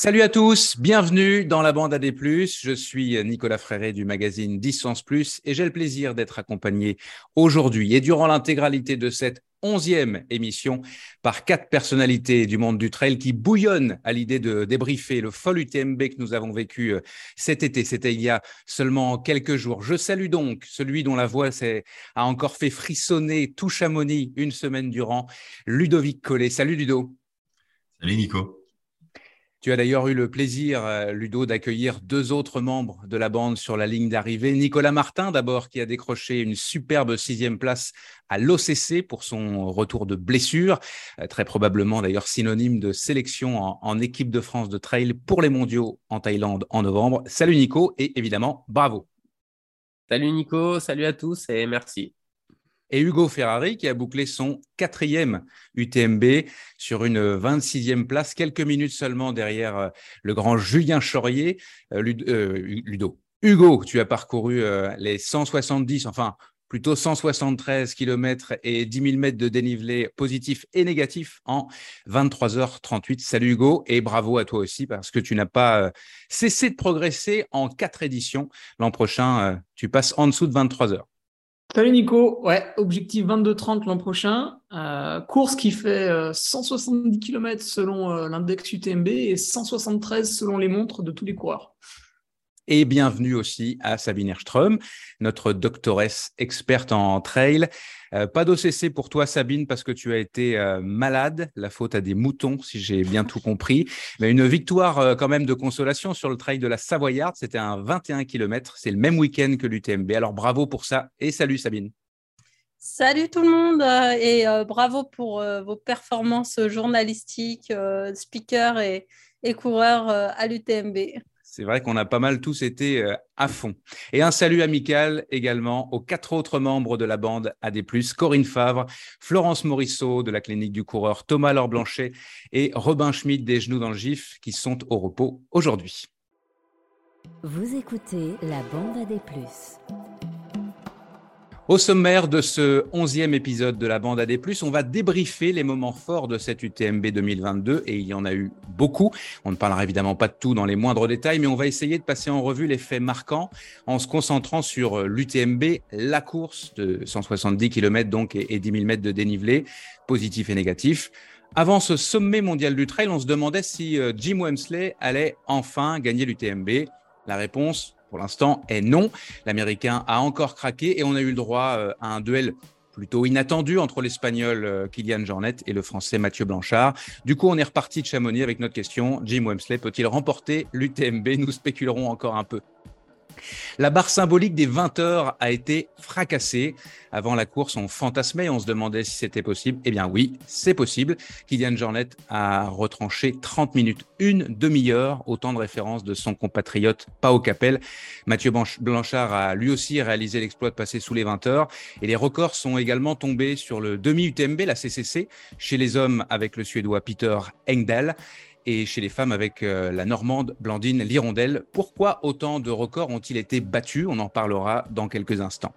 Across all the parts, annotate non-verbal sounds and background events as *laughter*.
Salut à tous, bienvenue dans la bande AD+. Je suis Nicolas Fréré du magazine Distance Plus et j'ai le plaisir d'être accompagné aujourd'hui et durant l'intégralité de cette onzième émission par quatre personnalités du monde du trail qui bouillonnent à l'idée de débriefer le fol UTMB que nous avons vécu euh, cet été. C'était il y a seulement quelques jours. Je salue donc celui dont la voix a encore fait frissonner tout Chamonix une semaine durant, Ludovic Collet. Salut Ludo. Salut Nico. Tu as d'ailleurs eu le plaisir, euh, Ludo, d'accueillir deux autres membres de la bande sur la ligne d'arrivée. Nicolas Martin, d'abord, qui a décroché une superbe sixième place à l'OCC pour son retour de blessure, euh, très probablement d'ailleurs synonyme de sélection en, en, équipe de France de trail pour les mondiaux en Thaïlande en novembre. Salut Nico et évidemment, bravo. Salut Nico, salut à tous et merci et Hugo Ferrari qui a bouclé son quatrième UTMB sur une 26e place, quelques minutes seulement derrière euh, le grand Julien Chaurier. Euh, euh, Ludo, Hugo, tu as parcouru les 170, enfin plutôt 173 km et 10 000 mètres de dénivelé positif et négatif en 23h38. Salut Hugo et bravo à toi aussi parce que tu n'as pas cessé de progresser en quatre éditions. L'an prochain, tu passes en dessous de 23 heures. Salut Nico, ouais, objectif 22-30 l'an prochain. Euh, course qui fait 170 euh, km selon euh, l'index UTMB et 173 selon les montres de tous les coureurs. Et bienvenue aussi à Sabine Erström, notre doctoresse experte en trail. Euh, pas d'OCC pour toi, Sabine, parce que tu as été euh, malade. La faute à des moutons, si j'ai bien tout compris. Mais une victoire euh, quand même de consolation sur le trail de la Savoyarde. C'était un 21 km. C'est le même week-end que l'UTMB. Alors bravo pour ça et salut, Sabine. Salut tout le monde et bravo pour vos performances journalistiques, speaker et, et coureur à l'UTMB. C'est vrai qu'on a pas mal tous été euh, à fond. Et un salut amical également aux quatre autres membres de la bande AD+, Corinne Favre, Florence Morisseau de la clinique du coureur, Thomas Laure Blanchet et Robin Schmidt des Genoux dans le Gif qui sont au repos aujourd'hui. Vous écoutez la bande AD+. Au sommaire de ce onzième épisode de la bande AD+, on va débriefer les moments forts de cette UTMB 2022 et il y en a eu beaucoup. On ne parlera évidemment pas de tout dans les moindres détails, mais on va essayer de passer en revue les faits marquants en se concentrant sur l'UTMB, la course de 170 km donc et 10 000 mètres de dénivelé, positif et négatif. Avant ce sommet mondial du trail, on se demandait si euh, Jim Wemsley allait enfin gagner l'UTMB. La réponse, pour l'instant est non. L'Américain a encore craqué et on a eu le droit euh, à un duel plutôt inattendu entre l'Espagnol euh, Kylian Jornet et le Français Mathieu Blanchard. Du coup, on est reparti de Chamonix avec notre question. Jim Wemsley peut-il remporter l'UTMB Nous spéculerons encore un peu. La barre symbolique des 20 heures a été fracassée. Avant la course, on fantasmait, on se demandait si c'était possible. Eh bien oui, c'est possible. Kylian Jornet a retranché 30 minutes, une demi-heure, autant de références de son compatriote Pao Capel. Mathieu Blanchard a lui aussi réalisé l'exploit de passer sous les 20 heures. Et les records sont également tombés sur le demi-UTMB, la CCC, chez les hommes avec le Suédois Peter Engdahl et chez les femmes avec euh, la Normande Blandine Lirondelle. Pourquoi autant de records ont-ils été battus? On en parlera dans quelques instants.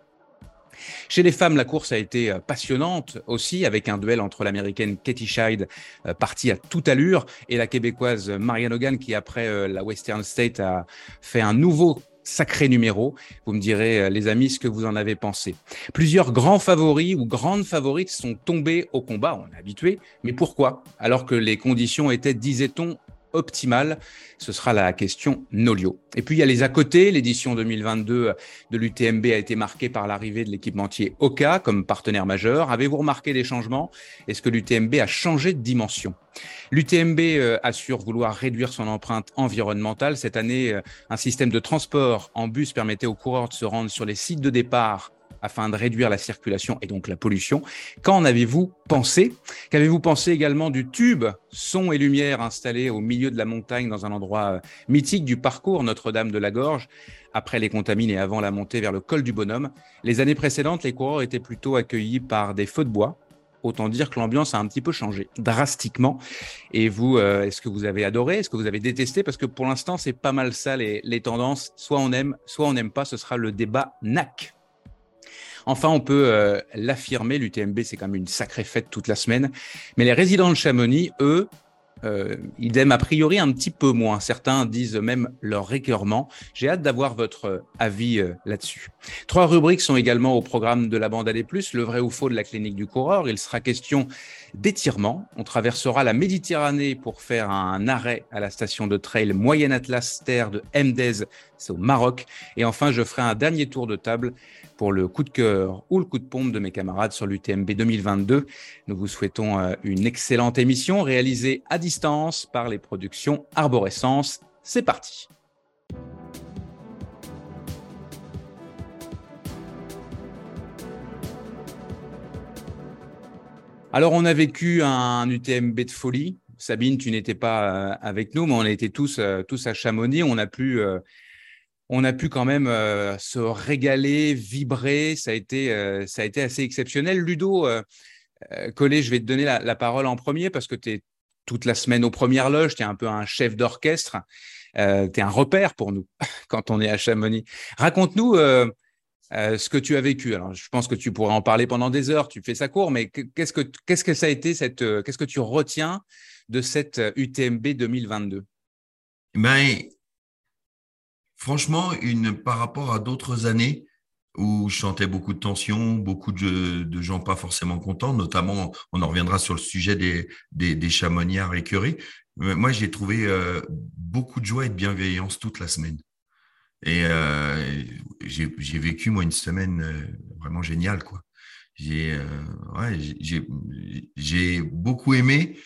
Chez les femmes, la course a été euh, passionnante aussi, avec un duel entre l'américaine Katie Scheid, euh, partie à toute allure, et la québécoise Marianne Hogan, qui après la Western State a fait un nouveau sacré numéro. Vous me direz, euh, les amis, ce que vous en avez pensé. Plusieurs grands favoris ou grandes favorites sont tombés au combat, on est habitué, mais pourquoi? Alors que les conditions étaient, disait-on, optimale Ce sera la question Nolio. Et puis il y a les à côté. L'édition 2022 de l'UTMB a été marquée par l'arrivée de l'équipementier Oka comme partenaire majeur. Avez-vous remarqué des changements? Est-ce que l'UTMB a changé de dimension? L'UTMB euh, assure vouloir réduire son empreinte environnementale. Cette année, euh, un système de transport en bus permettait aux coureurs de se rendre sur les sites de départ afin de réduire la circulation et donc la pollution. Qu'en avez-vous pensé? Qu'avez-vous pensé également du tube son et lumière installé au milieu de la montagne dans un endroit euh, mythique du parcours Notre-Dame de la Gorge? Après les contamines et avant la montée vers le col du Bonhomme Les années précédentes, les coureurs étaient plutôt accueillis par des feux de bois. Autant dire que l'ambiance a un petit peu changé drastiquement. Et vous, euh, est-ce que vous avez adoré? Est-ce que vous avez détesté? Parce que pour l'instant, c'est pas mal ça les, les tendances. Soit on aime, soit on n'aime pas. Ce sera le débat NAC. Enfin, on peut euh, l'affirmer, l'UTMB, c'est quand même une sacrée fête toute la semaine. Mais les résidents de Chamonix, eux, euh, idem a priori un petit peu moins. Certains disent même leur récurrement. J'ai hâte d'avoir votre avis euh, là-dessus. Trois rubriques sont également au programme de la bande AD+, le vrai ou faux de la clinique du coureur. Il sera question d'étirement. On traversera la Méditerranée pour faire un arrêt à la station de trail Moyen Atlas Terre de Mdez, c'est au Maroc. Et enfin, je ferai un dernier tour de table pour le coup de cœur ou le coup de pompe de mes camarades sur l'UTMB 2022. Nous vous souhaitons euh, une excellente émission réalisée à distance par les productions Arborescence. C'est parti. Alors, on a vécu un UTMB de folie. Sabine, tu n'étais pas euh, avec nous, mais on était tous, euh, tous à Chamonix. On a pu on a pu quand même euh, se régaler, vibrer. Ça a été, euh, ça a été assez exceptionnel. Ludo, euh, Collet, je vais te donner la, parole en premier parce que tu es toute la semaine aux premières loges. Tu es un peu un chef d'orchestre. tu es un repère pour nous *laughs* quand on est à Chamonix. Raconte-nous ce que tu as vécu. Alors, je pense que tu pourrais en parler pendant des heures. Tu fais ça court, mais qu'est-ce que, que ça a été cette, qu'est-ce que tu retiens de cette UTMB 2022 ben, Franchement, une, par rapport à d'autres années où je sentais beaucoup de tension, beaucoup de, gens pas forcément contents, notamment, on en reviendra sur le sujet des, des, des chamoniards écœurés. Moi, j'ai trouvé euh, beaucoup de joie et de bienveillance toute la semaine. Et euh, j'ai vécu, moi, une semaine euh, vraiment géniale, quoi. J'ai ouais, j'ai beaucoup aimé.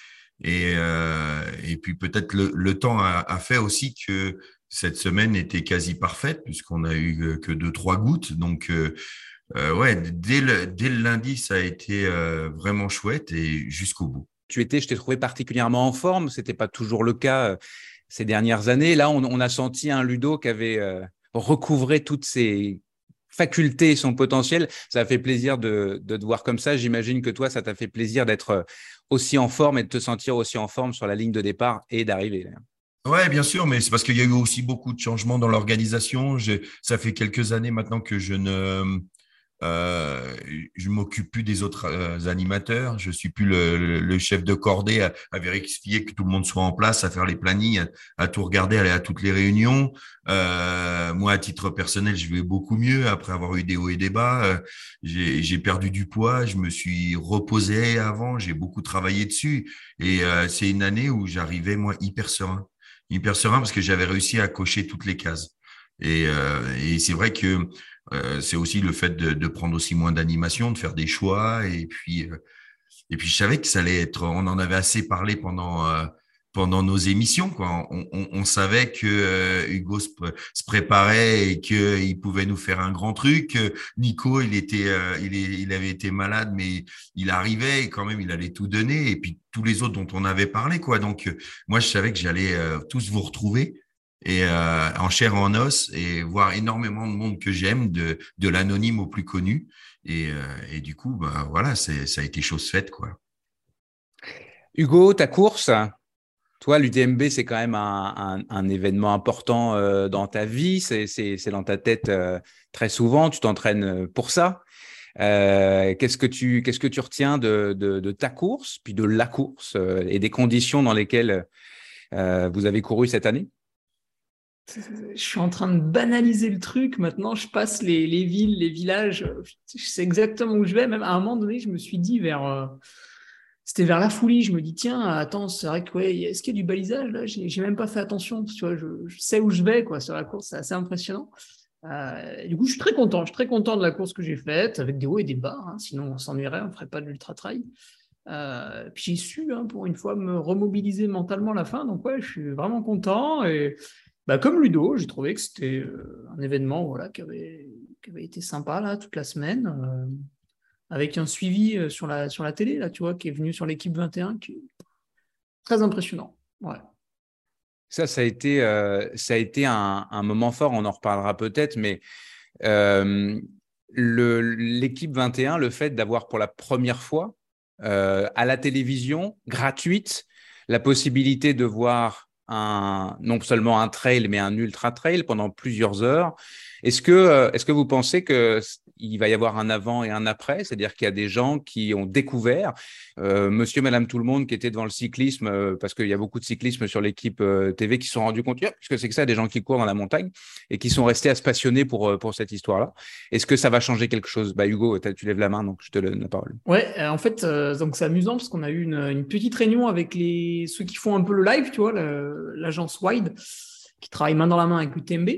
Et, et puis peut-être le, le, temps a, fait aussi que cette semaine était quasi parfaite puisqu'on a eu que deux trois gouttes. Donc euh, euh, ouais, dès le, dès le lundi, ça a été euh, vraiment chouette et jusqu'au bout. Tu étais, je t'ai trouvé particulièrement en forme. C'était pas toujours le cas ces dernières années. Là, on, a senti un Ludo qui avait recouvré toutes ses facultés son potentiel. Ça a fait plaisir de, de te voir comme ça. J'imagine que toi, ça t'a fait plaisir d'être aussi en forme et de te sentir aussi en forme sur la ligne de départ et d'arriver. Ouais, bien sûr, mais c'est parce qu'il y a eu aussi beaucoup de changements dans l'organisation. Ça fait quelques années maintenant que je ne euh, je m'occupe plus des autres euh, animateurs. Je suis plus le, chef de cordée à, à, vérifier que tout le monde soit en place, à faire les plannings, à, tout regarder, à aller à toutes les réunions. Euh, moi, à titre personnel, je vais beaucoup mieux après avoir eu des hauts et des bas. Euh, j'ai perdu du poids, je me suis reposé avant, j'ai beaucoup travaillé dessus. Et euh, c'est une année où j'arrivais moi hyper serein hyper serein parce que j'avais réussi à cocher toutes les cases. Et, et c'est vrai que euh, c'est aussi le fait de, de prendre aussi moins d'animation, de faire des choix. Et puis, euh, et puis je savais que ça allait être. On en avait assez parlé pendant euh, pendant nos émissions. Quoi. On, on, on savait que euh, Hugo se, préparait et qu'il pouvait nous faire un grand truc. Nico, il était, euh, il, est, il avait été malade, mais il arrivait et quand même, il allait tout donner. Et puis tous les autres dont on avait parlé, quoi. Donc moi, je savais que j'allais tous vous retrouver et en chair en os et voir énormément de monde que j'aime, de, de l'anonyme au plus connu. Et, et du coup, bah voilà, ça a été chose faite, quoi. Hugo, ta course, toi, l'UTMB, c'est quand même un, événement important euh, dans ta vie, c'est dans ta tête euh, très souvent, tu t'entraînes euh, pour ça. Qu'est-ce que tu qu'est-ce que tu retiens de, ta course, puis de la course et des conditions dans lesquelles vous avez couru cette année? Je suis en train de banaliser le truc. Maintenant, je passe les, les villes, les villages. Je sais exactement où je vais. Même à un moment donné, je me suis dit vers c'était vers la folie. Je me dis, tiens, attends, c'est vrai que, ouais, est-ce qu'il y a du balisage là? J'ai même pas fait attention. Tu vois, je, sais où je vais quoi, sur la course. C'est assez impressionnant. Euh, du coup, je suis très content. Je suis très content de la course que j'ai faite, avec des hauts et des bas. Hein. sinon, on s'ennuierait, on ne ferait pas de l'ultra-trail. Euh, puis j'ai su, hein, pour une fois, me remobiliser mentalement à la fin. Donc, ouais, je suis vraiment content. Et bah, comme Ludo, j'ai trouvé que c'était euh, un événement voilà, qui, avait, qui avait été sympa là, toute la semaine. Euh, avec un suivi euh, sur la, sur la télé, là, tu vois, qui est venu sur l'équipe 21, qui est très impressionnant. Ouais. Ça, ça a été, ça a été un, un, moment fort, on en reparlera peut-être, mais l'équipe 21, le fait d'avoir pour la première fois à la télévision, gratuite, la possibilité de voir un, non seulement un trail, mais un ultra trail pendant plusieurs heures, Est-ce que, est-ce que vous pensez qu'il va y avoir un avant et un après? C'est-à-dire qu'il y a des gens qui ont découvert, monsieur, madame, tout le monde qui étaient devant le cyclisme, parce qu'il y a beaucoup de cyclisme sur l'équipe TV qui se sont rendus compte, puisque c'est que ça, des gens qui courent dans la montagne et qui sont restés à se passionner pour, pour cette histoire-là. Est-ce que ça va changer quelque chose? Bah, Hugo, tu lèves la main, donc je te donne la parole. Ouais, en fait, donc c'est amusant parce qu'on a eu une, une, petite réunion avec les, ceux qui font un peu le live, tu vois, l'agence Wide, qui travaille main dans la main avec UTMB.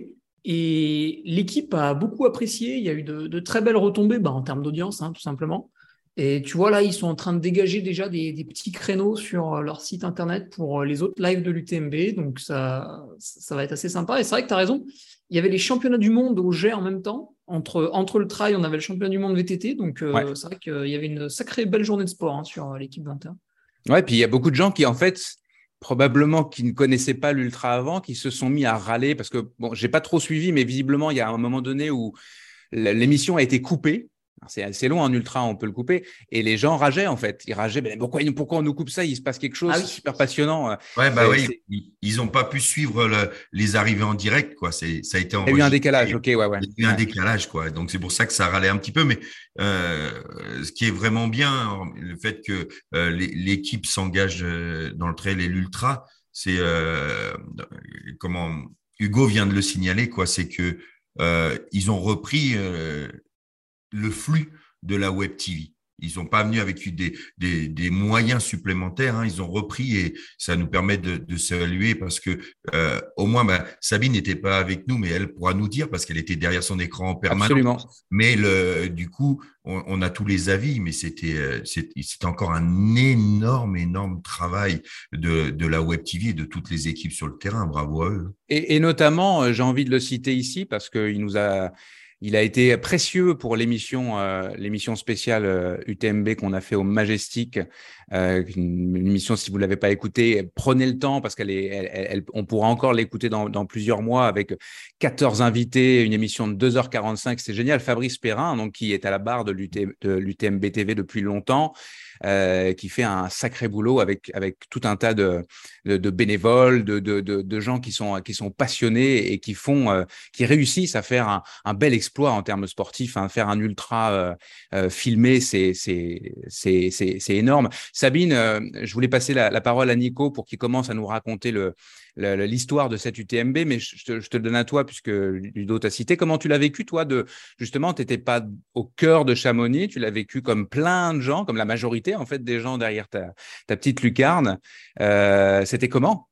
Et l'équipe a beaucoup apprécié. Il y a eu de, très belles retombées bah, en termes d'audience, hein, tout simplement. Et tu vois, là, ils sont en train de dégager déjà des, petits créneaux sur leur site internet pour les autres lives de l'UTMB. Donc, ça, ça va être assez sympa. Et c'est vrai que tu as raison. Il y avait les championnats du monde au G en même temps. Entre, entre le trail, on avait le championnat du monde VTT. Donc, euh, c'est vrai qu'il y avait une sacrée belle journée de sport hein, sur l'équipe 21. Ouais, puis il y a beaucoup de gens qui, en fait, probablement qui ne connaissaient pas l'ultra avant, qui se sont mis à râler parce que, bon, j'ai pas trop suivi, mais visiblement, il y a un moment donné où l'émission a été coupée c'est assez long en ultra, on peut le couper. Et les gens rageaient en fait. Ils rageaient, mais pourquoi, pourquoi on nous coupe ça? Il se passe quelque chose, ah super passionnant. Ouais, bah oui, ils n'ont pas pu suivre les arrivées en direct, quoi. C'est, ça a été Il y a eu un décalage, ok, ouais, ouais. Il y a eu un décalage, quoi. Donc c'est pour ça que ça râlait un petit peu. Mais euh, ce qui est vraiment bien, le fait que euh, l'équipe s'engage euh, dans le trail et l'ultra, c'est comment Hugo vient de le signaler, quoi. C'est que ils ont repris le flux de la web TV. Ils sont pas venus avec des, des, moyens supplémentaires. Hein. Ils ont repris et ça nous permet de, de saluer parce que euh, au moins bah, Sabine n'était pas avec nous, mais elle pourra nous dire parce qu'elle était derrière son écran en permanence. Absolument. Mais le, du coup, on, a tous les avis, mais c'était euh, c'est encore un énorme énorme travail de, de la web TV et de toutes les équipes sur le terrain. Bravo à eux. Et, et notamment, euh, j'ai envie de le citer ici parce qu'il nous a il a été précieux pour l'émission, euh, spéciale UTMB euh, qu'on a fait au Majestic. Euh, une, émission, si vous l'avez pas écoutée, prenez le temps parce qu'elle on pourra encore l'écouter dans, plusieurs mois avec 14 invités, une émission de 2h45. C'est génial. Fabrice Perrin, donc qui est à la barre de l'UTMB TV depuis longtemps. Euh, qui fait un sacré boulot avec, tout un tas de, bénévoles, de, gens qui sont, passionnés et qui font, euh, qui réussissent à faire un, bel exploit en termes sportifs. Hein. Faire un ultra filmé, c'est énorme. Sabine, je voulais passer la, parole à Nico pour qu'il commence à nous raconter l'histoire de cette UTMB, mais je te, donne à toi, puisque Ludo t'a cité. Comment tu l'as vécu, toi, de justement, tu n'étais pas au cœur de Chamonix, tu l'as vécu comme plein de gens, comme la majorité, en fait, des gens derrière ta, petite lucarne. Euh, C'était comment?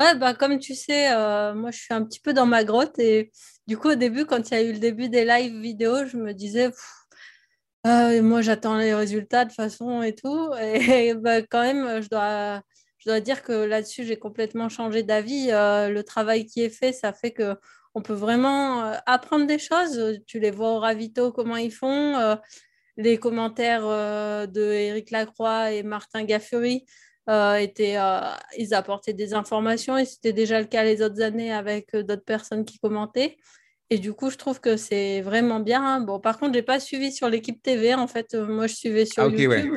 Ouais, bah, comme tu sais, euh, moi, je suis un petit peu dans ma grotte et du coup, au début, quand il y a eu le début des live vidéo, je me disais, euh, moi, j'attends les résultats de façon et tout. Et, *laughs* bah, quand même, je dois je dois dire que là-dessus, j'ai complètement changé d'avis. Euh, le travail qui est fait, ça fait que on peut vraiment euh, apprendre des choses. Tu les vois au ravito, comment ils font. Euh, les commentaires de Lacroix et Martin Gaffuri étaient, ils apportaient des informations et c'était déjà le cas les autres années avec d'autres personnes qui commentaient. Et du coup, je trouve que c'est vraiment bien. Bon, par contre, je n'ai pas suivi sur l'équipe TV. En fait, moi, je suivais sur ah, YouTube.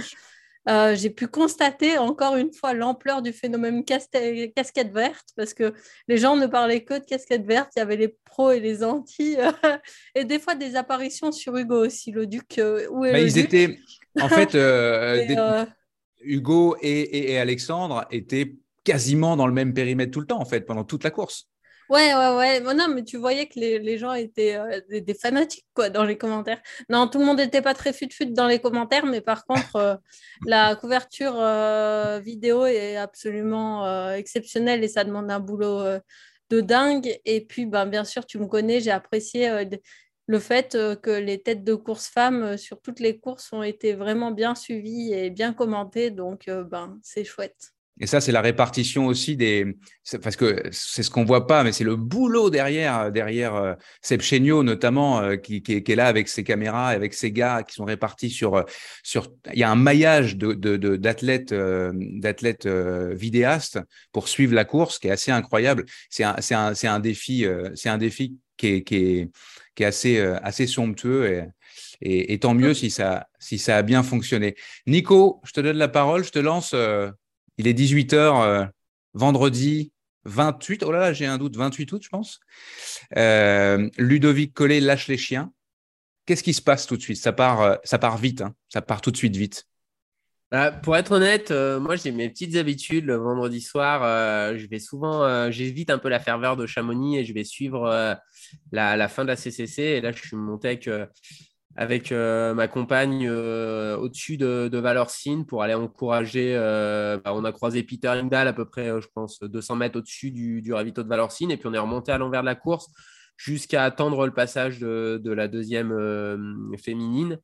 Euh, j'ai pu constater encore une fois l'ampleur du phénomène casquette verte parce que les gens ne parlaient que de casquette verte. Il y avait les pros et les anti *laughs* et des fois des apparitions sur Hugo aussi, le duc. Euh, où est bah, le ils étaient en fait euh, *laughs* Hugo et, Alexandre étaient quasiment dans le même périmètre tout le temps en fait pendant toute la course. Ouais, ouais, ouais. non, mais tu voyais que les, les gens étaient euh, des, fanatiques quoi, dans les commentaires. Non, tout le monde n'était pas très fut-fut dans les commentaires, mais par contre, euh, la couverture euh, vidéo est absolument exceptionnelle et ça demande un boulot de dingue. Et puis, ben, bien sûr, tu me connais, j'ai apprécié le fait que les têtes de course femmes sur toutes les courses ont été vraiment bien suivies et bien commentées. Donc, ben, c'est chouette. Et ça, c'est la répartition aussi des. Parce que c'est ce qu'on voit pas, mais c'est le boulot derrière, derrière euh, Seb Chéniaud, notamment, euh, qui, qui, est là avec ses caméras, avec ses gars qui sont répartis sur. Euh, sur... Il y a un maillage d'athlètes de, de, d'athlètes vidéastes pour suivre la course qui est assez incroyable. C'est un, un, un, défi, c'est un défi qui est, qui est, qui est assez, assez somptueux. Et, et, et, tant mieux si ça, si ça a bien fonctionné. Nico, je te donne la parole, je te lance il est 18h euh, vendredi 28, oh là là, j'ai un doute, 28 août, je pense. Euh, Ludovic Collet lâche les chiens. Qu'est-ce qui se passe tout de suite? Ça part, euh, ça part vite, hein. ça part tout de suite vite. Bah, pour être honnête, moi j'ai mes petites habitudes. Le vendredi soir, je vais souvent, j'évite un peu la ferveur de Chamonix et je vais suivre la, la, fin de la CCC. Et là, je suis monté avec avec euh, ma compagne euh, au-dessus de, de Valorcine pour aller encourager. Euh, bah, on a croisé Peter Ingdal à peu près, je pense, 200 mètres au-dessus du, du, ravito de Valorcine. Et puis on est remonté à l'envers de la course jusqu'à attendre le passage de, de la deuxième féminine.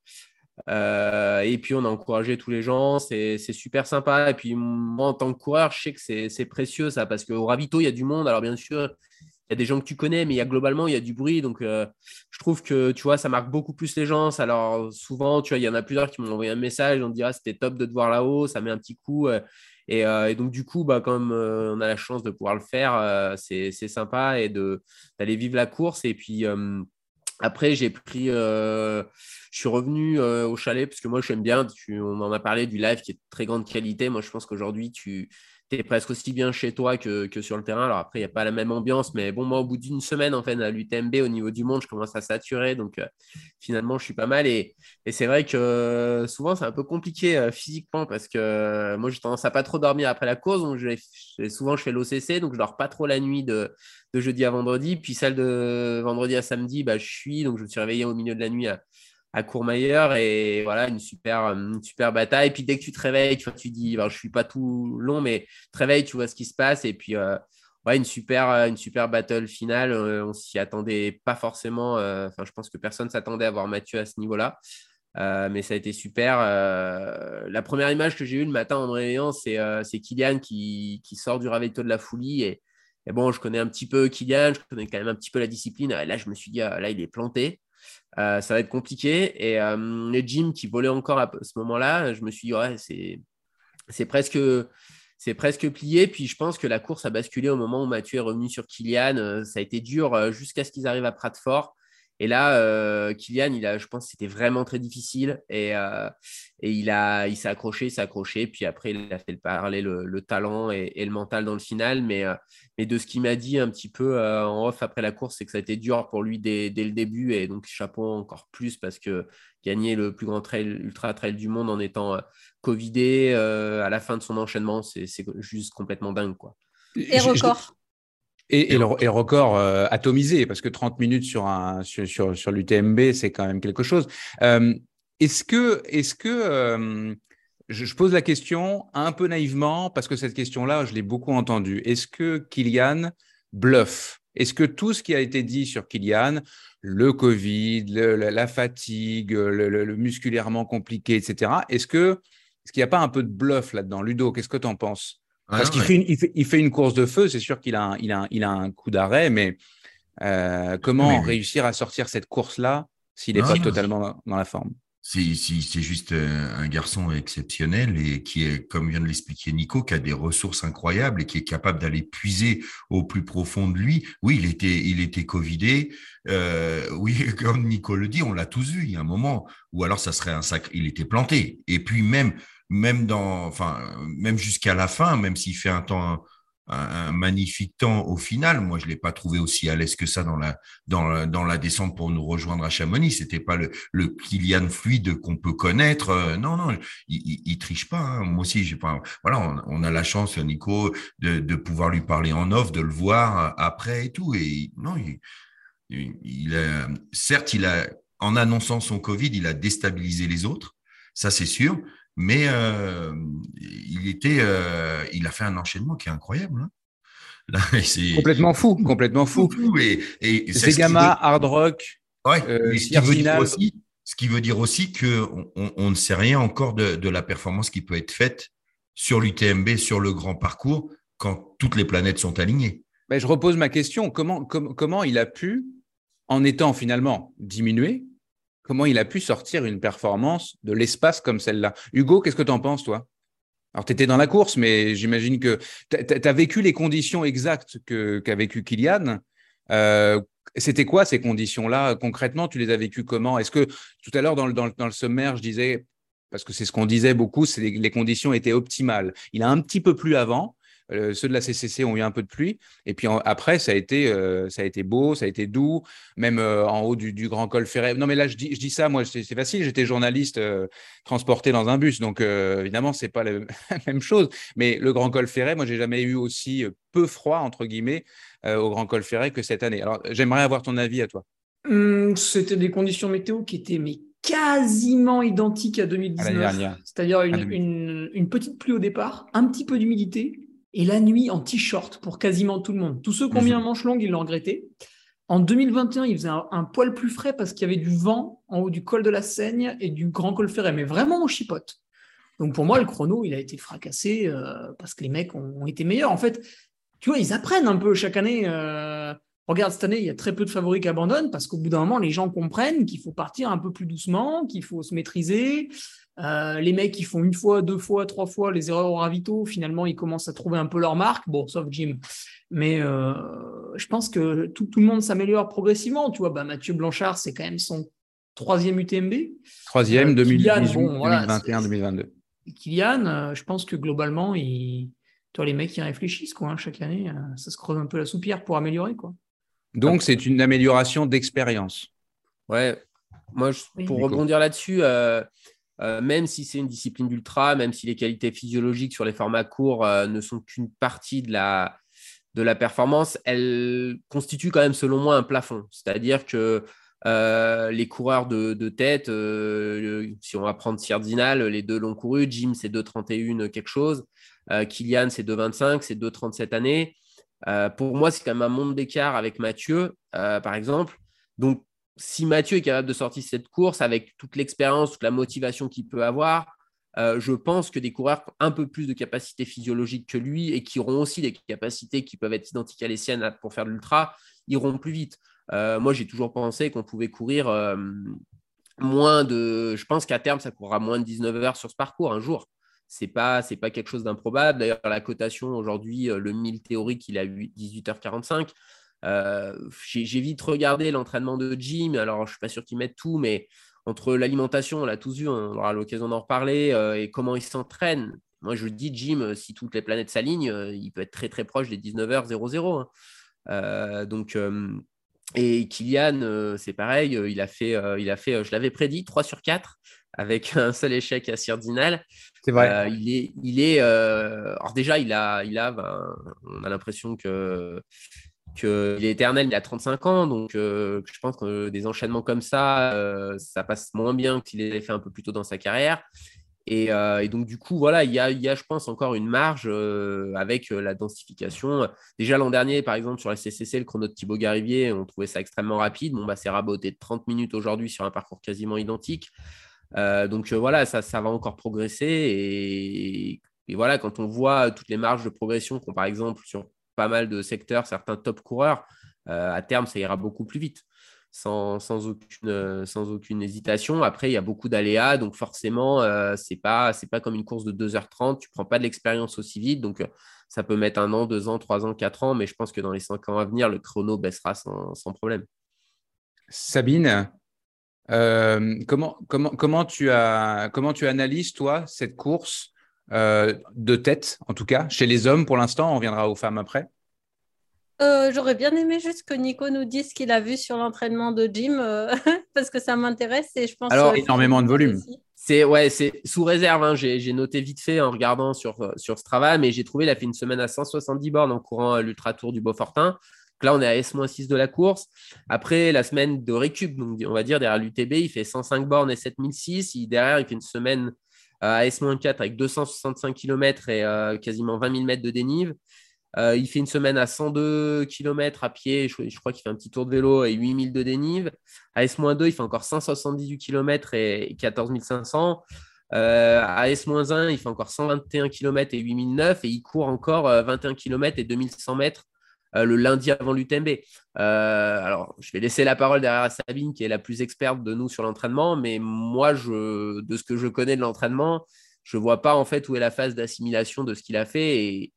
et puis on a encouragé tous les gens, c'est super sympa. Et puis moi, en tant que coureur, je sais que c'est précieux ça, parce qu'au ravito, il y a du monde. Alors bien sûr, y a des gens que tu connais, mais il y a globalement, il y a du bruit. Donc, euh, je trouve que, tu vois, ça marque beaucoup plus les gens. Alors, souvent, tu vois, il y en a plusieurs qui m'ont envoyé un message. On me dira, c'était top de te voir là-haut, ça met un petit coup. Euh, euh, et, donc, du coup, bah, comme on a la chance de pouvoir le faire, c'est sympa et d'aller vivre la course. Et puis, après, j'ai pris, je suis revenu au chalet parce que moi, j'aime bien. on en a parlé du live qui est de très grande qualité. Moi, je pense qu'aujourd'hui, tu tu presque aussi bien chez toi que, sur le terrain. Alors après, il n'y a pas la même ambiance, mais bon, moi, au bout d'une semaine, en fait, à l'UTMB, au niveau du monde, je commence à saturer. Donc, euh, finalement, je suis pas mal. Et, c'est vrai que euh, souvent, c'est un peu compliqué euh, physiquement parce que moi, j'ai tendance à pas trop dormir après la course. Donc, souvent, je fais l'OCC, donc je dors pas trop la nuit de, jeudi à vendredi. Puis celle de vendredi à samedi, bah, je suis. Donc, je me suis réveillé au milieu de la nuit à à Courmayeur et voilà une super une super bataille. Et puis dès que tu te réveilles tu, tu dis je suis pas tout long mais tu te réveilles tu vois ce qui se passe et puis euh, une super une super battle finale. Euh, on s'y attendait pas forcément euh, enfin je pense que personne s'attendait à voir Mathieu à ce niveau là mais ça a été super. La première image que j'ai eue le matin en me réveillant c'est Kylian qui, qui, sort du ravito de la folie et, et bon je connais un petit peu Kylian je connais quand même un petit peu la discipline. Là je me suis dit ah, là il est planté. euh, ça va être compliqué. Et euh, les Jim qui volaient encore à ce moment-là, je me suis dit, ouais, c'est presque, presque plié. Puis je pense que la course a basculé au moment où Mathieu est revenu sur Kylian. Euh, ça a été dur jusqu'à ce qu'ils arrivent à Pratford. Et là, euh, Kylian, il a, je pense que c'était vraiment très difficile. Et, euh, et il, a, il s'est accroché, il s'est accroché. Puis après, il a fait parler le, le talent et, le mental dans le final. Mais, euh, mais de ce qu'il m'a dit un petit peu en off après la course, c'est que ça a été dur pour lui dès, dès, le début. Et donc, chapeau encore plus parce que gagner le plus grand trail, ultra trail du monde en étant Covidé à la fin de son enchaînement, c'est, juste complètement dingue. Quoi. Et record. Et, le, record euh, atomisé, parce que 30 minutes sur, un, sur, sur, l'UTMB, c'est quand même quelque chose. Euh, est-ce que, est-ce que euh, je, pose la question un peu naïvement, parce que cette question-là, je l'ai beaucoup entendue. Est-ce que Kylian bluffe? Est-ce que tout ce qui a été dit sur Kylian, le Covid, la, fatigue, le, musculairement compliqué, etc., est-ce que est-ce qu'il n'y a pas un peu de bluff là-dedans? Ludo, qu'est-ce que tu en penses? Parce qu'il fait, il fait, une course de feu, c'est sûr qu'il a, un, il a, il a un coup d'arrêt, mais euh, comment réussir à sortir cette course-là s'il n'est pas totalement dans la forme? C'est juste euh, un garçon exceptionnel et qui est, comme vient de l'expliquer Nico, qui a des ressources incroyables et qui est capable d'aller puiser au plus profond de lui. Oui, il était, il était covidé. Euh, oui, *laughs* comme Nico le dit, on l'a tous vu. Il y a un moment où alors ça serait un sacré. Il était planté. Et puis même même dans, enfin, même jusqu'à la fin, même s'il fait un temps, un, magnifique temps au final, moi je l'ai pas trouvé aussi à l'aise que ça dans la, dans la, dans la descente pour nous rejoindre à Chamonix. C'était pas le, le Kylian fluide qu'on peut connaître. Euh, non, non, il, triche pas. Hein. Moi aussi, j'ai pas. Voilà, on, a la chance, Nico, de, de pouvoir lui parler en off, de le voir après et tout. Et non, il, il a, certes, il a, en annonçant son Covid, il a déstabilisé les autres. Ça, c'est sûr mais euh, il était, euh, il a fait un enchaînement qui est incroyable. Hein. *laughs* complètement fou, complètement fou. et, et c'est Gamma, Hard Rock. Ouais, euh, ce, qui veut dire aussi, ce qui veut dire aussi que on, ne sait rien encore de, la performance qui peut être faite sur l'UTMB, sur le grand parcours, quand toutes les planètes sont alignées. Mais je repose ma question comment, comment il a pu, en étant finalement diminué, comment il a pu sortir une performance de l'espace comme celle-là. Hugo, qu'est-ce que tu en penses, toi? Alors, tu étais dans la course, mais j'imagine que tu as vécu les conditions exactes qu'a vécu Kylian. Euh, c'était quoi ces conditions-là? Concrètement, tu les as vécues comment? Est-ce que tout à l'heure, dans le, dans, le, sommaire, je disais, parce que c'est ce qu'on disait beaucoup, les conditions étaient optimales. Il a un petit peu plus avant. Euh, ceux de la CCC ont eu un peu de pluie. Et puis après, ça a, été, ça a été beau, ça a été doux, même en haut du, Grand Col Ferret. Non, mais là, je dis, je dis ça, moi, c'est facile. J'étais journaliste transporté dans un bus. Donc, évidemment, ce n'est pas *laughs* la même chose. Mais le Grand Col Ferret, moi, j'ai jamais eu aussi peu froid, entre guillemets, au Grand Col Ferret que cette année. Alors, j'aimerais avoir ton avis à toi. Hum, c'était des conditions météo qui étaient mais quasiment identiques à 2019. C'est-à-dire une, une, petite pluie au départ, un petit peu d'humidité, et la nuit en t-shirt pour quasiment tout le monde. Tous ceux qui ont mis un manche longue, ils l'ont regretté. En 2021, il faisait un, poil plus frais parce qu'il y avait du vent en haut du col de la Seigne et du grand col ferré, mais vraiment au chipote. Donc pour moi, le chrono, il a été fracassé euh, parce que les mecs ont, été meilleurs. En fait, tu vois, ils apprennent un peu chaque année. Euh, regarde, cette année, il y a très peu de favoris qui abandonnent parce qu'au bout d'un moment, les gens comprennent qu'il faut partir un peu plus doucement, qu'il faut se maîtriser. Euh, les mecs, qui font une fois, deux fois, trois fois les erreurs au ravito, finalement, ils commencent à trouver un peu leur marque. Bon, sauf Jim. Mais euh, je pense que tout, le monde s'améliore progressivement. Tu vois, bah, Mathieu Blanchard, c'est quand même son troisième UTMB. Troisième, 2018, 2021, 2022. Kylian, je pense que globalement, il... Toi, les mecs, ils réfléchissent quoi, hein, chaque année. ça se creuse un peu la soupière pour améliorer. quoi. Donc, c'est une amélioration d'expérience. Ouais, moi, pour rebondir là-dessus, euh, euh, même si c'est une discipline d'ultra, même si les qualités physiologiques sur les formats courts euh, ne sont qu'une partie de la, de la performance, elles constituent quand même, selon moi, un plafond. C'est-à-dire que les coureurs de, tête, si on va prendre Sirdinal, les deux l'ont couru. Jim, c'est 2,31 quelque chose. Kylian, c'est 2,25, c'est 2,37 années. Euh, pour moi, c'est quand même un monde d'écart avec Mathieu, euh, par exemple. Donc, si Mathieu est capable de sortir cette course avec toute l'expérience, toute la motivation qu'il peut avoir, euh, je pense que des coureurs ont un peu plus de capacité physiologique que lui et qui auront aussi des capacités qui peuvent être identiques à les siennes pour faire l'ultra, iront plus vite. moi, j'ai toujours pensé qu'on pouvait courir moins de. Je pense qu'à terme, ça courra moins de 19 heures sur ce parcours un jour pas c'est pas quelque chose d'improbable. D'ailleurs, la cotation aujourd'hui, euh, le 1000 théorique, il a 18h45. Euh, j'ai vite regardé l'entraînement de Jim. Alors, je suis pas sûr qu'il mette tout, mais entre l'alimentation, on l'a tous vu, on aura l'occasion d'en reparler, euh, et comment il s'entraîne. Moi, je dis, Jim, si toutes les planètes s'alignent, il peut être très très proche des 19h00. Hein. donc, et Kylian, c'est pareil, il a fait, il a fait je l'avais prédit, 3 sur 4 avec *laughs* un seul échec à Sirdinal. C'est vrai. Euh, il est, il est euh, alors déjà, il a, il a, ben, on a l'impression que qu'il est éternel, il a 35 ans, donc euh, je pense que des enchaînements comme ça, ça passe moins bien qu'il ait fait un peu plus tôt dans sa carrière. Et, donc, du coup, voilà, il y a, y a je pense, encore une marge avec la densification. Déjà l'an dernier, par exemple, sur la CCC, le chrono de Thibaut Garivier, on trouvait ça extrêmement rapide. Bon, bah, c'est raboté de 30 minutes aujourd'hui sur un parcours quasiment identique. Euh, donc euh, voilà, ça, ça va encore progresser. Et, voilà, quand on voit toutes les marges de progression qu'ont par exemple sur pas mal de secteurs, certains top coureurs, euh, à terme, ça ira beaucoup plus vite. Sans, sans, aucune, sans aucune hésitation. Après, il y a beaucoup d'aléas, donc forcément, ce n'est pas, pas comme une course de 2h30, tu prends pas de l'expérience aussi vite, donc ça peut mettre un an, deux ans, trois ans, quatre ans, mais je pense que dans les cinq ans à venir, le chrono baissera sans, sans problème. Sabine, euh, comment, comment, comment, tu as, comment tu analyses, toi, cette course euh, de tête, en tout cas, chez les hommes pour l'instant On viendra aux femmes après. Euh, j'aurais bien aimé juste que Nico nous dise ce qu'il a vu sur l'entraînement de Jim, *laughs* parce que ça m'intéresse et je pense. Alors, énormément de volume. C'est ouais, c'est sous réserve. Hein. j'ai noté vite fait en regardant sur, sur Strava, mais j'ai trouvé il a fait une semaine à 170 bornes en courant l'Ultra Tour du Beaufortin là, on est à S-6 de la course. Après, la semaine de récup, donc on va dire derrière l'UTB, il fait 105 bornes et 7006. Il, derrière, il fait une semaine euh, à S-4 avec 265 km et euh, quasiment 20 000 mètres de dénive. Euh, il fait une semaine à 102 km à pied, je, crois qu'il fait un petit tour de vélo et 8000 de dénive. À S-2, il fait encore 178 km et 14 500. à S-1, il fait encore 121 km et 8009 et il court encore 21 km et 2100 mètres euh, le lundi avant l'UTMB. Euh, alors, je vais laisser la parole derrière à Sabine, qui est la plus experte de nous sur l'entraînement, mais moi, de ce que je connais de l'entraînement, je ne vois pas en fait où est la phase d'assimilation de ce qu'il a fait. Et,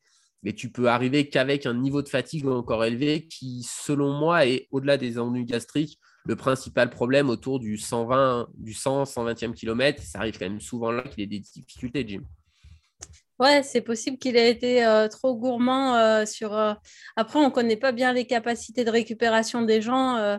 tu peux arriver qu'avec un niveau de fatigue encore élevé qui, selon moi, est au-delà des ennuis gastriques, le principal problème autour du 120, du 100, 120e kilomètre. Ça arrive quand même souvent là qu'il ait des difficultés, Jim. Ouais, c'est possible qu'il ait été euh, trop gourmand euh, sur. euh, Après, on ne connaît pas bien les capacités de récupération des gens.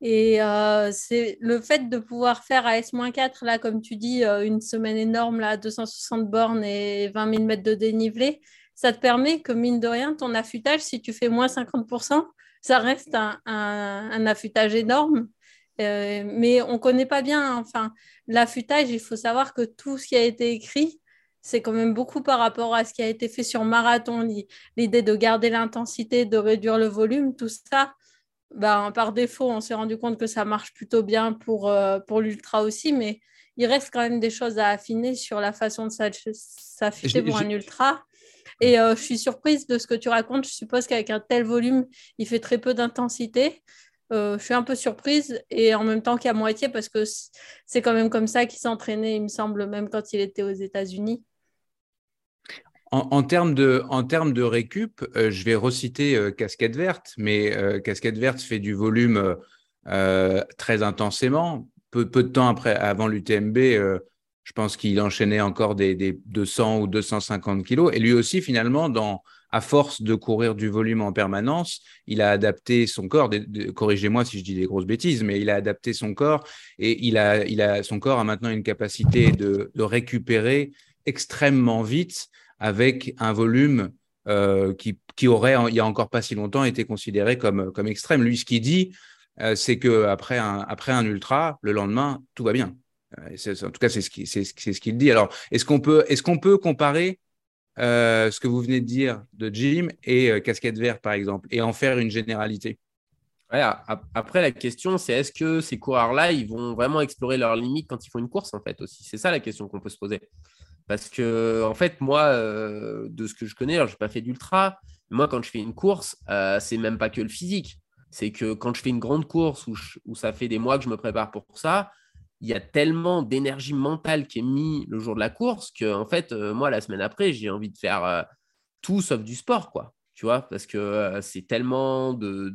Et le fait de pouvoir faire à S-4, là, comme tu dis, une semaine énorme, là, 260 bornes et 20 000 mètres de dénivelé, ça te permet que, mine de rien, ton affûtage, si tu fais moins 50%, ça reste un, affûtage énorme. Mais on ne connaît pas bien, enfin, l'affûtage, il faut savoir que tout ce qui a été écrit, c'est quand même beaucoup par rapport à ce qui a été fait sur marathon, L'i- l'idée de garder l'intensité, de réduire le volume, tout ça ben, par défaut, on s'est rendu compte que ça marche plutôt bien pour, euh, pour l'ultra aussi, mais il reste quand même des choses à affiner sur la façon de J'ai- pour un ultra. Et euh, je suis surprise de ce que tu racontes. Je suppose qu'avec un tel volume, il fait très peu d'intensité. Euh, je suis un peu surprise et en même temps qu'à moitié parce que c'est quand même comme ça qu'il s'entraînait, il me semble, même quand il était aux États-Unis. En, termes de, en termes de récup, euh, je vais reciter euh, Casquette Verte, mais euh, Casquette Verte fait du volume très intensément. Peu, peu de temps après, avant l'UTMB, je pense qu'il enchaînait encore des, des 200 ou 250 kilos. Et lui aussi, finalement, à force de courir du volume en permanence, il a adapté son corps. Corrigez-moi si je dis des grosses bêtises, mais il a adapté son corps et il a, il a, son corps a maintenant une capacité de, de récupérer extrêmement vite avec un volume euh, qui, qui aurait, il y a encore pas si longtemps, été considéré comme, comme extrême. Lui, ce qu'il dit, euh, c'est que après un, après un ultra, le lendemain, tout va bien. Euh, en tout cas, c'est ce qu'il ce dit. Alors, est-ce qu'on peut, est qu'on peut comparer ce que vous venez de dire de Jim et Casquette Verte, par exemple, et en faire une généralité? Après, la question, c'est est-ce que ces coureurs-là, ils vont vraiment explorer leurs limites quand ils font une course, en fait, aussi? C'est ça la question qu'on peut se poser. Parce que, en fait, moi, euh, de ce que je connais, je n'ai pas fait d'ultra. Moi, quand je fais une course, euh, c'est même pas que le physique. C'est que quand je fais une grande course où, ça fait des mois que je me prépare pour ça, il y a tellement d'énergie mentale qui est mise le jour de la course que, en fait, euh, moi, la semaine après, j'ai envie de faire tout sauf du sport, quoi. Tu vois, parce que c'est tellement de-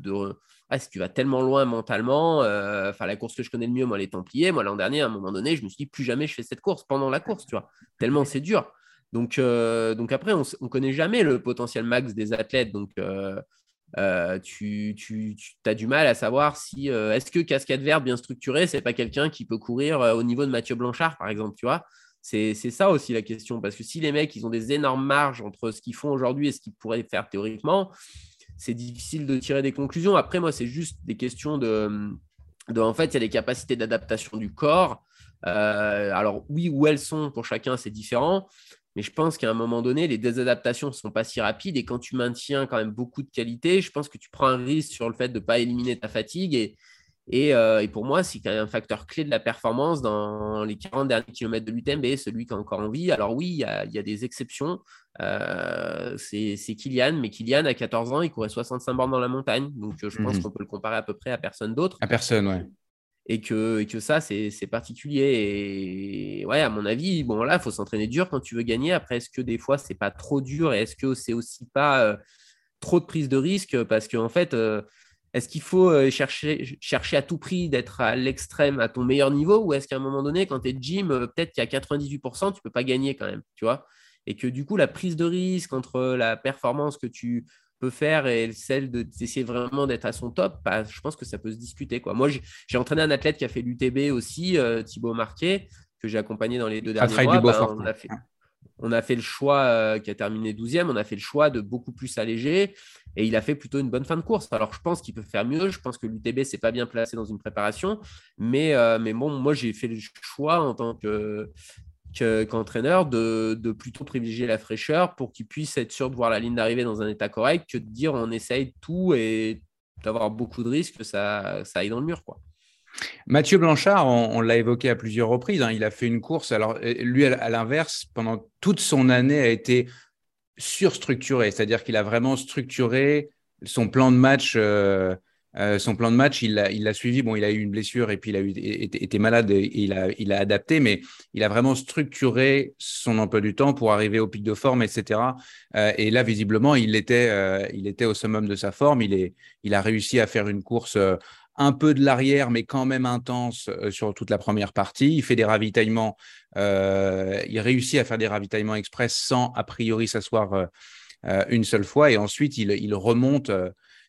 ah, si tu vas tellement loin mentalement, euh, enfin la course que je connais le mieux, moi les Templiers, moi l'an dernier, à un moment donné, je me suis dit plus jamais je fais cette course pendant la course, tu vois, tellement c'est dur. Donc, euh, donc après, on ne connaît jamais le potentiel max des athlètes, donc euh, tu, tu, as du mal à savoir si est-ce que cascade verte bien structurée, c'est pas quelqu'un qui peut courir au niveau de Mathieu Blanchard, par exemple, tu vois. C'est ça aussi la question, parce que si les mecs, ils ont des énormes marges entre ce qu'ils font aujourd'hui et ce qu'ils pourraient faire théoriquement, c'est difficile de tirer des conclusions. Après, moi, c'est juste des questions de, en fait, il y a des capacités d'adaptation du corps. Euh, alors, oui, où elles sont pour chacun, c'est différent. Mais je pense qu'à un moment donné, les désadaptations ne sont pas si rapides. Et quand tu maintiens quand même beaucoup de qualité, je pense que tu prends un risque sur le fait de ne pas éliminer ta fatigue. Et, et, euh, et pour moi, c'est quand même un facteur clé de la performance dans les 40 derniers kilomètres de l'UTMB, celui qui a encore envie. Alors oui, il y a, il y a des exceptions. Euh, c'est Kylian, mais Kylian, à 14 ans, il courait 65 bornes dans la montagne. Donc euh, je pense Mhm. qu'on peut le comparer à peu près à personne d'autre À personne, ouais. et que, et que ça, c'est particulier. Et ouais, à mon avis, bon, là, il faut s'entraîner dur quand tu veux gagner. Après, est-ce que des fois, c'est pas trop dur et est-ce que c'est aussi pas euh, trop de prise de risque? Parce qu'en fait, est-ce qu'il faut euh, chercher, chercher à tout prix d'être à l'extrême, à ton meilleur niveau? Ou est-ce qu'à un moment donné, quand tu es gym, euh, peut-être qu'à 98%, tu peux pas gagner quand même, tu vois? Et que du coup, la prise de risque entre la performance que tu peut faire et celle de- d'essayer vraiment d'être à son top, bah, je pense que ça peut se discuter. Quoi. Moi, j'ai entraîné un athlète qui a fait l'UTB aussi, euh, Thibaut Marquet, que j'ai accompagné dans les deux derniers mois. Bah, Dubois-Fortin. on, a fait, on a fait le choix, euh, qui a terminé 12e, on a fait le choix de beaucoup plus alléger et il a fait plutôt une bonne fin de course. Alors, je pense qu'il peut faire mieux. Je pense que l'UTB, c'est pas bien placé dans une préparation. Mais, euh, mais bon, moi, j'ai fait le choix en tant que que- qu'entraîneur de, de plutôt privilégier la fraîcheur pour qu'il puisse être sûr de voir la ligne d'arrivée dans un état correct que de dire on essaye tout et d'avoir beaucoup de risques que ça, ça aille dans le mur. Quoi. Mathieu Blanchard, on, l'a évoqué à plusieurs reprises, hein, il a fait une course. Alors, euh, lui, à, l'inverse, pendant toute son année, a été surstructuré, c'est-à-dire qu'il a vraiment structuré son plan de match. euh, euh, son plan de match, il l'a suivi. Bon, il a eu une blessure et puis il a été, malade et il a, adapté, mais il a vraiment structuré son emploi du temps pour arriver au pic de forme, etc. Et là, visiblement, il était, il était au summum de sa forme. Il, a réussi à faire une course un peu de l'arrière, mais quand même intense sur toute la première partie. Il fait des ravitaillements, il réussit à faire des ravitaillements express sans a priori s'asseoir une seule fois, et ensuite il, remonte,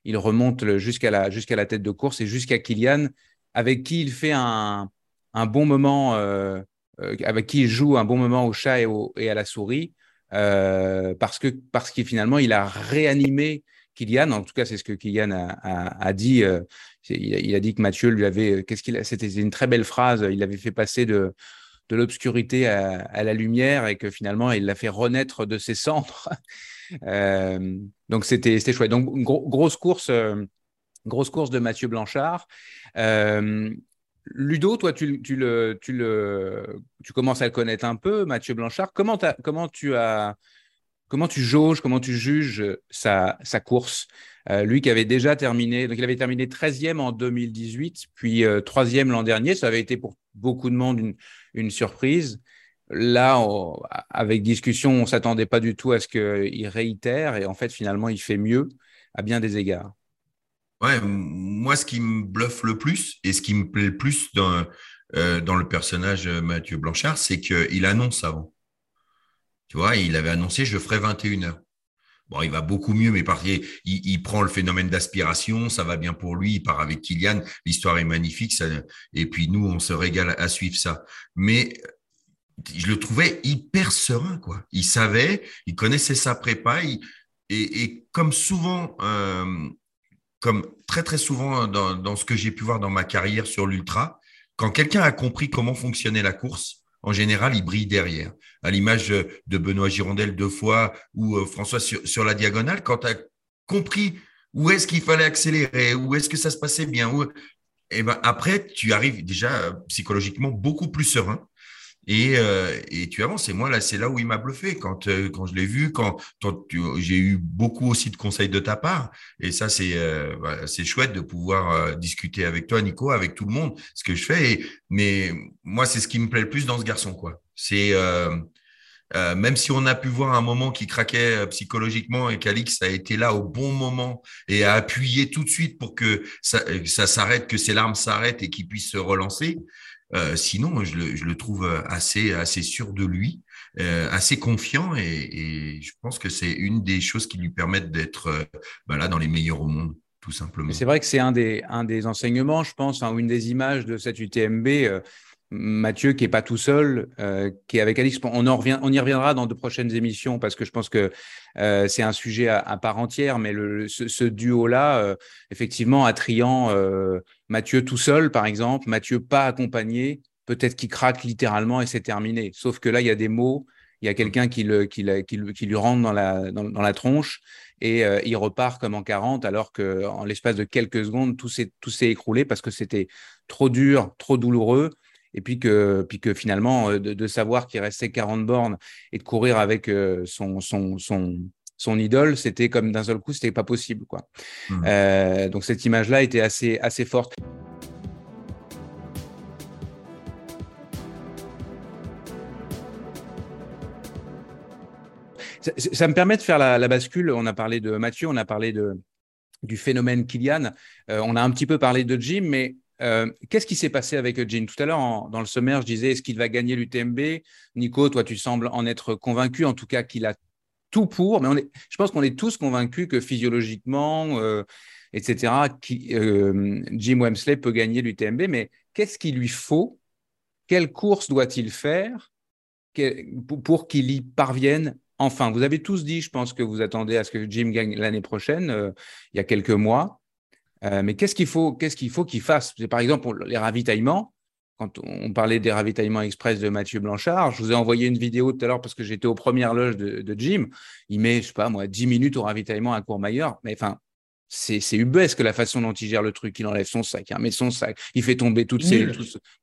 il remonte jusqu'à la, la tête de course et jusqu'à Kylian, avec qui il fait un, un bon moment, avec qui il joue un bon moment au chat et, et à la souris. parce que parce qu'il finalement il a réanimé Kylian, en tout cas, c'est ce que Kylian a, dit. Euh, il, a dit que Mathieu lui avait. Euh, C'était une très belle phrase. Il avait fait passer de, de l'obscurité à, la lumière et que finalement, il l'a fait renaître de ses cendres. *laughs* Euh, donc, c'était chouette. Donc, grosse course. grosse course de Mathieu Blanchard. Ludo, toi, tu, le, tu, le, tu commences à le connaître un peu, Mathieu Blanchard. Comment tu as Comment tu jauges, comment tu juges sa, course? Euh, Lui qui avait déjà terminé, donc il avait terminé 13e en 2018, puis 3e euh, l'an dernier. Ça avait été pour beaucoup de monde une, surprise. Là, avec discussion, on ne s'attendait pas du tout à ce qu'il réitère et en fait, finalement, il fait mieux à bien des égards. Ouais, moi, ce qui me bluffe le plus et ce qui me plaît le plus dans, euh, dans le personnage Mathieu Blanchard, c'est qu'il annonce avant. Il avait annoncé je ferai 21 heures. Bon, il va beaucoup mieux, mais il, prend le phénomène d'aspiration, ça va bien pour lui, il part avec Kylian, l'histoire est magnifique, ça, et puis nous, on se régale à suivre ça. Mais je le trouvais hyper serein, quoi. Il savait, il connaissait sa prépa, et, comme souvent, euh, comme très très souvent dans ce que j'ai pu voir dans ma carrière sur l'ultra, quand quelqu'un a compris comment fonctionnait la course, en général, il brille derrière. À l'image de Benoît Girondel deux fois ou euh, François sur, la diagonale, quand tu as compris où est-ce qu'il fallait accélérer, où est-ce que ça se passait bien, et eh ben après, tu arrives déjà euh, psychologiquement beaucoup plus serein euh, et, tu avances. Et moi, là, c'est là où il m'a bluffé quand, euh, quand je l'ai vu, quand, j'ai eu beaucoup aussi de conseils de ta part. Et ça, c'est euh, c'est chouette de pouvoir discuter avec toi, Nico, avec tout le monde, ce que je fais. mais moi, c'est ce qui me plaît le plus dans ce garçon. quoi. C'est même si on a pu voir un moment qui craquait psychologiquement et qu'Alix a été là au bon moment et a appuyé tout de suite pour que ça s'arrête, que ses larmes s'arrêtent et qu'il puisse se relancer, euh, sinon, je le, trouve assez, assez sûr de lui, euh, assez confiant, et, je pense que c'est une des choses qui lui permettent d'être euh, bah dans les meilleurs au monde. Tout simplement. C'est vrai que c'est un des, un des enseignements, je pense, hein, une des images de cette UTMB. Mathieu qui est pas tout seul, qui est avec Alix. On, en revient, on y reviendra dans de prochaines émissions parce que je pense que c'est un sujet à, part entière. Mais le, ce, duo-là, effectivement, attrayant Mathieu tout seul, par exemple, Mathieu pas accompagné, peut-être qu'il craque littéralement et c'est terminé. Sauf que là, il y a des mots, il y a quelqu'un qui, qui, qui, lui rentre dans la, dans, la tronche et euh, il repart comme en 40 alors qu'en l'espace de quelques secondes, tout s'est écroulé parce que c'était trop dur, trop douloureux. Et puis que, puis que finalement, euh, de, savoir qu'il restait 40 bornes et de courir avec euh, son, son, son, son idole, c'était comme d'un seul coup, c'était pas possible. Quoi. Mmh. Euh, donc cette image-là était assez, assez forte. Ça, me permet de faire la, bascule. On a parlé de Mathieu, on a parlé de, du phénomène Kylian. Euh, on a un petit peu parlé de Jim, mais euh, qu'est-ce qui s'est passé avec Jim Tout à l'heure, dans le sommaire, je disais est-ce qu'il va gagner l'UTMB Nico, toi, tu sembles en être convaincu, en tout cas qu'il a tout pour, mais je pense qu'on est tous convaincus que physiologiquement, euh, etc., euh, Jim Wemsley peut gagner l'UTMB, mais qu'est-ce qu'il lui faut? Quelle course doit-il faire pour qu'il y parvienne enfin? Vous avez tous dit, je pense que vous attendez à ce que Jim gagne l'année prochaine, il y a quelques mois. Mais qu'est-ce qu'il faut qu'est-ce qu'il faut qu'il fasse? Par exemple, les ravitaillements quand on parlait des ravitaillements express de Mathieu Blanchard, je vous ai envoyé une vidéo tout à l'heure parce que j'étais aux premières loges de, Jim. Il met, je sais pas moi, 10 minutes au ravitaillement à Courmayeur. Mais enfin, c'est, c'est ubesque la façon dont il gère le truc. Il enlève son sac, il met son sac, il fait tomber toutes ses,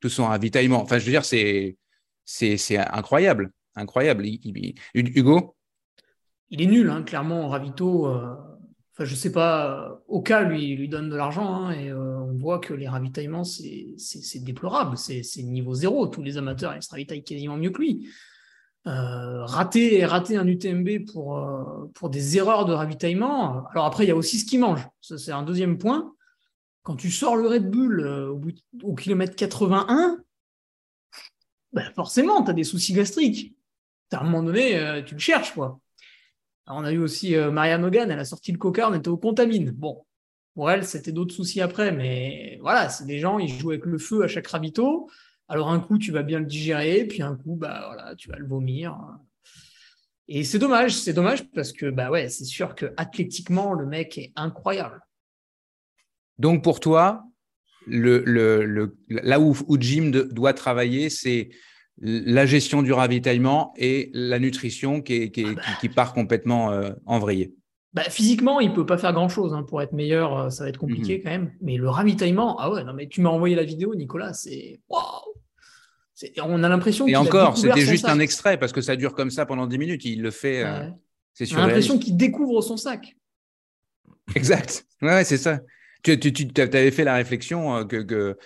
tout, son ravitaillement. Enfin, je veux dire, c'est, c'est, c'est incroyable. Incroyable. Hugo? Il est nul, hein, clairement, ravito. Euh, Enfin, je sais pas, Oka lui, lui donne de l'argent hein, et euh, on voit que les ravitaillements, c'est déplorable, c'est niveau zéro. Tous les amateurs, ils se ravitaillent quasiment mieux que lui. Euh, rater, un UTMB pour, euh, pour des erreurs de ravitaillement. Alors après, il y a aussi ce qu'il mange. Ça, c'est un deuxième point. Quand tu sors le Red Bull euh, au, kilomètre 81, ben forcément, tu as des soucis gastriques. À un moment donné, euh, tu le cherches, quoi. On a eu aussi euh, Marianne Hogan, elle a sorti le coca, on était au contamine. Bon, pour elle, c'était d'autres soucis après, mais voilà, c'est des gens, ils jouent avec le feu à chaque ravito. Alors, un coup, tu vas bien le digérer, puis un coup, bah voilà, tu vas le vomir. Et c'est dommage, c'est dommage parce que, bah ouais, c'est sûr que athlétiquement, le mec est incroyable. Donc pour toi, là où, Jim doit travailler, c'est la gestion du ravitaillement et la nutrition qui, est- qui, est- qui- qui part complètement euh, en vrille. Bah, physiquement, il peut pas faire grand-chose hein, pour être meilleur, euh, ça va être compliqué quand même. Mais le ravitaillement, ah ouais, non mais tu m'as envoyé la vidéo, Nicolas, c'est waouh. On a l'impression Et encore, c'était juste sac. un extrait parce que ça dure comme ça pendant 10 minutes. Il le fait, euh, c'est On a l'impression qu'il découvre son sac. Exact. Ouais, c'est ça. Tu, tu, tu avais fait la réflexion que, que,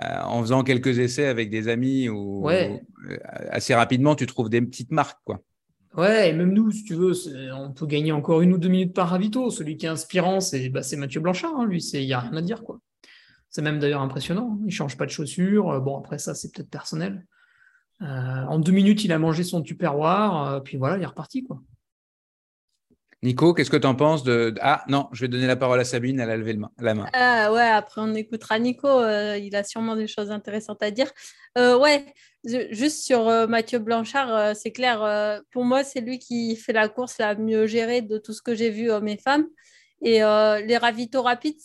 euh, en faisant quelques essais avec des amis ou Ouais. euh, assez rapidement, tu trouves des petites marques, quoi. Ouais, et même nous, si tu veux, on peut gagner encore une ou deux minutes par ravito. Celui qui est inspirant, c'est bah, Mathieu Blanchard. hein, lui, il n'y a rien à dire. quoi. C'est même d'ailleurs impressionnant. hein. Il change pas de chaussures. Euh, Bon, après ça, c'est peut-être personnel. Euh, en deux minutes, il a mangé son tupperware. puis voilà, il est reparti. Quoi. Nico, qu'est-ce que tu en penses de... Ah non, je vais donner la parole à Sabine, elle a levé la main. Ah ouais, après on écoutera Nico, euh, il a sûrement des choses intéressantes à dire. Euh, ouais, juste sur euh, Mathieu Blanchard, euh, c'est clair, euh, pour moi c'est lui qui fait la course la mieux gérée de tout ce que j'ai vu hommes et femmes. Et euh, les ravitaux rapides,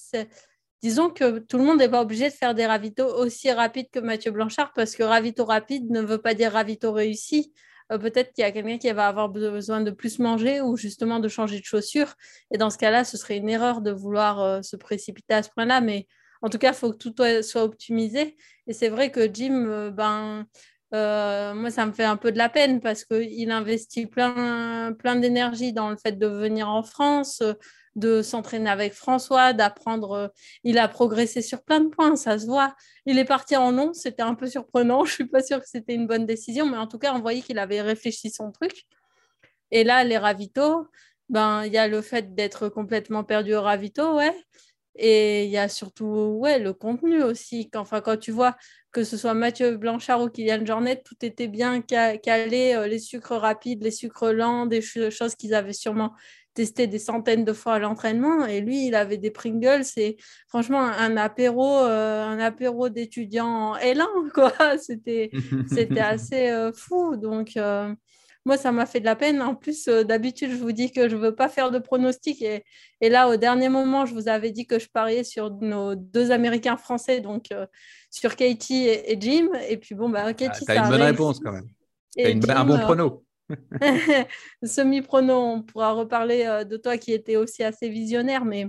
disons que tout le monde n'est pas obligé de faire des ravitaux aussi rapides que Mathieu Blanchard parce que ravito rapide ne veut pas dire ravito réussi. Euh, Peut-être qu'il y a quelqu'un qui va avoir besoin de plus manger ou justement de changer de chaussures. Et dans ce cas-là, ce serait une erreur de vouloir euh, se précipiter à ce point-là. Mais en tout cas, il faut que tout soit- optimisé. Et c'est vrai que Jim, euh, ben, moi, ça me fait un peu de la peine parce qu'il investit plein, plein d'énergie dans le fait de venir en France, de s'entraîner avec François, d'apprendre. euh, il a progressé sur plein de points, ça se voit. Il est parti en non, c'était un peu surprenant. *laughs* Je suis pas sûre que c'était une bonne décision, mais en tout cas, on voyait qu'il avait réfléchi son truc. Et là, les ravitaux, ben, il y a le fait d'être complètement perdu au ravito, ouais. Et il y a surtout ouais, le contenu aussi. Enfin, quand tu vois que ce soit Mathieu Blanchard ou Kylian Jornet, tout était bien ca- calé, euh, les sucres rapides, les sucres lents, des ch- choses qu'ils avaient sûrement testé des centaines de fois à l'entraînement. Et lui, il avait des Pringles. C'est franchement un apéro, euh, un apéro d'étudiants *laughs* L1, quoi. C'était c'était *laughs* assez euh, fou. Donc, euh, moi, ça m'a fait de la peine. En plus, d'habitude, je vous dis que je ne veux pas faire de pronostics. Et, et là, au dernier moment, je vous avais dit que je pariais sur nos deux Américains français, donc sur Katie et, et Jim. Et puis, bon, bah, Ah, Katie, ça une bonne réussi. réponse quand même. Une un bon prono. *laughs* Semi-prono, on pourra reparler euh, de toi qui était aussi assez visionnaire, mais,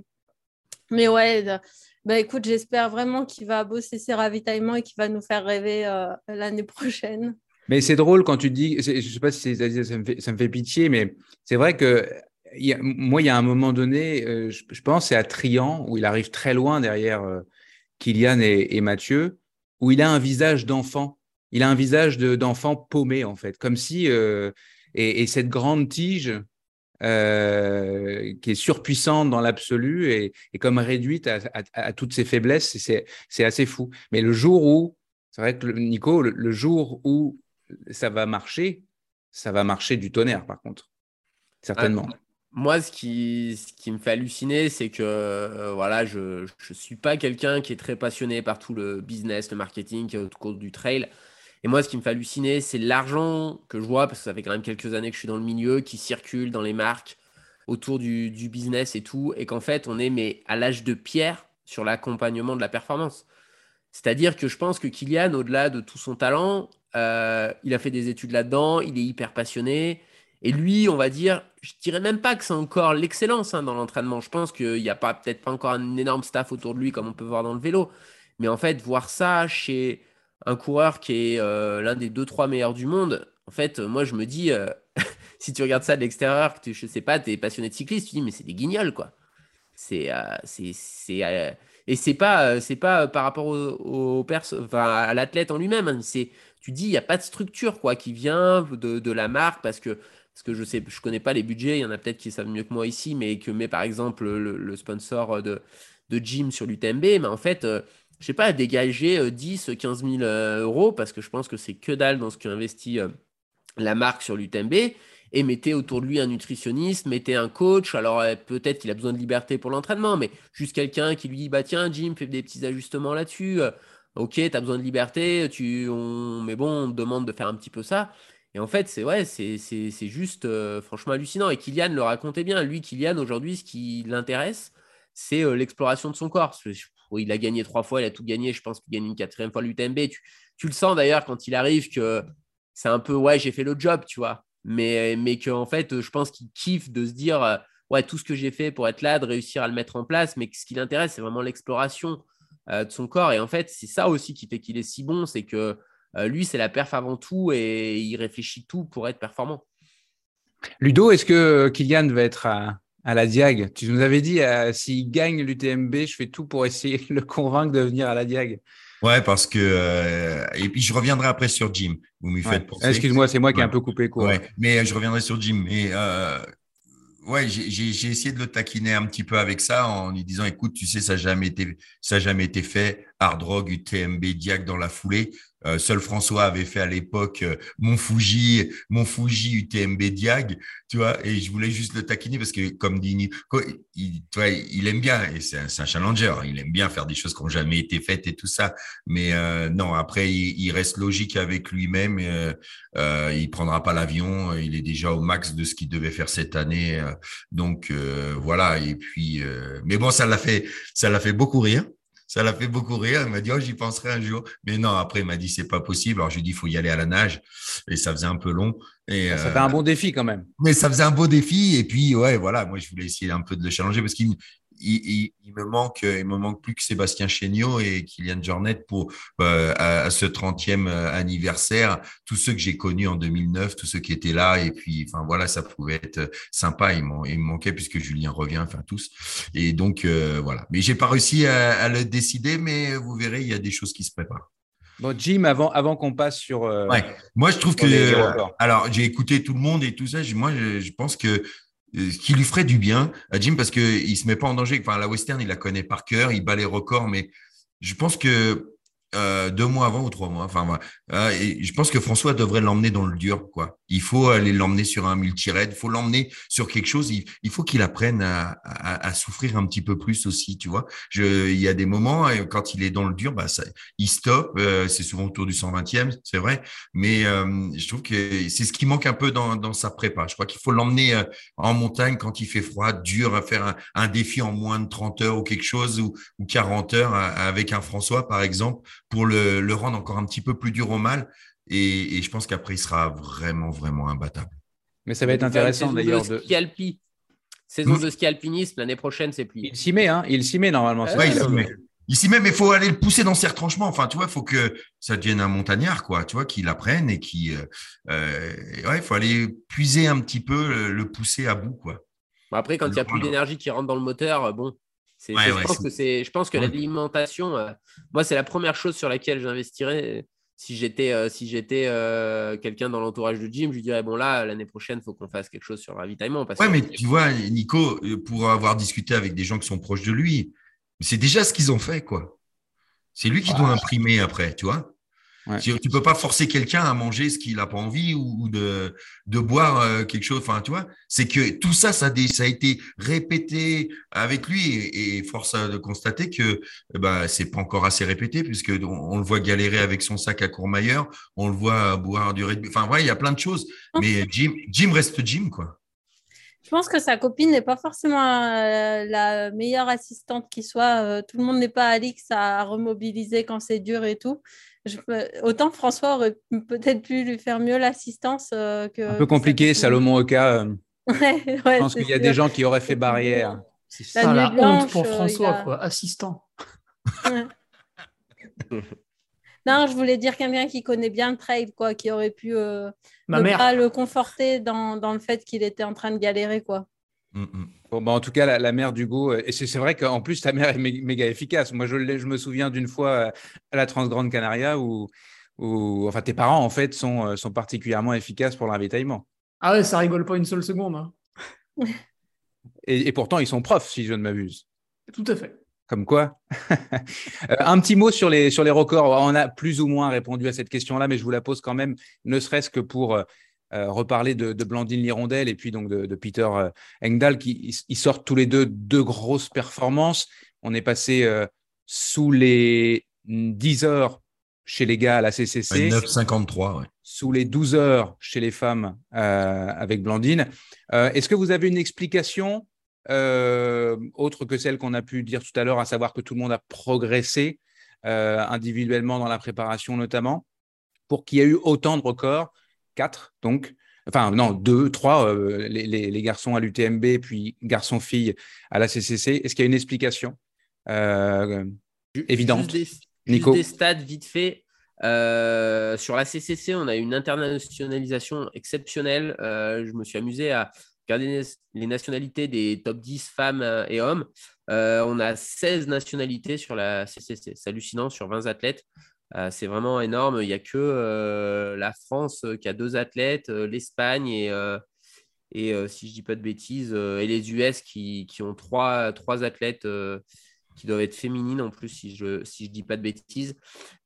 mais ouais, euh, bah, écoute, j'espère vraiment qu'il va bosser ses ravitaillements et qu'il va nous faire rêver euh, l'année prochaine. Mais c'est drôle quand tu dis, je sais pas si ça me, fait, ça me fait pitié, mais c'est vrai que a- moi, il y a un moment donné, je, je pense, c'est à Trian, où il arrive très loin derrière euh, Kylian et, et Mathieu, où il a un visage d'enfant. Il a un visage de- d'enfant paumé, en fait, comme si, euh, et, et cette grande tige euh, qui est surpuissante dans l'absolu et, comme réduite à, toutes ses faiblesses, c'est- assez fou. Mais le jour où, c'est vrai que le- Nico, le, jour où ça va marcher, ça va marcher du tonnerre, par contre. Certainement. Ah, Moi, ce qui, me fait halluciner, c'est que euh, voilà, je ne suis pas quelqu'un qui est très passionné par tout le business, le marketing euh, autour du trail. Et moi, ce qui me fait halluciner, c'est l'argent que je vois, parce que ça fait quand même quelques années que je suis dans le milieu, qui circule dans les marques autour du, business et tout, et qu'en fait, on est mais à l'âge de pierre sur l'accompagnement de la performance. C'est-à-dire que je pense que Kylian, au-delà de tout son talent, euh, il a fait des études là-dedans, il est hyper passionné. Et lui, on va dire, je dirais même pas que c'est encore l'excellence hein, dans l'entraînement. Je pense qu'il n'y a pas peut-être pas encore un énorme staff autour de lui comme on peut voir dans le vélo. Mais en fait, voir ça chez un coureur qui est euh, l'un des deux trois meilleurs du monde, en fait, moi je me dis, euh, *laughs* si tu regardes ça de l'extérieur, que tu, je sais pas, tu es passionné de cyclisme, tu dis mais c'est des guignols quoi. C'est euh, euh, et c'est pas euh, c'est pas euh, par rapport au, au enfin, à l'athlète en lui-même. hein. c'est tu dis il y a pas de structure quoi qui vient de, de la marque parce que parce que je sais je connais pas les budgets. Il y en a peut-être qui savent mieux que moi ici, mais que met par exemple le, sponsor de de gym sur l'UTMB, mais en fait, euh, je sais pas, dégager 10, 15 000 euros, parce que je pense que c'est que dalle dans ce qu'investit la marque sur l'UTMB, et mettez autour de lui un nutritionniste, mettez un coach. Alors peut-être qu'il a besoin de liberté pour l'entraînement, mais juste quelqu'un qui lui dit bah tiens Jim, fais des petits ajustements là-dessus. ok, tu as besoin de liberté, tu, on, mais bon, on te demande de faire un petit peu ça. Et en fait, c'est ouais, c'est juste euh, franchement hallucinant. Et Kylian le racontait bien. Lui, Kylian, aujourd'hui, ce qui l'intéresse, c'est euh, l'exploration de son corps. Il a gagné trois fois, il a tout gagné. Je pense qu'il gagne une quatrième fois l'UTMB. Tu, le sens d'ailleurs quand il arrive que c'est un peu ouais, j'ai fait le job, tu vois. Mais, mais qu'en fait, je pense qu'il kiffe de se dire euh, ouais, tout ce que j'ai fait pour être là, de réussir à le mettre en place. Mais ce qui l'intéresse, c'est vraiment l'exploration de son corps. Et en fait, c'est ça aussi qui fait qu'il est si bon, c'est que euh, lui, c'est la perf avant tout et il réfléchit tout pour être performant. Ludo, est-ce que Kylian va être à, la Diag Tu nous avais dit, euh, s'il gagne l'UTMB, je fais tout pour essayer de *laughs* le convaincre de venir à la Diag. Ouais, parce que euh, et puis je reviendrai après sur Jim. Vous m'y faites Excuse-moi, c'est moi qui ai un peu coupé court. Ouais, mais je reviendrai sur Jim. Mais ouais, j'ai essayé de le taquiner un petit peu avec ça en lui disant, écoute, tu sais, ça n'a jamais été, ça jamais été fait. Hard Rock, UTMB, Diag dans la foulée. Euh, seul François avait fait à l'époque euh, mon Fuji, mon Fuji UTMB Diag, tu vois, et je voulais juste le taquiner parce que, comme dit il, tu vois, il aime bien, et c'est un, challenger, il aime bien faire des choses qui n'ont jamais été faites et tout ça. Mais euh, non, après, il, reste logique avec lui-même, euh, euh, il prendra pas l'avion, il est déjà au max de ce qu'il devait faire cette année. donc voilà, et puis, mais bon, ça l'a fait, ça l'a fait beaucoup rire ça l'a fait beaucoup rire. Il m'a dit, oh, j'y penserai un jour. Mais non, après, il m'a dit, c'est pas possible. Alors, je lui ai dit, il faut y aller à la nage. Et ça faisait un peu long. Et, ça fait un bon défi quand même. Mais ça faisait un beau défi. Et puis, ouais, voilà, moi, je voulais essayer un peu de le challenger parce qu'il il, me manque, il me manque plus que Sébastien Chéniaud et Kylian Jornet pour euh, à, ce 30e euh, anniversaire. Tous ceux que j'ai connus en 2009, tous ceux qui étaient là, et puis, enfin voilà, ça pouvait être sympa. Il, il me manquait puisque Julien revient, enfin tous. Et donc euh, voilà. Mais j'ai pas réussi à, le décider, mais vous verrez, il y a des choses qui se préparent. Bon, Jim, avant, avant qu'on passe sur. ouais. Moi, je trouve que. alors, j'ai écouté tout le monde et tout ça. Moi, je pense que euh, ce qui lui ferait du bien à Jim parce qu'il ne se met pas en danger. Enfin, la western, il la connaît par cœur, il bat les records, mais je pense que euh, deux mois avant ou trois mois. Enfin, euh, et je pense que François devrait l'emmener dans le dur, quoi. Il faut aller l'emmener sur un multi-raid, il faut l'emmener sur quelque chose. Il, faut qu'il apprenne à, souffrir un petit peu plus aussi, tu vois. Il y a des moments quand il est dans le dur, bah, ça, il stoppe. Euh, c'est souvent autour du 120e, c'est vrai. Mais euh, je trouve que c'est ce qui manque un peu dans, sa prépa. Je crois qu'il faut l'emmener euh, en montagne quand il fait froid, dur, à faire un, défi en moins de 30 heures ou quelque chose ou, ou 40 heures avec un François, par exemple pour le, rendre encore un petit peu plus dur mal. Et, et je pense qu'après, il sera vraiment, vraiment imbattable. Mais ça va être intéressant d'ailleurs. De... Ski alpi. Saison hmm. de ski alpinisme, l'année prochaine, c'est plus. Il s'y met, hein il s'y met normalement. Ouais, il s'y met. Il s'y met, mais il faut aller le pousser dans ses retranchements. Enfin, tu vois, il faut que ça devienne un montagnard, quoi. Tu vois, qu'il apprenne et qui, euh, euh, ouais, il faut aller puiser un petit peu, le, pousser à bout, quoi. après, quand il n'y a plus d'énergie qui rentre dans le moteur, bon, je, pense que je pense que l'alimentation, euh, moi, c'est la première chose sur laquelle j'investirais. Si j'étais euh, si j'étais euh, quelqu'un dans l'entourage de gym, je lui dirais bon là l'année prochaine, il faut qu'on fasse quelque chose sur le ravitaillement. Parce ouais, mais tu vois, Nico, pour avoir discuté avec des gens qui sont proches de lui, c'est déjà ce qu'ils ont fait, quoi. C'est lui qui doit imprimer après, tu vois. Tu ne peux pas forcer quelqu'un à manger ce qu'il n'a pas envie ou, de, de boire euh, quelque chose. Enfin, tu vois, c'est que tout ça, ça, a été répété avec lui et, force de constater que ben, c'est pas encore assez répété puisque on, le voit galérer avec son sac à Courmayeur, on le voit boire du Red Enfin, ouais, il y a plein de choses. Mais Jim, Jim reste Jim, quoi. Je pense que sa copine n'est pas forcément euh, la meilleure assistante qui soit. Euh, tout le monde n'est pas Alix à remobiliser quand c'est dur et tout autant François aurait peut-être pu lui faire mieux l'assistance euh, que. Un peu compliqué, Salomon Oka. Euh. *laughs* je pense qu'il y a des gens qui auraient fait barrière. C'est ça la, honte pour euh, François, quoi, assistant. non, je voulais dire quelqu'un qui connaît bien le trail, quoi, qui aurait pu pas le conforter dans, dans le fait qu'il était en train de galérer, quoi. Mm, mm. Bon, bah, en tout cas, la, la mère d'Hugo, euh, et c'est vrai qu'en plus, ta mère est méga efficace. Moi, je, je me souviens d'une fois euh, à la Transgrande Canaria où, où, enfin, tes parents, en fait, sont, euh, sont particulièrement efficaces pour l'ravitaillement. Ah ouais, ça rigole pas une seule seconde. Hein. *laughs* et, et, pourtant, ils sont profs, si je ne m'abuse. Tout à fait. Comme quoi. *laughs* Un petit mot sur les, sur les records. On a plus ou moins répondu à cette question-là, mais je vous la pose quand même, ne serait-ce que pour euh, reparler de, Blandine Lirondelle et puis donc de, Peter Engdahl, qui ils sortent tous les deux deux grosses performances. On est passé sous les 10 heures chez les gars à la CCC. 9,53, Sous les 12 heures chez les femmes avec Blandine. Est-ce que vous avez une explication euh, autre que celle qu'on a pu dire tout à l'heure, à savoir que tout le monde a progressé euh, individuellement dans la préparation notamment, pour qu'il y ait eu autant de records, donc, enfin non, deux, trois, euh, les, garçons à l'UTMB, puis garçons-filles à la CCC. Est-ce qu'il y a une explication évidente juste des, Nico des stades vite fait. sur la CCC, on a une internationalisation exceptionnelle. je me suis amusé à, Regardez les nationalités des top 10 femmes euh, et hommes. Euh, on a 16 nationalités sur la CCC. C'est hallucinant sur 20 athlètes. Euh, c'est vraiment énorme. Il n'y a que la France qui a deux athlètes, l'Espagne et, si je ne dis pas de bêtises, et les US qui, ont trois, trois athlètes qui doivent être féminines en plus, si je ne si je dis pas de bêtises.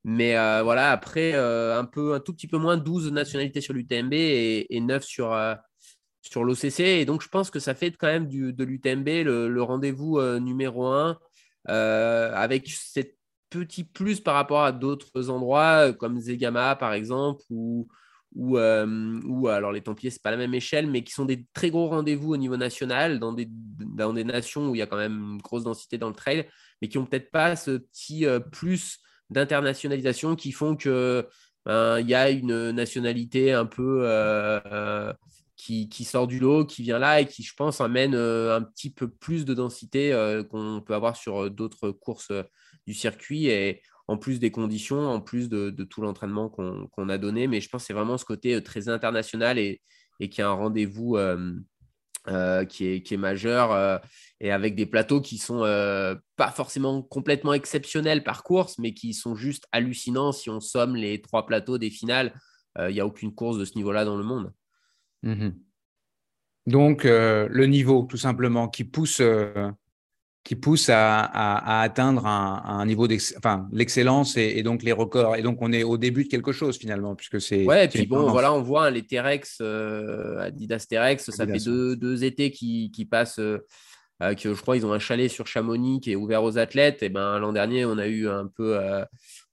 Mais voilà, après, un, peu, un tout petit peu moins 12 nationalités sur l'UTMB et, et 9 sur, sur l'OCC. Et donc, je pense que ça fait quand même du, de l'UTMB le, rendez-vous euh, numéro un, euh, avec cette petit plus par rapport à d'autres endroits, euh, comme Zegama, par exemple, ou, ou, ou alors les Templiers, c'est pas la même échelle, mais qui sont des très gros rendez-vous au niveau national, dans des, dans des nations où il y a quand même une grosse densité dans le trail, mais qui n'ont peut-être pas ce petit plus d'internationalisation qui font que ben, il y a une nationalité un peu qui, sort du lot, qui vient là et qui, je pense, amène euh, un petit peu plus de densité euh, qu'on peut avoir sur euh, d'autres courses du circuit et en plus des conditions, en plus de, tout l'entraînement qu'on a donné. Mais je pense que c'est vraiment ce côté très international et, qui a un rendez-vous qui, est, majeur et avec des plateaux qui sont pas forcément complètement exceptionnels par course, mais qui sont juste hallucinants si on somme les trois plateaux des finales. Il n'y a aucune course de ce niveau-là dans le monde. Mhm. Donc, euh, le niveau, tout simplement, qui pousse, euh, qui pousse à, atteindre un, niveau l'excellence et, donc les records. Et donc, on est au début de quelque chose, finalement, puisque c'est. Ouais, et puis bon, voilà, on voit les Terex, euh, Adidas Terex, ça fait deux, étés qui, qui passent euh, je crois ils ont un chalet sur Chamonix qui est ouvert aux athlètes. Et ben l'an dernier, on a eu un peu, euh,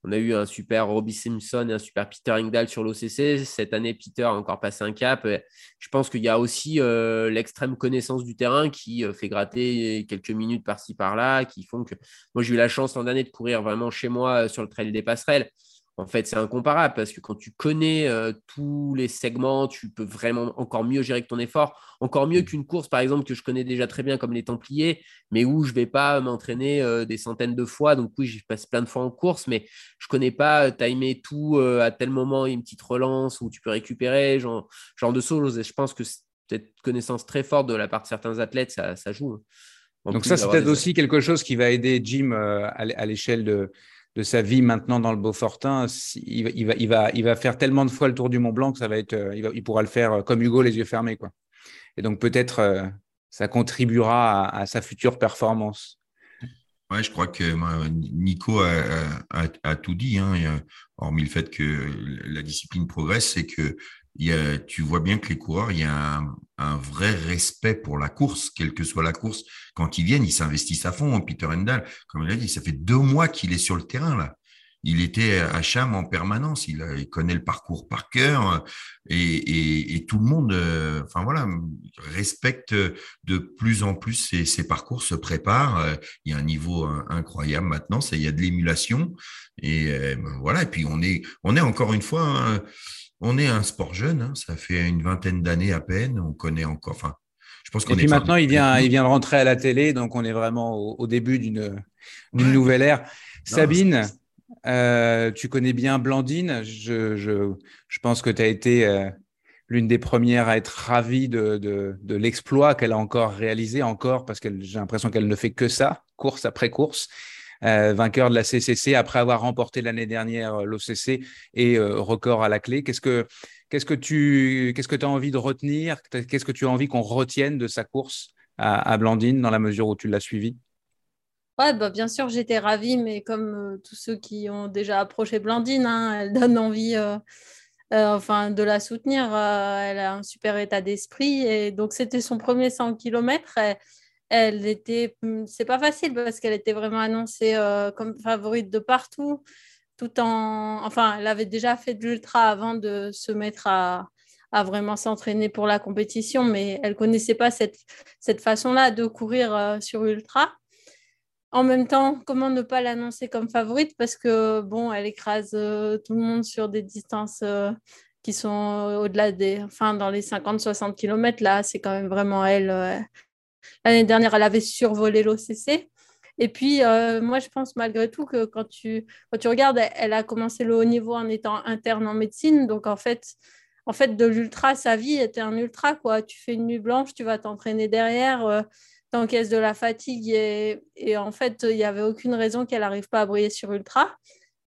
on a eu un super Robbie Simpson et un super Peter Engdahl sur l'OCC. Cette année, Peter a encore passé un cap. je pense qu'il y a aussi euh, l'extrême connaissance du terrain qui fait gratter quelques minutes par-ci par-là, qui font que moi j'ai eu la chance l'an dernier de courir vraiment chez moi sur le trail des passerelles en fait, c'est incomparable parce que quand tu connais euh, tous les segments, tu peux vraiment encore mieux gérer ton effort, encore mieux mmh. qu'une course, par exemple, que je connais déjà très bien comme les Templiers, mais où je ne vais pas m'entraîner euh, des centaines de fois. Donc oui, j'y passe plein de fois en course, mais je ne connais pas euh, timer tout à tel moment, une petite relance où tu peux récupérer, genre, genre de choses. Et je pense que cette connaissance très forte de la part de certains athlètes, ça, joue. Hein. Donc ça, c'est peut-être aussi quelque chose qui va aider Jim à l'échelle de de sa vie maintenant dans le Beaufortin, il, il, va, il, va, il va faire tellement de fois le tour du Mont Blanc que ça va être, euh, il, va, il pourra le faire euh, comme Hugo les yeux fermés. Quoi. Et donc peut-être euh, ça contribuera à, sa future performance. Ouais, je crois que Nico a, tout dit, hein, hormis le fait que la discipline progresse, c'est que tu vois bien que les coureurs, il y a un, vrai respect pour la course, quelle que soit la course. Quand ils viennent, ils s'investissent à fond. Peter Endal, comme il a dit, ça fait deux mois qu'il est sur le terrain là. Il était à Cham en permanence. Il, connaît le parcours par cœur et, tout le monde, euh, enfin voilà, respecte de plus en plus ses, parcours, se prépare. Il y a un niveau incroyable maintenant. il y a de l'émulation et euh, voilà. Et puis on est, on est encore une fois. On est un sport jeune, hein, ça fait une vingtaine d'années à peine, on connaît encore. Enfin, je pense qu'on Et puis maintenant, il vient, il vient de rentrer à la télé, donc on est vraiment au, début d'une nouvelle ère. Sabine, euh, tu connais bien Blandine. Je, je, pense que tu as été euh, l'une des premières à être ravie de, de l'exploit qu'elle a encore réalisé, encore, parce que j'ai l'impression qu'elle ne fait que ça, course après course. Euh, vainqueur de la CCC après avoir remporté l'année dernière euh, l'OCC et euh, record à la clé. Qu'est-ce que qu'est-ce que tu qu'est-ce que as envie de retenir? Qu'est-ce que tu as envie qu'on retienne de sa course à, Blandine dans la mesure où tu l'as suivi Ouais, bah, bien sûr, j'étais ravie, mais comme tous ceux qui ont déjà approché Blandine, hein, elle donne envie enfin, de la soutenir. elle a un super état d'esprit. Et donc, c'était son premier 100 km. Était, hmm, c'est pas facile parce qu'elle était vraiment annoncée comme favorite de partout, tout en, enfin, elle avait déjà fait de l'ultra avant de se mettre à, à vraiment s'entraîner pour la compétition, mais elle connaissait pas cette, cette façon-là de courir sur ultra. En même temps, comment ne pas l'annoncer comme favorite? Parce que, bon, elle écrase euh, tout le monde sur des distances euh, qui sont euh, au-delà des. Enfin, dans les 50-60 km, là, c'est quand même vraiment elle. L'année dernière, elle avait survolé l'OCC. Et puis, moi, je pense malgré tout que quand tu, quand tu regardes, elle, a commencé le haut niveau en étant interne en médecine. Donc, en fait, en fait de l'ultra, sa vie était un ultra. Quoi. Tu fais une nuit blanche, tu vas t'entraîner derrière t'encaisses de la fatigue et, en fait, il n'y avait aucune raison qu'elle n'arrive pas à briller sur Ultra.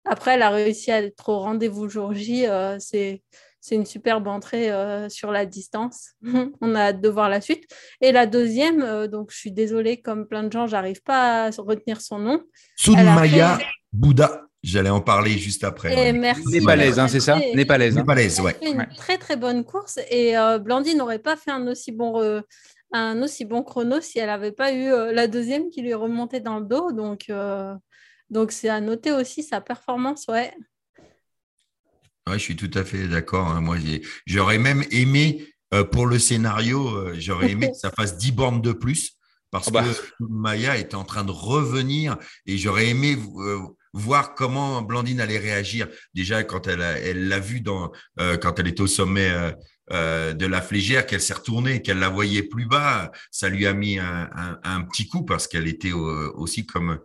Après, elle a réussi à être au rendez-vous jour J. Euh, c'est, une superbe entrée euh, sur la distance. *laughs* On a hâte de voir la suite. Et la deuxième, euh, donc je suis désolée, comme plein de gens, j'arrive pas à retenir son nom. Soudmaya Bouddha. J'allais en parler juste après. Et merci. Népalaise, hein, c'est ça Népalaise. Hein. Népalaise, ouais. Une très très bonne course et Blandine n'aurait pas fait un aussi bon un aussi bon chrono si elle n'avait pas eu euh, la deuxième qui lui remontait dans le dos. Donc, euh, donc c'est à noter aussi sa performance, ouais. Ouais, je suis tout à fait d'accord. Hein. Moi, j'aurais même aimé, euh, pour le scénario, j'aurais aimé que ça *laughs* fasse 10 bornes de plus parce ah bah. que Maya était en train de revenir et j'aurais aimé voir comment Blandine allait réagir. Déjà, quand elle l'a vu dans, quand elle était au sommet euh, de la flégère, qu'elle s'est retournée, qu'elle la voyait plus bas, ça lui a mis un, un petit coup parce qu'elle était aussi comme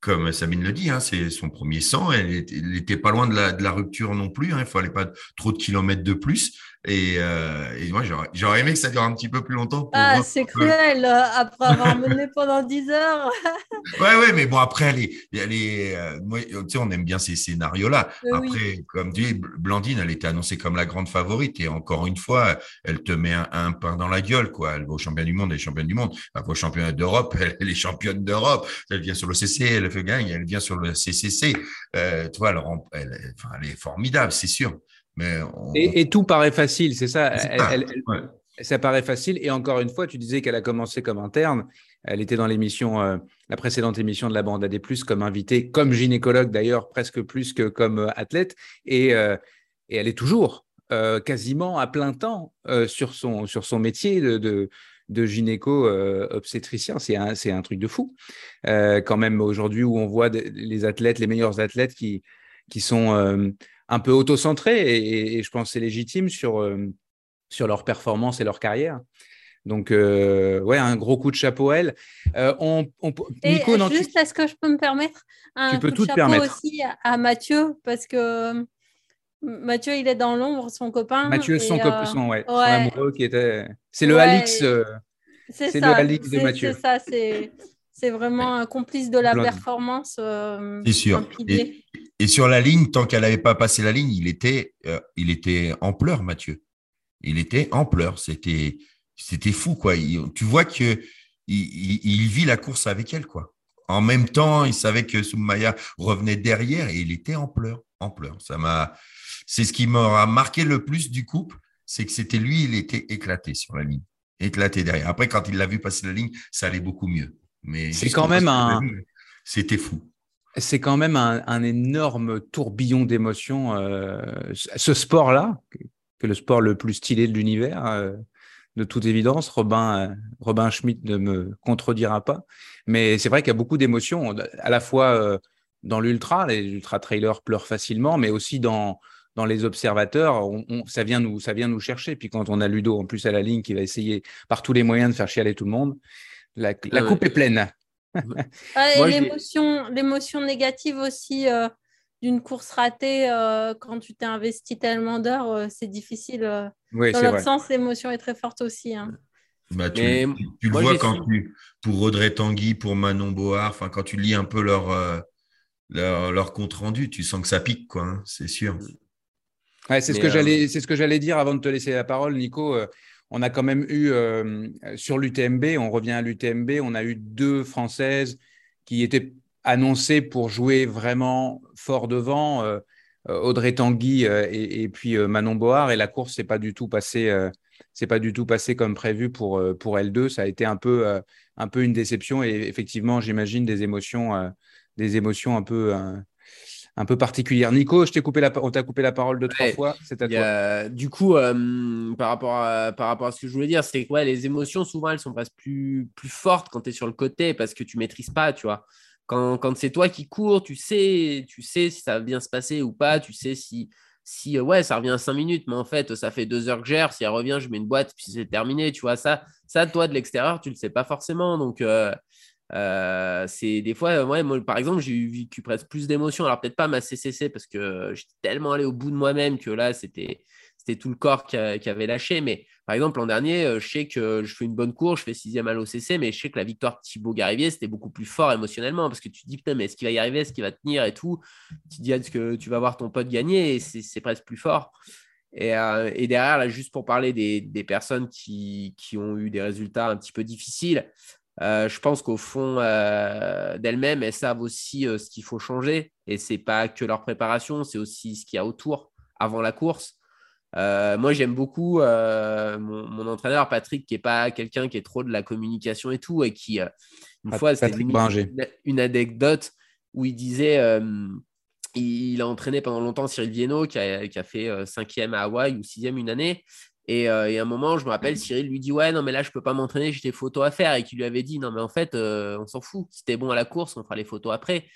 comme Sabine le dit, hein, c'est son premier sang. Elle n'était pas loin de la, rupture non plus. Hein, il ne fallait pas trop de kilomètres de plus. Et, euh, et moi, j'aurais aimé que ça dure un petit peu plus longtemps. ah, c'est cruel, euh, après avoir mené pendant 10 heures. *laughs* ouais, ouais, mais bon, après, elle est, euh, moi, tu sais, on aime bien ces scénarios-là. Après, comme tu dis, Blandine, elle était annoncée comme la grande favorite. Et encore une fois, elle te met un, pain dans la gueule, quoi. Elle va au champion du monde, elle est championne du monde. Elle va au championnat d'Europe, *laughs* elle, est championne d'Europe. Elle vient sur le CC, elle fait gagne, elle vient sur le CCC. Euh, tu vois, elle, elle, enfin, elle est formidable, c'est sûr et, tout paraît facile, c'est ça. Ça paraît facile. Et encore une fois, tu disais qu'elle a commencé comme interne. Elle était dans l'émission, euh, la précédente émission de la bande AD+, comme invitée, comme gynécologue d'ailleurs, presque plus que comme euh, athlète. Et, euh, et, elle est toujours quasiment à plein temps sur, son, sur son métier de, de, de gynéco-obstétricien. c'est un, un, truc de fou. quand même, aujourd'hui, où on voit les athlètes, les meilleurs athlètes qui, qui sont un peu auto-centrés et, je pense c'est légitime sur, euh, sur leur performance et leur carrière. Donc, euh, ouais, un gros coup de chapeau à elle. Euh, on, Nico, juste, est-ce que je peux me permettre un tu peux coup tout de chapeau aussi à Mathieu? Parce que Mathieu, il est dans l'ombre, son copain. Mathieu, son copain, son, ouais, amoureux qui était. C'est le Alix. c'est le Alix de Mathieu. C'est ça, c'est. C'est vraiment un complice de la performance. Euh, c'est sûr. Et, sur la ligne, tant qu'elle n'avait pas passé la ligne, il était, euh, il était en pleurs, Mathieu. Il était en pleurs. C'était, c'était fou, quoi. tu vois que il, vit la course avec elle, quoi. En même temps, il savait que Soumaya revenait derrière et il était en pleurs, en pleurs. Ça m'a, c'est ce qui m'a marqué le plus du couple, c'est que c'était lui, il était éclaté sur la ligne, éclaté derrière. Après, quand il l'a vu passer la ligne, ça allait beaucoup mieux. Mais c'est quand même un. C'était fou. C'est quand même un, énorme tourbillon d'émotions. Euh, ce sport-là, que le sport le plus stylé de l'univers, euh, de toute évidence, Robin, euh, Robin Schmidt ne me contredira pas. Mais c'est vrai qu'il y a beaucoup d'émotions, à la fois dans l'ultra, les ultra-trailers pleurent facilement, mais aussi dans, dans les observateurs, ça, vient nous, ça vient nous chercher. Puis quand on a Ludo en plus à la ligne qui va essayer par tous les moyens de faire chialer tout le monde, la, coupe est pleine. l'émotion, négative aussi euh, d'une course ratée euh, quand tu t'es investi tellement d'heures, euh, c'est difficile. Dans l'autre sens, l'émotion est très forte aussi. Hein. Bah, tu, le vois quand tu, pour Audrey Tanguy, pour Manon Board, enfin quand tu lis un peu leur, leur, compte rendu, tu sens que ça pique, quoi. Hein, c'est sûr. c'est ce que j'allais, c'est ce que j'allais dire avant de te laisser la parole, Nico on a quand même eu, euh, sur l'UTMB, on revient à l'UTMB, on a eu deux Françaises qui était annoncé pour jouer vraiment fort devant. Audrey Tanguy et, puis Manon Board et la course s'est pas du tout passée passé comme prévu pour pour L2 ça a été un peu un peu une déception et effectivement j'imagine des émotions un peu peu particulière. Nico, je t'ai coupé la, on t'a coupé la parole deux, trois fois. C'est à toi. du coup, euh, par, rapport à, par rapport à ce que je voulais dire, c'est que ouais, les émotions, souvent, elles sont presque plus, plus fortes quand tu es sur le côté parce que tu maîtrises pas, tu vois. Quand, quand c'est toi qui cours, tu sais, tu sais si ça va bien se passer ou pas, tu sais si, si ouais, ça revient à cinq minutes, mais en fait, ça fait deux heures que gère. Si elle revient, je mets une boîte, puis c'est terminé, tu vois. Ça, ça, toi, de l'extérieur, tu le sais pas forcément. Donc, euh, euh, c'est des fois, ouais, moi, par exemple, j'ai vécu presque plus d'émotions. Alors, peut-être pas ma CCC parce que j'étais tellement allé au bout de moi-même que là, c'était tout le corps qui, avait lâché. Mais par exemple, l'an dernier, euh, je sais que je fais une bonne course, je fais sixième à l'OCC, mais je sais que la victoire de Thibaut Garivier, c'était beaucoup plus fort émotionnellement parce que tu te dis, putain, mais est-ce qu'il va y arriver, est-ce qu'il va tenir et tout? Tu te dis, est-ce que tu vas voir ton pote gagner? Et c'est presque plus fort. Et, euh, et, derrière, là, juste pour parler des, des personnes qui, qui, ont eu des résultats un petit peu difficiles, euh, je pense qu'au fond euh, d'elles-mêmes, elles savent aussi euh, ce qu'il faut changer. Et c'est pas que leur préparation, c'est aussi ce qu'il y a autour avant la course. moi, j'aime beaucoup mon, entraîneur Patrick, qui est pas quelqu'un qui est trop de la communication et tout, et qui, une fois, c'était une, anecdote où il disait, il, a entraîné pendant longtemps Cyril Vienno, qui a, qui a fait cinquième à Hawaï ou sixième une année, euh, et, à un moment, je me rappelle, Cyril lui dit Ouais, non, mais là, je peux pas m'entraîner, j'ai des photos à faire. Et qui lui avait dit Non, mais en fait, euh, on s'en fout. Si t'es bon à la course, on fera les photos après.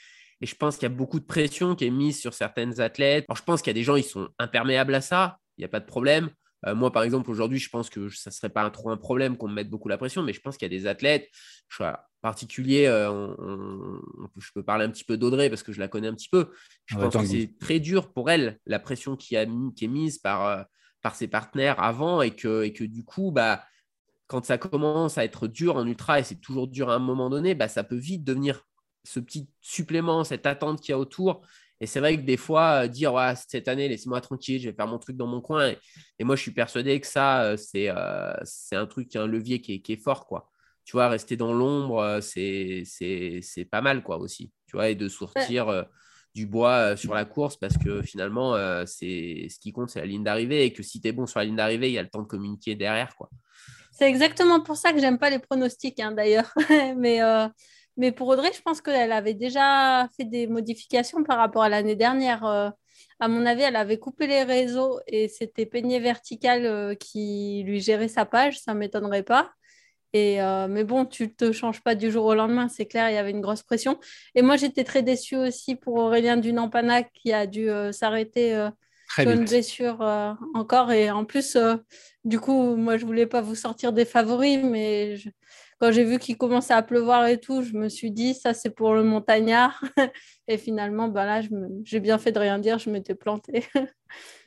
Et je pense qu'il y a beaucoup de pression qui est mise sur certaines athlètes. Alors, je pense qu'il y a des gens, ils sont imperméables à ça. Il n'y a pas de problème. Euh, moi, par exemple, aujourd'hui, je pense que ça ne serait pas un, trop un problème qu'on me mette beaucoup la pression, mais je pense qu'il y a des athlètes, je, en particulier, je peux parler un petit peu d'Audrey parce que je la connais un petit peu. Je pense que c'est très dur pour elle, la pression qui, a, qui est mise par par ses partenaires avant et que, et que du coup, bah, quand ça commence à être dur en ultra et c'est toujours dur à un moment donné, bah, ça peut vite devenir ce petit supplément, cette attente qu'il y a autour. Et c'est vrai que des fois, euh, dire cette année, laissez-moi tranquille, je vais faire mon truc dans mon coin. Et, moi, je suis persuadé que ça, euh, c'est euh, c'est un truc, un levier qui est, qui est, fort. quoi. Tu vois, rester dans l'ombre, c'est pas mal quoi aussi. Tu vois, et de sortir du bois euh, sur la course parce que finalement, euh, c'est ce qui compte, c'est la ligne d'arrivée et que si tu es bon sur la ligne d'arrivée, il y a le temps de communiquer derrière. quoi. C'est exactement pour ça que j'aime pas les pronostics hein, d'ailleurs. *laughs* mais, euh, mais pour Audrey, je pense qu'elle avait déjà fait des modifications par rapport à l'année dernière. à mon avis, elle avait coupé les réseaux et c'était Peigné Vertical qui lui gérait sa page, ça ne m'étonnerait pas. Et, euh, mais bon, tu ne te changes pas du jour au lendemain, c'est clair, il y avait une grosse pression. Et moi, j'étais très déçue aussi pour Aurélien Dunampana qui a dû euh, s'arrêter euh, sur une blessure encore. Et en plus, du coup, moi, je ne voulais pas vous sortir des favoris, mais quand j'ai vu qu'il commençait à pleuvoir et tout, je me suis dit, ça, c'est pour le montagnard. *laughs* et finalement, ben là, j'ai bien fait de rien dire, je m'étais plantée. *laughs*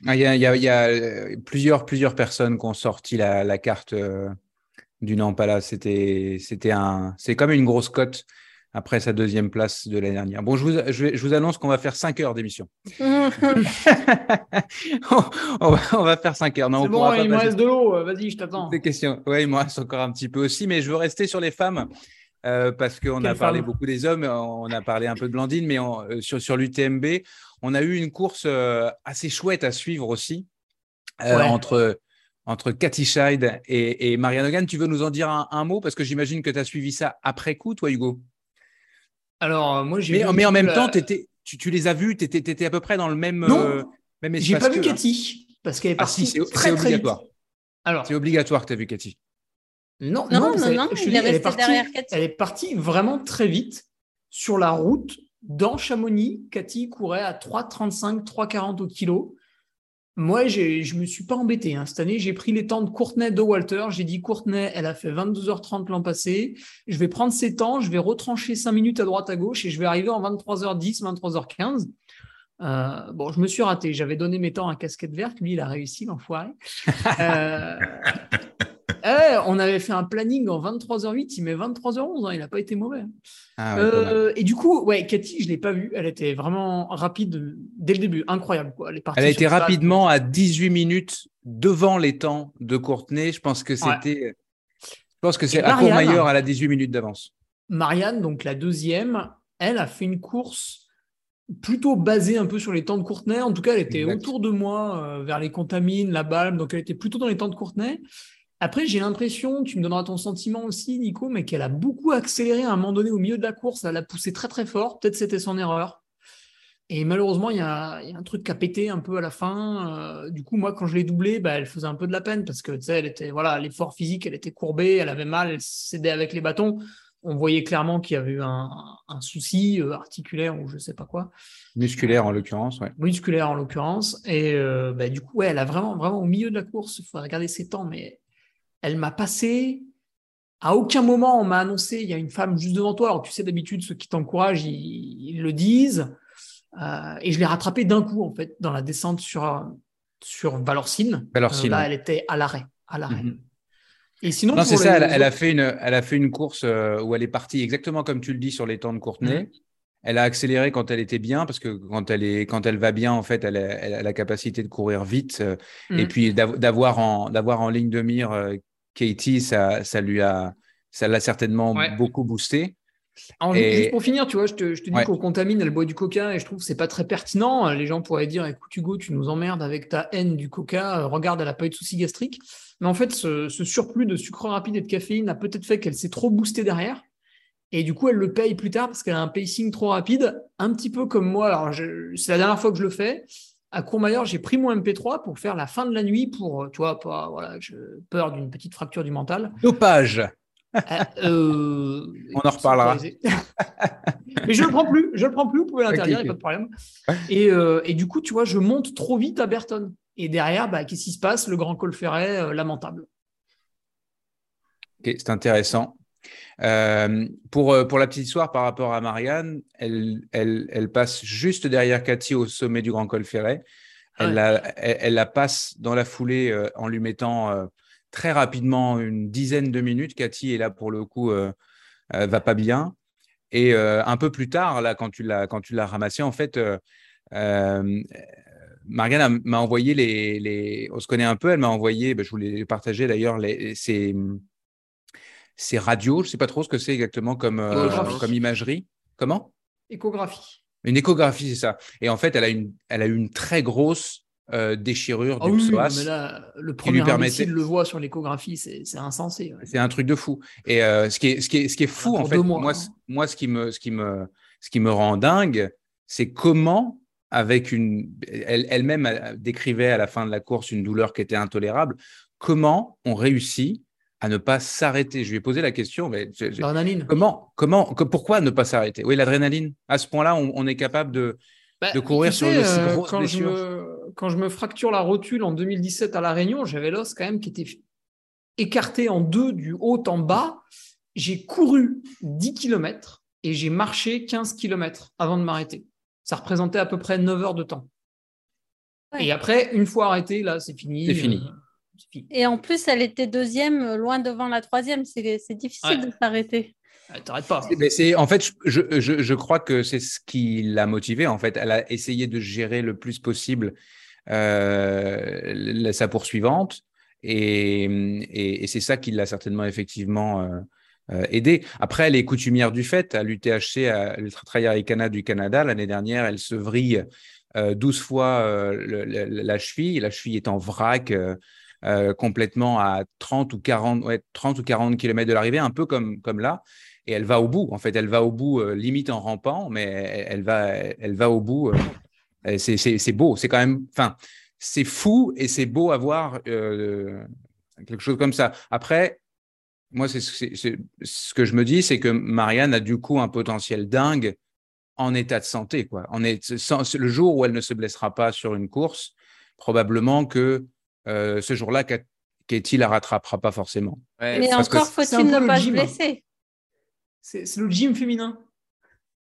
Ah, il y, a, plusieurs, plusieurs personnes qui ont sorti la, la carte du Nampala. C'était, c'était un, c'est comme une grosse cote après sa deuxième place de l'année dernière. Bon, je vous, je, vous annonce qu'on va faire 5 heures d'émission. *laughs* *laughs* on, va, faire 5 heures. Non, c'est bon, il me reste de l'eau. Vas-y, je t'attends. Des questions. Oui, il me reste encore un petit peu aussi, mais je veux rester sur les femmes. Euh, parce qu'on a parlé beaucoup des hommes, on a parlé un peu de Blandine, mais euh, sur, sur l'UTMB, on a eu une course euh, assez chouette à suivre aussi, entre entre Cathy Scheid et, Marianne Hogan. Tu veux nous en dire un, mot? Parce que j'imagine que tu as suivi ça après coup, toi, Hugo. Alors, moi, j'ai. Mais, mais en même temps, tu, les as vus, tu étais, à peu près dans le même, non, euh, même J'ai pas vu Cathy, parce qu'elle est ah, partie c'est, très, obligatoire. Alors, c'est obligatoire que tu as vu Cathy. Non, non, non, non, je elle, est partie, elle est partie vraiment très vite sur la route dans Chamonix. Cathy courait à 3,35, 3,40 au kilo. Moi, je ne me suis pas embêté. Hein. Cette année, j'ai pris les temps de Courtenay de Walter. J'ai dit Courtenay, elle a fait 22h30 l'an passé. Je vais prendre ses temps, je vais retrancher 5 minutes à droite à gauche et je vais arriver en 23h10, 23h15. Euh, bon, je me suis raté. J'avais donné mes temps à Casquette Verte. Lui, il a réussi, l'enfoiré. euh, *laughs* eh, on avait fait un planning en 23h08, il met 23h11, hein, il n'a pas été mauvais. Ah euh, et du coup, ouais, Cathy, je ne l'ai pas vue, elle était vraiment rapide dès le début, incroyable. Quoi. Elle, est elle a été rapidement à 18 minutes devant les temps de Courtenay. Je pense que c'était. Je pense que c'est à Courmayeur, à la 18 minutes d'avance. Marianne, donc la deuxième, elle a fait une course plutôt basée un peu sur les temps de Courtenay. En tout cas, elle était Exact. autour de moi, euh, vers les Contamines, la Balme, donc elle était plutôt dans les temps de Courtenay. Après, j'ai l'impression, tu me donneras ton sentiment aussi, Nico, mais qu'elle a beaucoup accéléré à un moment donné au milieu de la course. Elle a poussé très très fort. Peut-être c'était son erreur. Et malheureusement, il y a, il y a un truc qui a pété un peu à la fin. Euh, du coup, moi, quand je l'ai doublée, bah, elle faisait un peu de la peine parce que tu sais, elle était, voilà, l'effort physique, elle était courbée, elle avait mal, elle cédait avec les bâtons. On voyait clairement qu'il y avait eu un, un souci euh, articulaire ou je sais pas quoi Musculaire en l'occurrence, ouais. musculaire en l'occurrence. Et euh, bah, du coup, ouais, elle a vraiment, vraiment au milieu de la course, il faut regarder ses temps, mais elle m'a passé. À aucun moment on m'a annoncé il y a une femme juste devant toi. Alors tu sais d'habitude ceux qui t'encouragent ils, ils le disent. Euh, et je l'ai rattrapée d'un coup en fait dans la descente sur euh, sur Valorcine. Valorcine, là ouais. elle était à l'arrêt, à l'arrêt. Mhm. Et sinon Non, c'est ça, les elle, elle a autres- fait une, elle a fait une course euh, où elle est partie exactement comme tu le dis sur les temps de Courtenay. Mhm. Elle a accéléré quand elle était bien, parce que quand elle, est, quand elle va bien, en fait, elle a, elle a la capacité de courir vite. euh, Et Mhm. puis d'av- d'avoir en, d'avoir en ligne de mire euh, Katie, ça, ça lui a, ça l'a certainement Ouais. beaucoup boosté. Alors, Et- Juste pour finir, tu vois, je te, je te dis Ouais. qu'on contamine, elle boit du coca et je trouve que c'est pas très pertinent. Les gens pourraient dire, écoute Hugo, tu nous emmerdes avec ta haine du coca, euh, regarde, elle a pas eu de soucis gastriques. Mais en fait, ce, ce surplus de sucre rapide et de caféine a peut-être fait qu'elle s'est trop boostée derrière. Et du coup, elle le paye plus tard parce qu'elle a un pacing trop rapide, un petit peu comme moi. Alors, c'est la dernière fois que je le fais. À Courmayeur, j'ai pris mon MP3 pour faire la fin de la nuit pour, euh, tu vois, pas, voilà, je peur d'une petite fracture du mental. Dopage. Euh, euh, On en reparlera. Mais je le prends plus, je le prends plus, vous pouvez l'interdire, Ok, il ok. n'y a pas de problème. Et, euh, et du coup, tu vois, je monte trop vite à Berton. Et derrière, bah, qu'est-ce qui se passe? Le grand col ferret, lamentable. Ok, c'est intéressant. Euh, pour, euh, pour la petite histoire par rapport à Marianne, elle, elle, elle passe juste derrière Cathy au sommet du Grand Col Ferret. Elle, Ouais. la, elle, elle la passe dans la foulée euh, en lui mettant euh, très rapidement une dizaine de minutes. Cathy est là pour le coup, va pas bien. Et un peu plus tard, là, quand tu l'as quand tu l'as ramassée, en fait, Marianne m'a envoyé les, les. On se connaît un peu. Elle m'a envoyé. ben, je voulais partager d'ailleurs. Les, ses, ses radios. Je sais pas trop ce que c'est exactement comme euh, comme imagerie. Comment? Échographie. Une échographie, c'est ça. Et en fait, elle a une, elle a eu une très grosse euh, déchirure Ah du oui, oui, psoas. mais là, le lui premier permettait- le voit sur l'échographie, c'est c'est insensé. ouais. C'est un truc de fou. Et euh, ce, qui est, ce, qui est, ce qui est fou, en fait, mois, moi, hein. moi ce, qui me, ce, qui me, ce qui me rend dingue, c'est comment, avec une. Elle- Elle-même elle décrivait à la fin de la course une douleur qui était intolérable, comment on réussit à ne pas s'arrêter. Je lui ai posé la question, mais je- je- L'adrénaline. comment, comment, que- pourquoi ne pas s'arrêter? Oui, l'adrénaline. À ce point-là, on, on est capable de. Bah, de courir tu sur sais, une euh, grosse quand je, blessure. me, quand je me fracture la rotule en 2017 à La Réunion, j'avais l'os quand même qui était écarté en deux du haut en bas. J'ai couru 10 km et j'ai marché 15 km avant de m'arrêter. Ça représentait à peu près 9 heures de temps. Ouais. Et après, une fois arrêté, là, c'est fini. C'est fini. Et en plus, elle était deuxième, euh, loin devant la troisième. C'est c'est difficile Ouais. de s'arrêter. T'arrêtes pas. Mais c'est en fait, je, je, je crois que c'est ce qui l'a motivée. En fait, elle a essayé de gérer le plus possible euh, la- sa poursuivante, et, et, et c'est ça qui l'a certainement effectivement euh, euh, aidé. Après, elle est coutumière du fait à l'UTHC, à l'Ultra du Canada. L'année dernière, elle se vrille euh, 12 fois euh, le- le- la cheville. La cheville est en vrac. Euh, complètement à 30 ou 40, ouais, 30 ou 40 km de l'arrivée, un peu comme, comme là et elle va au bout. En fait, elle va au bout, euh, limite en rampant, mais elle, va, elle va au bout. euh, c'est- beau. C'est quand même, enfin, c'est fou et c'est beau à voir quelque chose comme ça. Après, moi, c'est ce que je me dis, c'est que Marianne a du coup un potentiel dingue en état de santé. Quoi. Est, le jour où elle ne se blessera pas sur une course, probablement que euh, ce jour-là, Kat- Katie la rattrapera pas forcément. Ouais, Mais encore faut-il ne pas se gym, hein. blesser. C'est le gym féminin.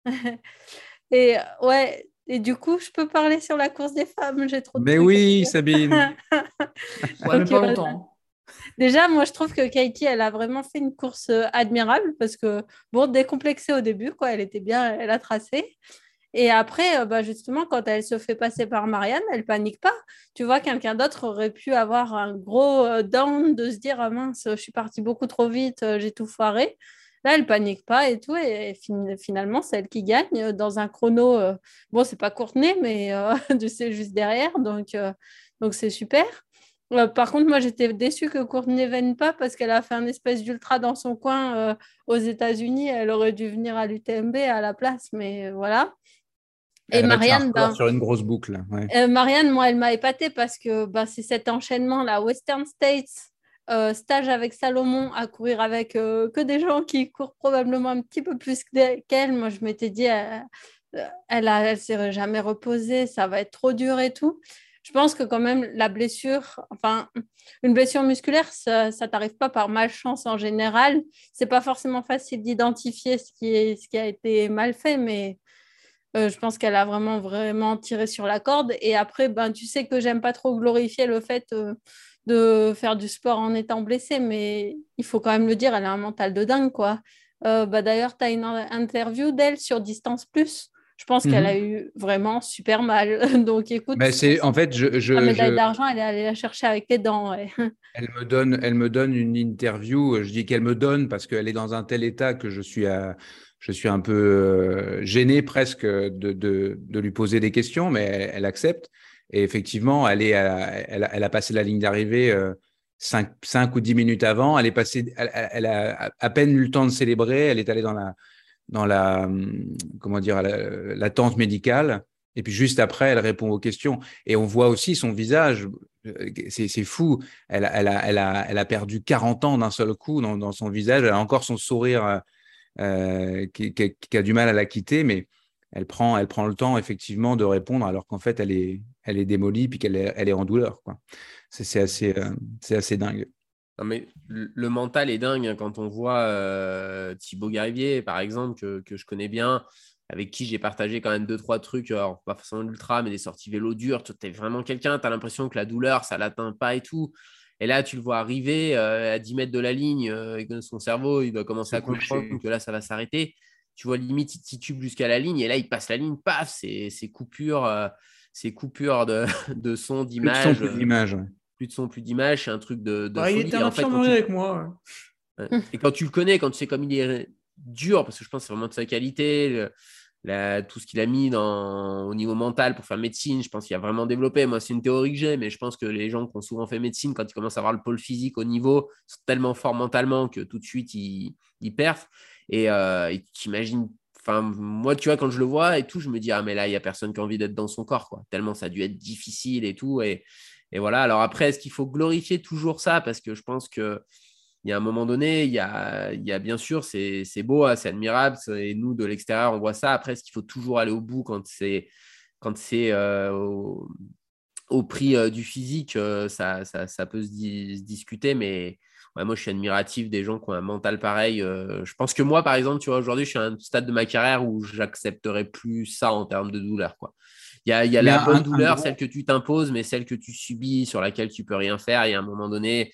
*laughs* Et ouais. Et du coup, je peux parler sur la course des femmes. J'ai trop de Mais oui. Sabine. *laughs* Ouais, mais Ok, pas longtemps. Déjà, moi, je trouve que Katie, elle a vraiment fait une course euh, admirable parce que, bon, décomplexée au début, quoi, elle était bien, elle a tracé. Et après, euh, bah, justement, quand elle se fait passer par Marianne, elle panique pas. Tu vois, quelqu'un d'autre aurait pu avoir un gros euh, down de se dire, ah mince, je suis partie beaucoup trop vite, euh, j'ai tout foiré. Là, elle panique pas et tout. Et, finalement, c'est elle qui gagne dans un chrono. Bon, c'est pas Courtenay, mais *laughs* tu sais, juste derrière. Donc, donc c'est super. par contre, moi, j'étais déçue que Courtenay ne vienne pas parce qu'elle a fait un espèce d'ultra dans son coin aux États-Unis. Elle aurait dû venir à l'UTMB à la place, mais voilà. Et Marianne, ben, sur une grosse boucle. Euh, Marianne, moi, elle m'a épatée parce que ben, c'est cet enchaînement, la Western States, euh, stage avec Salomon, à courir avec euh, que des gens qui courent probablement un petit peu plus qu'elle. Moi, je m'étais dit, elle, elle, elle s'est jamais reposée, ça va être trop dur et tout. Je pense que quand même la blessure, enfin une blessure musculaire, ça, ne t'arrive pas par malchance en général. C'est pas forcément facile d'identifier ce qui ce qui a été mal fait, mais euh, je pense qu'elle a vraiment, vraiment tiré sur la corde. Et après, ben, tu sais que j'aime pas trop glorifier le fait euh, de faire du sport en étant blessée, mais il faut quand même le dire, elle a un mental de dingue. quoi. Euh, bah, D'ailleurs, tu as une interview d'elle sur Distance Plus. Je pense qu'elle a mhm. eu vraiment super mal. *laughs* Donc, écoute. Mais c'est en fait, je, je la médaille d'argent, elle est allée la chercher avec les dents. *laughs* Elle me donne, elle me donne une interview. Je dis qu'elle me donne parce qu'elle est dans un tel état que je suis à, je suis un peu euh, gêné presque de, lui poser des questions, mais elle, accepte. Et effectivement, elle, a, passé la ligne d'arrivée 5, euh, 5, ou 10 minutes avant. Elle, est passée, elle, a à peine eu le temps de célébrer. Elle est allée dans la, dans la, hum, comment dire, la, tente médicale. Et puis juste après, elle répond aux questions. Et on voit aussi son visage. Euh, c'est fou. Elle, a, perdu 40 ans d'un seul coup dans, dans, son visage. Elle a encore son sourire euh, qui, a du mal à la quitter, mais elle prend, elle prend le temps effectivement de répondre alors qu'en fait elle est, elle est démolie puis qu'elle est, elle est en douleur. C'est assez, euh, c'est assez dingue. Non, mais le mental est dingue hein, quand on voit euh, Thibaut Garivier, par exemple, que, que, je connais bien, avec qui j'ai partagé quand même deux, trois trucs, pas forcément l'ultra, mais des sorties vélo dures. Tu es vraiment quelqu'un, tu as l'impression que la douleur, ça l'atteint pas et tout. Et là, tu le vois arriver euh, à 10 mètres de la ligne, euh, son cerveau, il doit commencer à comprendre que là, ça va s'arrêter. Tu vois, limite, il titube jusqu'à la ligne, et là, il passe la ligne, paf, c'est coupures, euh, c'est coupures de, *laughs* de son, d'image. Plus de son, plus d'image. Plus de son, plus d'image, c'est un truc de. de bah, il était en fait, avec moi. Et quand tu le connais, quand tu sais comme il est dur, parce que je pense que c'est vraiment de sa qualité, tout ce qu'il a mis dans, au niveau mental pour faire médecine, je pense qu'il a vraiment développé. Moi, c'est une théorie que j'ai, mais je pense que les gens qui ont souvent fait médecine, quand ils commencent à avoir le pôle physique au niveau, sont tellement forts mentalement que tout de suite, ils, ils perfent. Et, euh, tu imagines, moi, tu vois, quand je le vois et tout, je me dis, ah, mais là, il n'y a personne qui a envie d'être dans son corps, quoi. Tellement ça a dû être difficile et tout. Et, et voilà. Alors après, est-ce qu'il faut glorifier toujours ça? Parce que je pense que il y a un moment donné, il y a, il y a bien sûr, c'est beau, hein, c'est admirable, et nous, de l'extérieur, on voit ça. Après, est-ce qu'il faut toujours aller au bout quand c'est quand c'est euh, au, prix euh, du physique euh, ça, ça, ça, peut se, discuter, mais moi, je suis admiratif des gens qui ont un mental pareil. je pense que moi, par exemple, tu vois, aujourd'hui, je suis à un stade de ma carrière où j'accepterai plus ça en termes de douleur. Quoi. Il y a, il y a la bonne douleur, celle que tu t'imposes, mais celle que tu subis, sur laquelle tu peux rien faire. Et à un moment donné,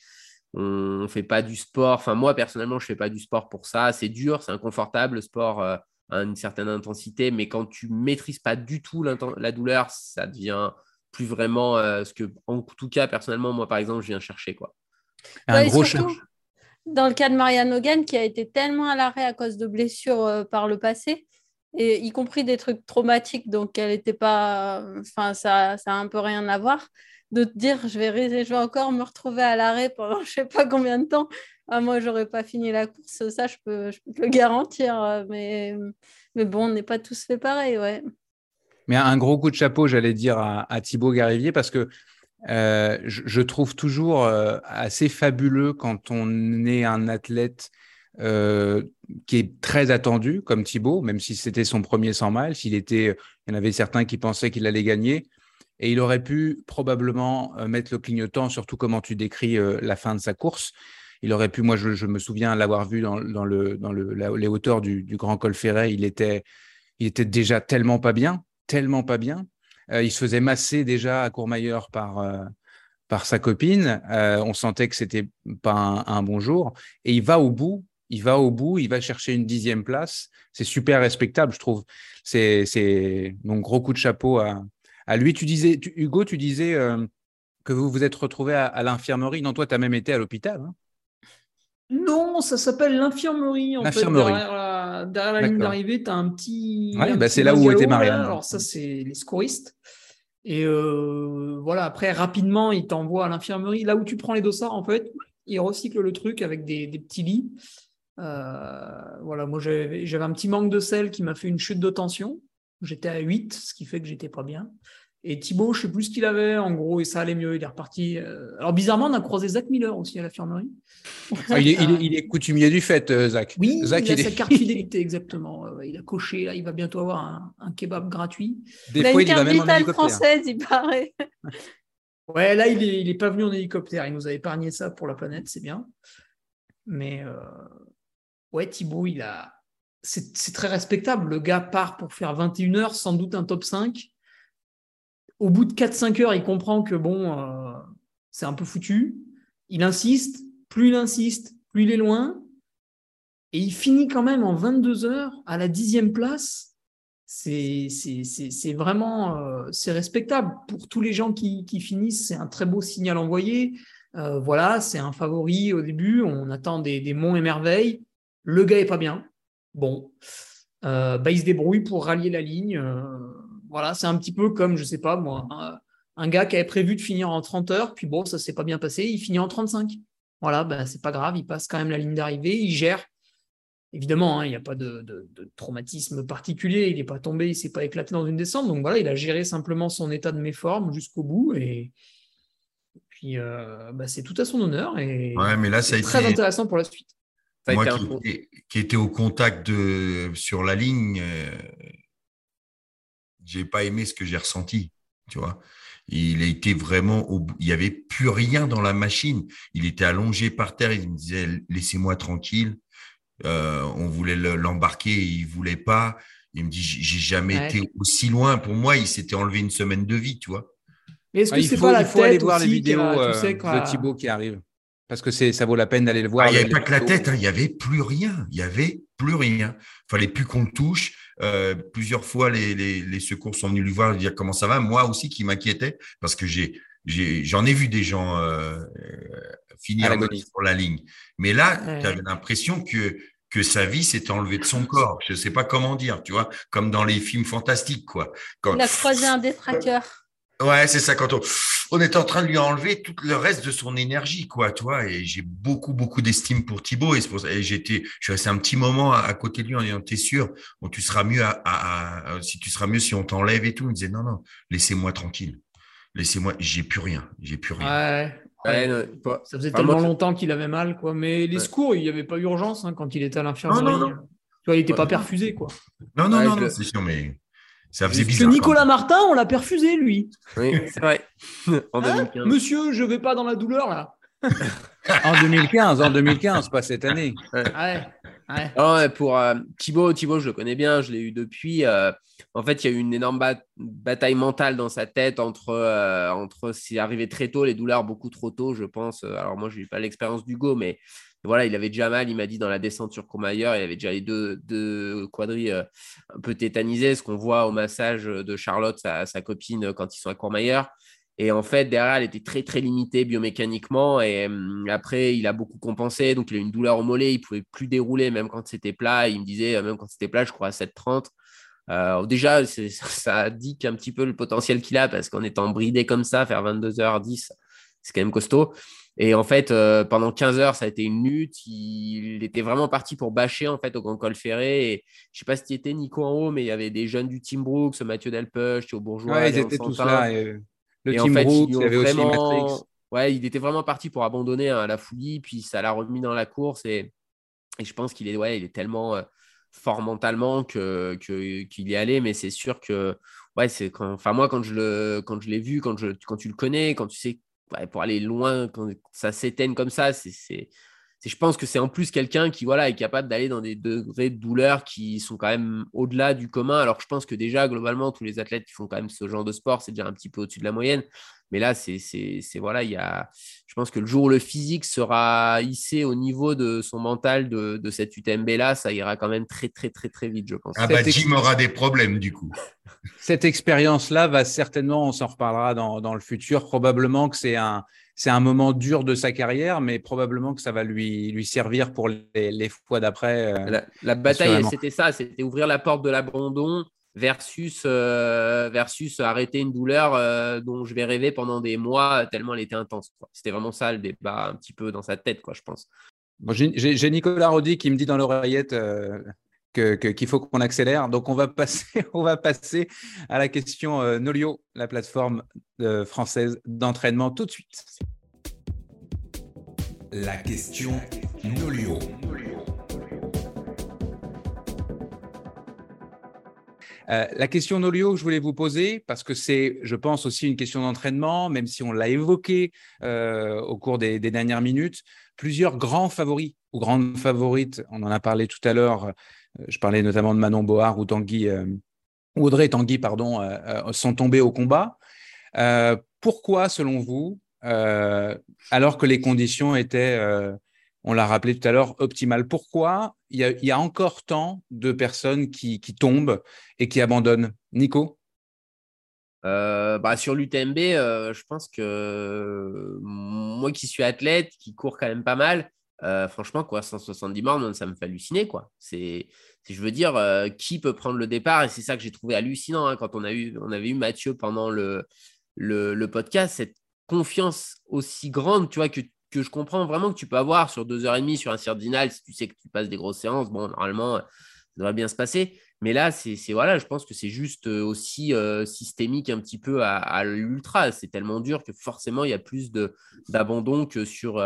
on ne fait pas du sport. Enfin, moi, personnellement, je ne fais pas du sport pour ça. C'est dur, c'est inconfortable, le sport euh, à une certaine intensité, mais quand tu maîtrises pas du tout la douleur, ça devient plus vraiment euh, ce que, en tout cas, personnellement, moi, par exemple, je viens chercher. Quoi. Un gros Dans le cas de Marianne Hogan, qui a été tellement à l'arrêt à cause de blessures euh, par le passé, et y compris des trucs traumatiques, donc elle n'était pas. Enfin, ça, ça a un peu rien à voir de te dire je vais, je vais encore me retrouver à l'arrêt pendant *laughs* je sais pas combien de temps. Ah, moi, j'aurais pas fini la course, ça, je peux, je peux te le garantir. Mais, mais bon, on n'est pas tous fait pareil, ouais. Mais un gros coup de chapeau, j'allais dire, à, à Thibaut Garivier, parce que euh, je, trouve toujours euh, assez fabuleux quand on est un athlète euh, qui est très attendu, comme Thibaut, même si c'était son premier 100 miles. Il, était, il y en avait certains qui pensaient qu'il allait gagner. Et il aurait pu probablement euh, mettre le clignotant, surtout comment tu décris euh, la fin de sa course. Il aurait pu, moi je, me souviens l'avoir vu dans, le, dans le, les hauteurs du, grand col Ferret, il était, déjà tellement pas bien, tellement pas bien. Euh, il se faisait masser déjà à Courmayeur par, sa copine. on sentait que c'était pas un, un, bon jour. Et il va au bout, il va au bout, il va chercher une dixième place. C'est super respectable, je trouve. C'est mon gros coup de chapeau à, à lui. Tu disais, Hugo, tu disais euh, que vous vous êtes retrouvé à, l'infirmerie. Non, toi, tu as même été à l'hôpital. Hein. Non, ça s'appelle l'infirmerie. En fait, L'infirmerie. derrière la, derrière la ligne d'arrivée, tu as un petit. Ouais, un bah, petit c'est là où était Marianne. là. Alors, ça, c'est les secouristes. Et euh, voilà, après, rapidement, ils t'envoient à l'infirmerie. Là où tu prends les dossards, en fait, ils recyclent le truc avec des, des petits lits. Euh, voilà, moi, j'avais j'avais un petit manque de sel qui m'a fait une chute de tension. J'étais à 8, ce qui fait que j'étais pas bien. Et Thibaut, je sais plus ce qu'il avait, en gros, et ça allait mieux, il est reparti. Euh, Alors, bizarrement, on a croisé Zach Miller aussi à l'infirmerie. Ah, il, est, il est- il est coutumier du fait, euh, Zach. Oui, Zach, il a il est- sa carte fidélité, exactement. Euh, il a coché, là, il va bientôt avoir un, un kebab gratuit. Des il a fois, une il y va carte même en vitale française, il paraît. *laughs* Ouais, là, il est, il est pas venu en hélicoptère. Il nous a épargné ça pour la planète, c'est bien. Mais euh, ouais, Thibaut, il a. C'est c'est très respectable. Le gars part pour faire 21 heures, sans doute un top 5. Au bout de 4-5 heures, il comprend que bon, euh, c'est un peu foutu. Il insiste. Plus il insiste, plus il est loin. Et il finit quand même en 22 heures à la dixième place. C'est vraiment euh, c'est respectable. Pour tous les gens qui, finissent, c'est un très beau signal envoyé. Euh, voilà, c'est un favori au début. On attend des, monts et merveilles. Le gars est pas bien. Bon, bah, il se débrouille pour rallier la ligne. Voilà, c'est un petit peu comme, je sais pas moi, un, un gars qui avait prévu de finir en 30 heures, puis bon, ça s'est pas bien passé, il finit en 35. Voilà, bah, c'est pas grave, il passe quand même la ligne d'arrivée, il gère. Évidemment, hein, il n'y a pas de, de- de traumatisme particulier, il n'est pas tombé, il s'est pas éclaté dans une descente. Donc voilà, il a géré simplement son état de méforme jusqu'au bout. Et, et puis, euh, bah, c'est tout à son honneur. Et Ouais, mais là, ça a c'est très été. intéressant pour la suite. Moi qui, qui était au contact de, sur la ligne, euh, j'ai pas aimé ce que j'ai ressenti, tu vois. Il a été vraiment au bout. Il y avait plus rien dans la machine. Il était allongé par terre. Il me disait laissez-moi tranquille. Euh, on voulait le- l'embarquer, il voulait pas. Il me dit j'ai jamais Ouais. été aussi loin. Pour moi, il s'était enlevé une semaine de vie, tu vois. Mais est-ce Ah, que il c'est pas la il faut aller tête voir les a- vidéos tu euh, sais, de Thibaut qui arrivent. Parce que c'est, ça vaut la peine d'aller le voir. Ah, il n'y avait pas que la tête, hein, il n'y avait plus rien. Il n'y avait plus rien. fallait plus qu'on le touche. Euh, plusieurs fois, les, les, les secours sont venus lui voir lui dire comment ça va. Moi aussi, qui m'inquiétait, parce que j'ai, j'ai, j'en ai vu des gens euh, euh, finir sur la ligne. Mais là, Ouais. tu avais l'impression que, que sa vie s'était enlevée de son corps. Je ne sais pas comment dire, tu vois, comme dans les films fantastiques, quoi. Quand- Il a croisé un détraqueur. Ouais, c'est ça, quand on, on était en train de lui enlever tout le reste de son énergie, quoi, toi. Et j'ai beaucoup, beaucoup d'estime pour Thibaut. Et c'est pour ça, et j'étais, je suis resté un petit moment à, à côté de lui en disant, t'es sûr, bon, tu seras mieux à, à- à- si tu seras mieux si on t'enlève et tout. Il me disait, non, non, laissez-moi tranquille. Laissez-moi, j'ai plus rien. J'ai plus rien. Ouais, Ouais, ouais. non, pas- Ça faisait moi, tellement longtemps qu'il avait mal, quoi. Mais les Ouais. secours, il n'y avait pas urgence hein, quand il était à l'infirmerie. Non, non, non. Tu vois, il n'était Ouais. pas perfusé, quoi. Non, non, Ouais, non, je non, le- c'est sûr, mais ça faisait bizarre. que Nicolas. Martin, on l'a perfusé, lui. Oui, c'est vrai. *laughs* en Hein 2015. Monsieur, je vais pas dans la douleur, là. En 2015, en 2015, pas cette année. Ouais, ouais. Ah ouais, pour euh, Thibaut, Thibaut, je le connais bien, je l'ai eu depuis. euh, en fait, il y a eu une énorme ba- bataille mentale dans sa tête entre, euh, entre c'est arrivé très tôt, les douleurs beaucoup trop tôt, je pense. Alors moi, je n'ai pas l'expérience d'Hugo, mais voilà, il avait déjà mal. Il m'a dit dans la descente sur Courmayeur, il avait déjà les deux, quadrilles euh, un peu tétanisés, ce qu'on voit au massage de Charlotte, sa, copine, euh, quand ils sont à Courmayeur. Et en fait, derrière, elle était très, très limitée biomécaniquement. Et hum, après, il a beaucoup compensé. Donc, il a eu une douleur au mollet. Il ne pouvait plus dérouler, même quand c'était plat. Il me disait, euh, même quand c'était plat, je crois à 7,30. Euh, déjà, *laughs* ça indique un petit peu le potentiel qu'il a parce qu'en étant bridé comme ça, faire 22h10, c'est quand même costaud. Et en fait, euh, pendant 15 heures, ça a été une lutte. Il était vraiment parti pour bâcher en fait au Grand Col Ferré. Et je sais pas si tu étais Nico en haut, mais il y avait des jeunes du Team Brooks, Mathieu Delpeuch, Théo Bourgeois. Ouais, ils étaient tous là. et, le Et en Team fait, Brooks, il y avait aussi Matrix. Ouais, il était vraiment parti pour abandonner hein, la folie, puis ça l'a remis dans la course. Et, et je pense qu'il est, ouais, il est tellement euh, fort mentalement que, que- qu'il y est allé. Mais c'est sûr que, ouais, c'est quand, enfin moi quand je le, quand je l'ai vu, quand je, quand tu le connais, quand tu sais, pour aller loin, quand ça s'éteigne comme ça, c'est, je pense que c'est en plus quelqu'un qui, voilà, est capable d'aller dans des degrés de douleur qui sont quand même au-delà du commun. Alors je pense que déjà globalement tous les athlètes qui font quand même ce genre de sport, c'est déjà un petit peu au-dessus de la moyenne. Mais là, c'est voilà, il y a, je pense que le jour où le physique sera hissé au niveau de son mental de, de cette UTMB là, ça ira quand même très très très très vite, je pense. Ah bah Jim aura des problèmes du coup. *laughs* Cette expérience-là va certainement, on s'en reparlera dans, dans, le futur, probablement que c'est un, c'est un moment dur de sa carrière, mais probablement que ça va lui, lui servir pour les, les fois d'après. Euh, la, bataille, c'était ça, c'était ouvrir la porte de l'abandon versus, euh, versus arrêter une douleur euh, dont je vais rêver pendant des mois tellement elle était intense. C'était vraiment ça le débat un petit peu dans sa tête, quoi, je pense. J'ai Nicolas Rodi qui me dit dans l'oreillette qu'il faut qu'on accélère. Donc, on va, passer, *laughs* on va passer à la question euh, Nolio, la plateforme euh, française d'entraînement, tout de suite. La question Nolio. Euh, la question Nolio que je voulais vous poser, parce que c'est, je pense, aussi une question d'entraînement, même si on l'a évoqué au cours des, dernières minutes, plusieurs grands favoris ou grandes favorites, on en a parlé tout à l'heure, euh, je parlais notamment de Manon Board ou Tanguy, euh, Audrey Tanguy, pardon, euh, sont tombés au combat. pourquoi, selon vous, alors que les conditions étaient, on l'a rappelé tout à l'heure, optimales, pourquoi il y, a, encore tant de personnes qui, tombent et qui abandonnent? Nico? Bah, sur l'UTMB, je pense que moi qui suis athlète, qui court quand même pas mal, euh, franchement, quoi, 170 morts, ça me fait halluciner. Quoi. C'est, je veux dire, euh, qui peut prendre le départ? Et c'est ça que j'ai trouvé hallucinant hein, quand on, a eu, on avait eu Mathieu pendant le, le, podcast, cette confiance aussi grande, tu vois, que, je comprends vraiment que tu peux avoir sur deux heures et demie sur un Cardinal, si tu sais que tu passes des grosses séances, bon, normalement, ça devrait bien se passer. Mais là, c'est, voilà, je pense que c'est juste euh, aussi systémique un petit peu à, à l'ultra. C'est tellement dur que forcément, il y a plus d'abandon que sur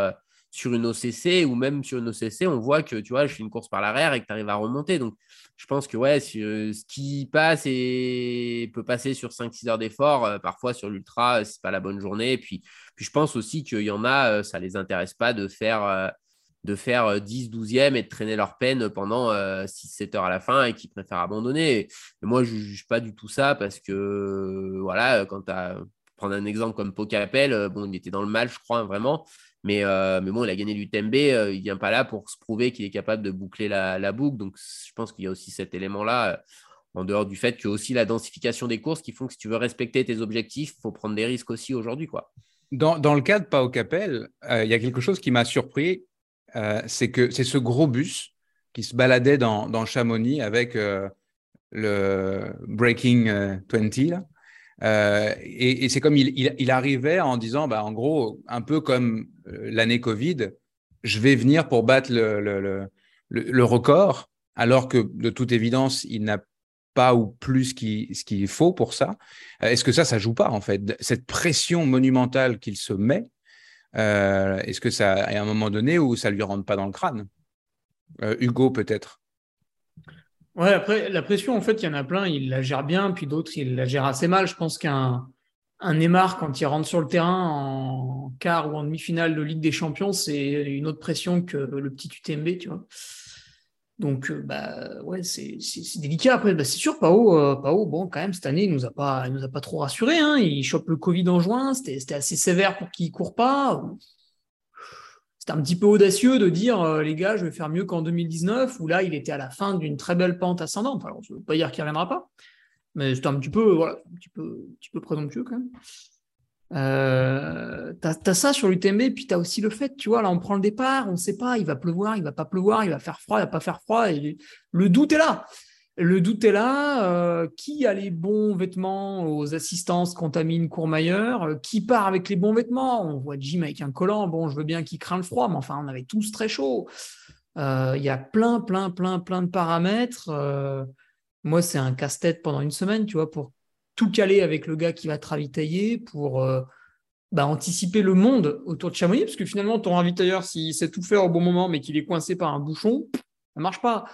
sur une OCC ou même sur une OCC, on voit que tu vois, je fais une course par l'arrière et que tu arrives à remonter. Donc, je pense que ouais, euh, ce qui passe et peut passer sur 5-6 heures d'effort, euh, parfois sur l'ultra, c'est pas la bonne journée. Puis, je pense aussi qu'il y en a, euh, ça les intéresse pas de faire, de faire 10, 12e et de traîner leur peine pendant 6-7 heures à la fin et qui préfèrent abandonner. moi, je ne juge pas du tout ça parce que voilà, quand tu as prendre un exemple comme Pocapel, bon, il était dans le mal, je crois, vraiment. Mais, euh, mais bon, il a gagné l'UTMB, euh, il vient pas là pour se prouver qu'il est capable de boucler la, boucle. Donc, je pense qu'il y a aussi cet élément-là, euh, en dehors du fait que aussi la densification des courses qui font que si tu veux respecter tes objectifs, il faut prendre des risques aussi aujourd'hui. quoi. Dans, dans, le cas de Pau Capel, il y a quelque chose qui m'a surpris, c'est que c'est ce gros bus qui se baladait dans, dans Chamonix avec le Breaking 20, là, euh, et, c'est comme il, arrivait en disant, bah, en gros, un peu comme euh, l'année Covid, je vais venir pour battre le, record, alors que de toute évidence, il n'a pas ou plus ce qu'il faut pour ça. Euh, est-ce que ça, ça joue pas en fait? Cette pression monumentale qu'il se met, est-ce que ça, à un moment donné, où ça lui rentre pas dans le crâne? Hugo, peut-être Ouais, après, la pression, en fait, il y en a plein, il la gère bien, puis d'autres, il la gère assez mal. Je pense qu'un un Neymar, quand il rentre sur le terrain en quart ou en demi-finale de Ligue des Champions, c'est une autre pression que le petit UTMB, tu vois. Donc, euh, bah, ouais, c'est délicat. Après, bah, c'est sûr, Pao, euh, Pao, bon, quand même, cette année, il nous a pas, il nous a pas trop rassuré. Hein. Il chope le Covid en juin, c'était assez sévère pour qu'il court pas c'est un petit peu audacieux de dire euh, les gars, je vais faire mieux qu'en 2019, où là, il était à la fin d'une très belle pente ascendante. Alors, je ne veux pas dire qu'il ne reviendra pas, mais c'est un petit peu, voilà, un petit peu, un petit peu présomptueux quand même. Euh, tu as, ça sur l'UTMB, puis tu as aussi le fait, tu vois, là, on prend le départ, on ne sait pas, il va pleuvoir, il va pas pleuvoir, il va faire froid, il va pas faire froid, le doute est là. Le doute est là. Euh, qui a les bons vêtements aux assistances contamine Courmayeur euh, Qui part avec les bons vêtements? On voit Jim avec un collant. Bon, je veux bien qu'il craint le froid, mais enfin, on avait tous très chaud. Euh, il y a plein, plein, plein, plein de paramètres. moi, c'est un casse-tête pendant une semaine, tu vois, pour tout caler avec le gars qui va te ravitailler, pour bah, anticiper le monde autour de Chamonix, parce que finalement, ton ravitailleur, s'il sait tout faire au bon moment, mais qu'il est coincé par un bouchon, ça marche pas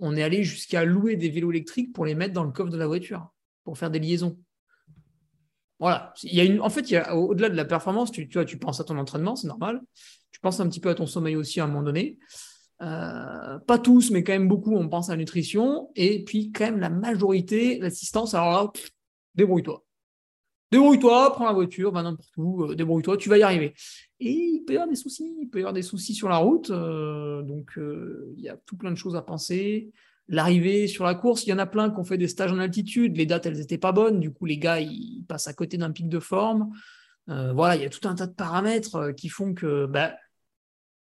on est allé jusqu'à louer des vélos électriques pour les mettre dans le coffre de la voiture, pour faire des liaisons. Voilà. Il y a en fait, au-delà de la performance, tu, tu penses à ton entraînement, c'est normal. Tu penses un petit peu à ton sommeil aussi à un moment donné. Euh, pas tous, mais quand même beaucoup, on pense à la nutrition. Et puis, quand même, la majorité, l'assistance, alors là, débrouille-toi. Débrouille-toi, prends la voiture, va n'importe où, euh, débrouille-toi, tu vas y arriver. Et il peut y avoir des soucis, il peut y avoir des soucis sur la route, euh, donc euh, il y a tout plein de choses à penser. L'arrivée sur la course, il y en a plein qui ont fait des stages en altitude, les dates, elles n'étaient pas bonnes, du coup, les gars, ils passent à côté d'un pic de forme. Voilà, il y a tout un tas de paramètres qui font que bah,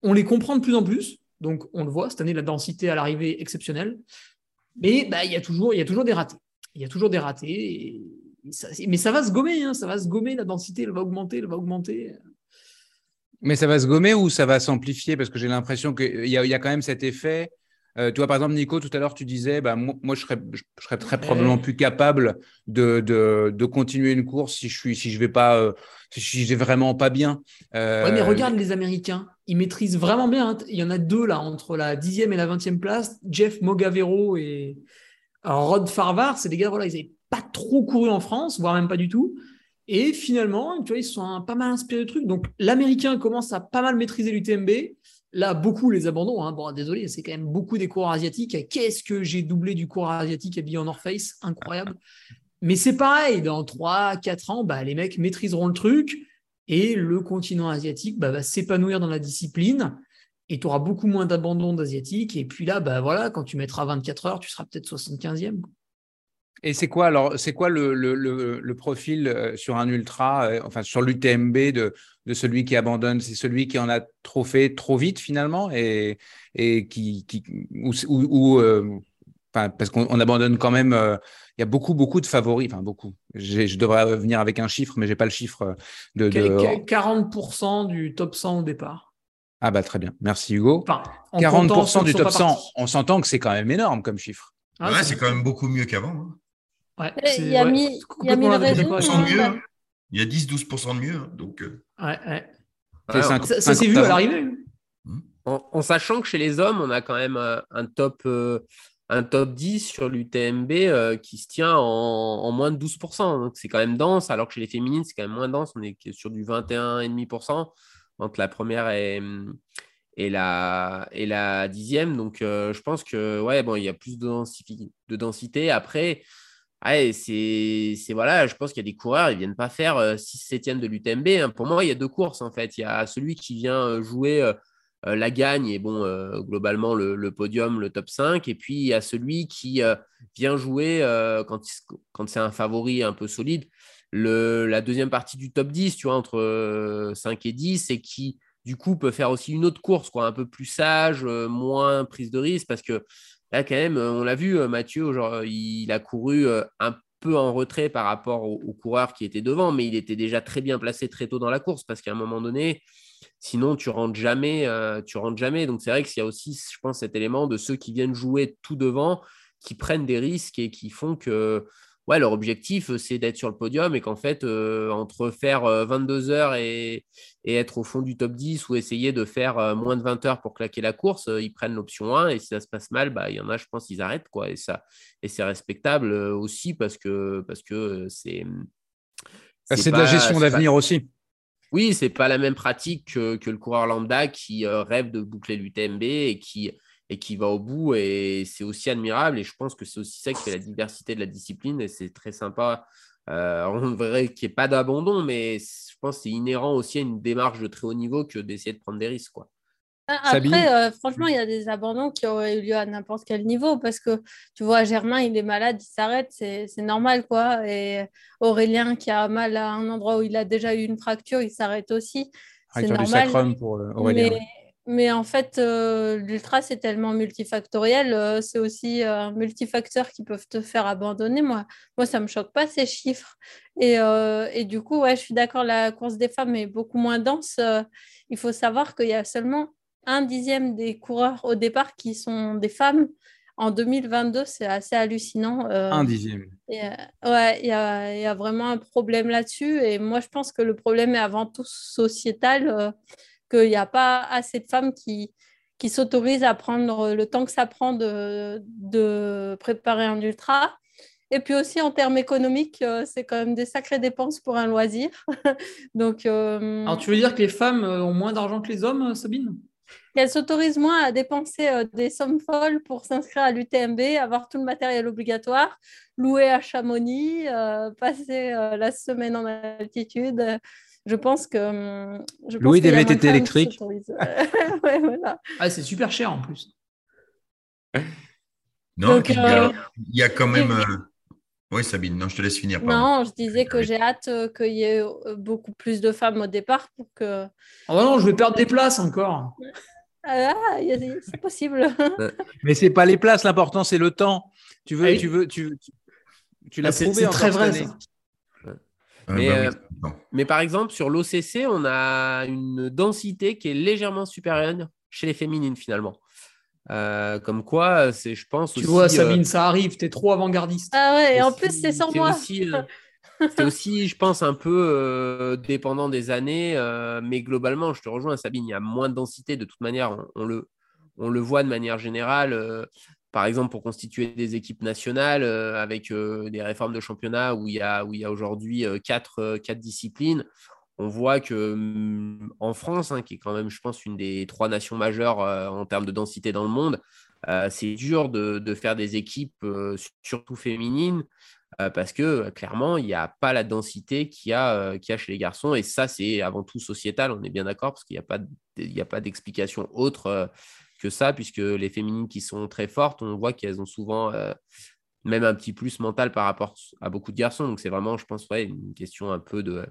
on les comprend de plus en plus. Donc, on le voit, cette année, la densité à l'arrivée exceptionnelle. Mais bah, il, y a toujours, y a toujours des ratés. Il y a toujours des ratés. Ça- mais ça va se gommer, hein, ça va se gommer, la densité, elle va augmenter, elle va augmenter. Mais ça va se gommer ou ça va s'amplifier? Parce que j'ai l'impression qu'il y, y a quand même cet effet. Euh, tu vois, par exemple, Nico, tout à l'heure, tu disais, bah, moi, moi, je, serais, je, je serais très probablement plus capable de, de, de continuer une course si je suis, si je vais pas, euh, si je vais vraiment pas bien. Euh, Ouais, mais regarde les Américains, ils maîtrisent vraiment bien. hein. Il y en a deux là, entre la 10e et la 20e place. Jeff Mogavero et alors, Rod Farvar, c'est des gars, voilà, ils n'avaient pas trop couru en France, voire même pas du tout. Et finalement, tu vois, ils sont pas mal inspirés de trucs. Donc, l'Américain commence à pas mal maîtriser l'UTMB. Là, beaucoup les abandons. hein. Bon, désolé, c'est quand même beaucoup des coureurs asiatiques. Qu'est-ce que j'ai doublé du coureur asiatique habillé en North Face? Incroyable. Mais c'est pareil, dans 3-4 ans, bah, les mecs maîtriseront le truc et le continent asiatique bah, va s'épanouir dans la discipline et tu auras beaucoup moins d'abandon d'asiatiques. Et puis là, bah, voilà, quand tu mettras 24 heures, tu seras peut-être 75e. Et c'est quoi alors C'est quoi le, le, le, le profil euh, sur un ultra, euh, enfin sur l'UTMB de, de celui qui abandonne? C'est celui qui en a trop fait trop vite finalement et, et qui, qui ou, ou- ou, euh, enfin, parce qu'on on abandonne quand même. euh, Il y a beaucoup beaucoup de favoris, enfin beaucoup. Je devrais venir avec un chiffre, mais j'ai pas le chiffre de. de- Qu- 40% du top 100 au départ. Ah bah très bien, merci Hugo. Enfin, en comptant ceux 40% qui du top pas 100, partis. on s'entend que c'est quand même énorme comme chiffre. Ah, ouais, c'est quand même beaucoup mieux qu'avant. hein. Ouais, il y a ouais, mis- c'est il y a complètement mis le réseau, chose. 10% de Ouais, mieux. hein. Il y a 10-12% de mieux. hein. Donc, euh, Ouais, ouais. C'est Ouais, cinq- Ça, ça s'est 50 vu à l'arrivée. En, en sachant que chez les hommes, on a quand même euh, un top, euh, un top 10 sur l'UTMB euh, qui se tient en, en moins de 12%. Donc c'est quand même dense, alors que chez les féminines, c'est quand même moins dense. On est sur du 21,5% entre la première et, et, la, et la dixième. Donc euh, je pense que ouais, bon, il y a plus de, densifi- de densité. Après, c'est voilà, je pense qu'il y a des coureurs, ils viennent pas faire 6-7e de l'UTMB. hein. Pour moi, il y a deux courses en fait. Il y a celui qui vient euh, jouer. euh, euh, la gagne et bon, euh, globalement le, podium, le top 5. Et puis il y a celui qui euh, vient jouer euh, quand, c'est un favori un peu solide, la deuxième partie du top 10, tu vois, entre euh, 5 et 10, et qui du coup peut faire aussi une autre course, quoi, un peu plus sage, euh, moins prise de risque, parce que là, quand même, euh, on l'a vu, euh, Mathieu, genre, il a couru euh, un peu en retrait par rapport aux au coureurs qui étaient devant, mais il était déjà très bien placé très tôt dans la course, parce qu'à un moment donné, Sinon, tu rentres jamais, euh, tu rentres jamais. Donc, c'est vrai qu'il y a aussi, je pense, cet élément de ceux qui viennent jouer tout devant, qui prennent des risques et qui font que, ouais, leur objectif, c'est d'être sur le podium et qu'en fait, euh, entre faire 22 heures et, et être au fond du top 10 ou essayer de faire euh, moins de 20 heures pour claquer la course, euh, ils prennent l'option 1 et si ça se passe mal, bah, il y en a, je pense, ils arrêtent, quoi. Et ça, et c'est respectable euh, aussi parce que, parce que euh, c'est. C'est de la gestion pas- d'avenir aussi. oui, c'est pas la même pratique que, que le coureur lambda qui euh, rêve de boucler l'UTMB et qui, et qui va au bout. Et c'est aussi admirable. Et je pense que c'est aussi ça qui fait la diversité de la discipline. Et c'est très sympa. Euh, on verrait qu'il n'y ait pas d'abandon, mais je pense que c'est inhérent aussi à une démarche de très haut niveau que d'essayer de prendre des risques. Quoi. Ah, Après, euh, franchement, il y a des abandons qui auraient eu lieu à n'importe quel niveau parce que tu vois, Germain, il est malade, il s'arrête, c'est c'est normal quoi. Et Aurélien qui a mal à un endroit où il a déjà eu une fracture, il s'arrête aussi. C'est normal. sacrum pour euh, Aurélien. Mais, mais en fait, euh, l'ultra, c'est tellement multifactoriel. euh, c'est aussi euh, un multifacteur qui peuvent te faire abandonner. Moi, moi ça ne me choque pas ces chiffres. Et, euh, et du coup, ouais, je suis d'accord, la course des femmes est beaucoup moins dense. Euh, il faut savoir qu'il y a seulement un dixième des coureurs au départ qui sont des femmes. En 2022, c'est assez hallucinant. euh, Un dixième. et, euh, ouais, il y y a vraiment un problème là-dessus. Et moi, je pense que le problème est avant tout sociétal, euh, qu'il n'y a pas assez de femmes qui, qui s'autorisent à prendre le temps que ça prend de, de préparer un ultra. Et puis aussi en termes économiques, euh, c'est quand même des sacrées dépenses pour un loisir. *laughs* Donc, euh, Alors, tu veux dire que les femmes euh, ont moins d'argent que les hommes, Sabine? Qu'elles s'autorisent moins à dépenser des sommes folles pour s'inscrire à l'UTMB, avoir tout le matériel obligatoire, louer à Chamonix, euh, passer euh, la semaine en altitude. Je pense que. hum, je pense qu'il des VTT électriques. *laughs* Ouais, voilà. Ah, c'est super cher en plus. Non, Donc, puis il, y a, euh, il y a quand même. oui. euh, Oui, Sabine, non, je te laisse finir. pardon. Non, je disais que j'ai hâte euh, qu'il y ait euh, beaucoup plus de femmes au départ pour que. Oh non, je vais perdre des places encore. *laughs* Ah, c'est possible. *laughs* Mais c'est pas les places, l'important c'est le temps. Tu veux, Ah oui. tu veux, tu, tu, tu l'as Ah, c'est prouvé c'est très vrai ça. Ah, Mais, bah euh, non. Mais par exemple, sur l'OCC, on a une densité qui est légèrement supérieure chez les féminines finalement. Euh, comme quoi, c'est, je pense, Tu aussi, vois, euh, Sabine, ça arrive, t'es trop avant-gardiste. Ah ouais, et en plus, c'est sans moi. aussi, euh, c'est aussi, je pense, un peu euh, dépendant des années, euh, mais globalement, je te rejoins, Sabine, il y a moins de densité. De toute manière, on, on le, on le voit de manière générale. Par exemple, pour constituer des équipes nationales euh, avec euh, des réformes de championnat où il y a, aujourd'hui euh, quatre, disciplines, on voit que hum, en France, hein, qui est quand même, je pense, une des trois nations majeures en termes de densité dans le monde, c'est dur de, faire des équipes, surtout féminines, parce que clairement, il n'y a pas la densité qu'il y, a, chez les garçons. Et ça, c'est avant tout sociétal, on est bien d'accord, parce qu'il n'y a pas, d'explication autre que ça, puisque les féminines qui sont très fortes, on voit qu'elles ont souvent euh, même un petit plus mental par rapport à beaucoup de garçons. Donc c'est vraiment, je pense, ouais, une question un peu de,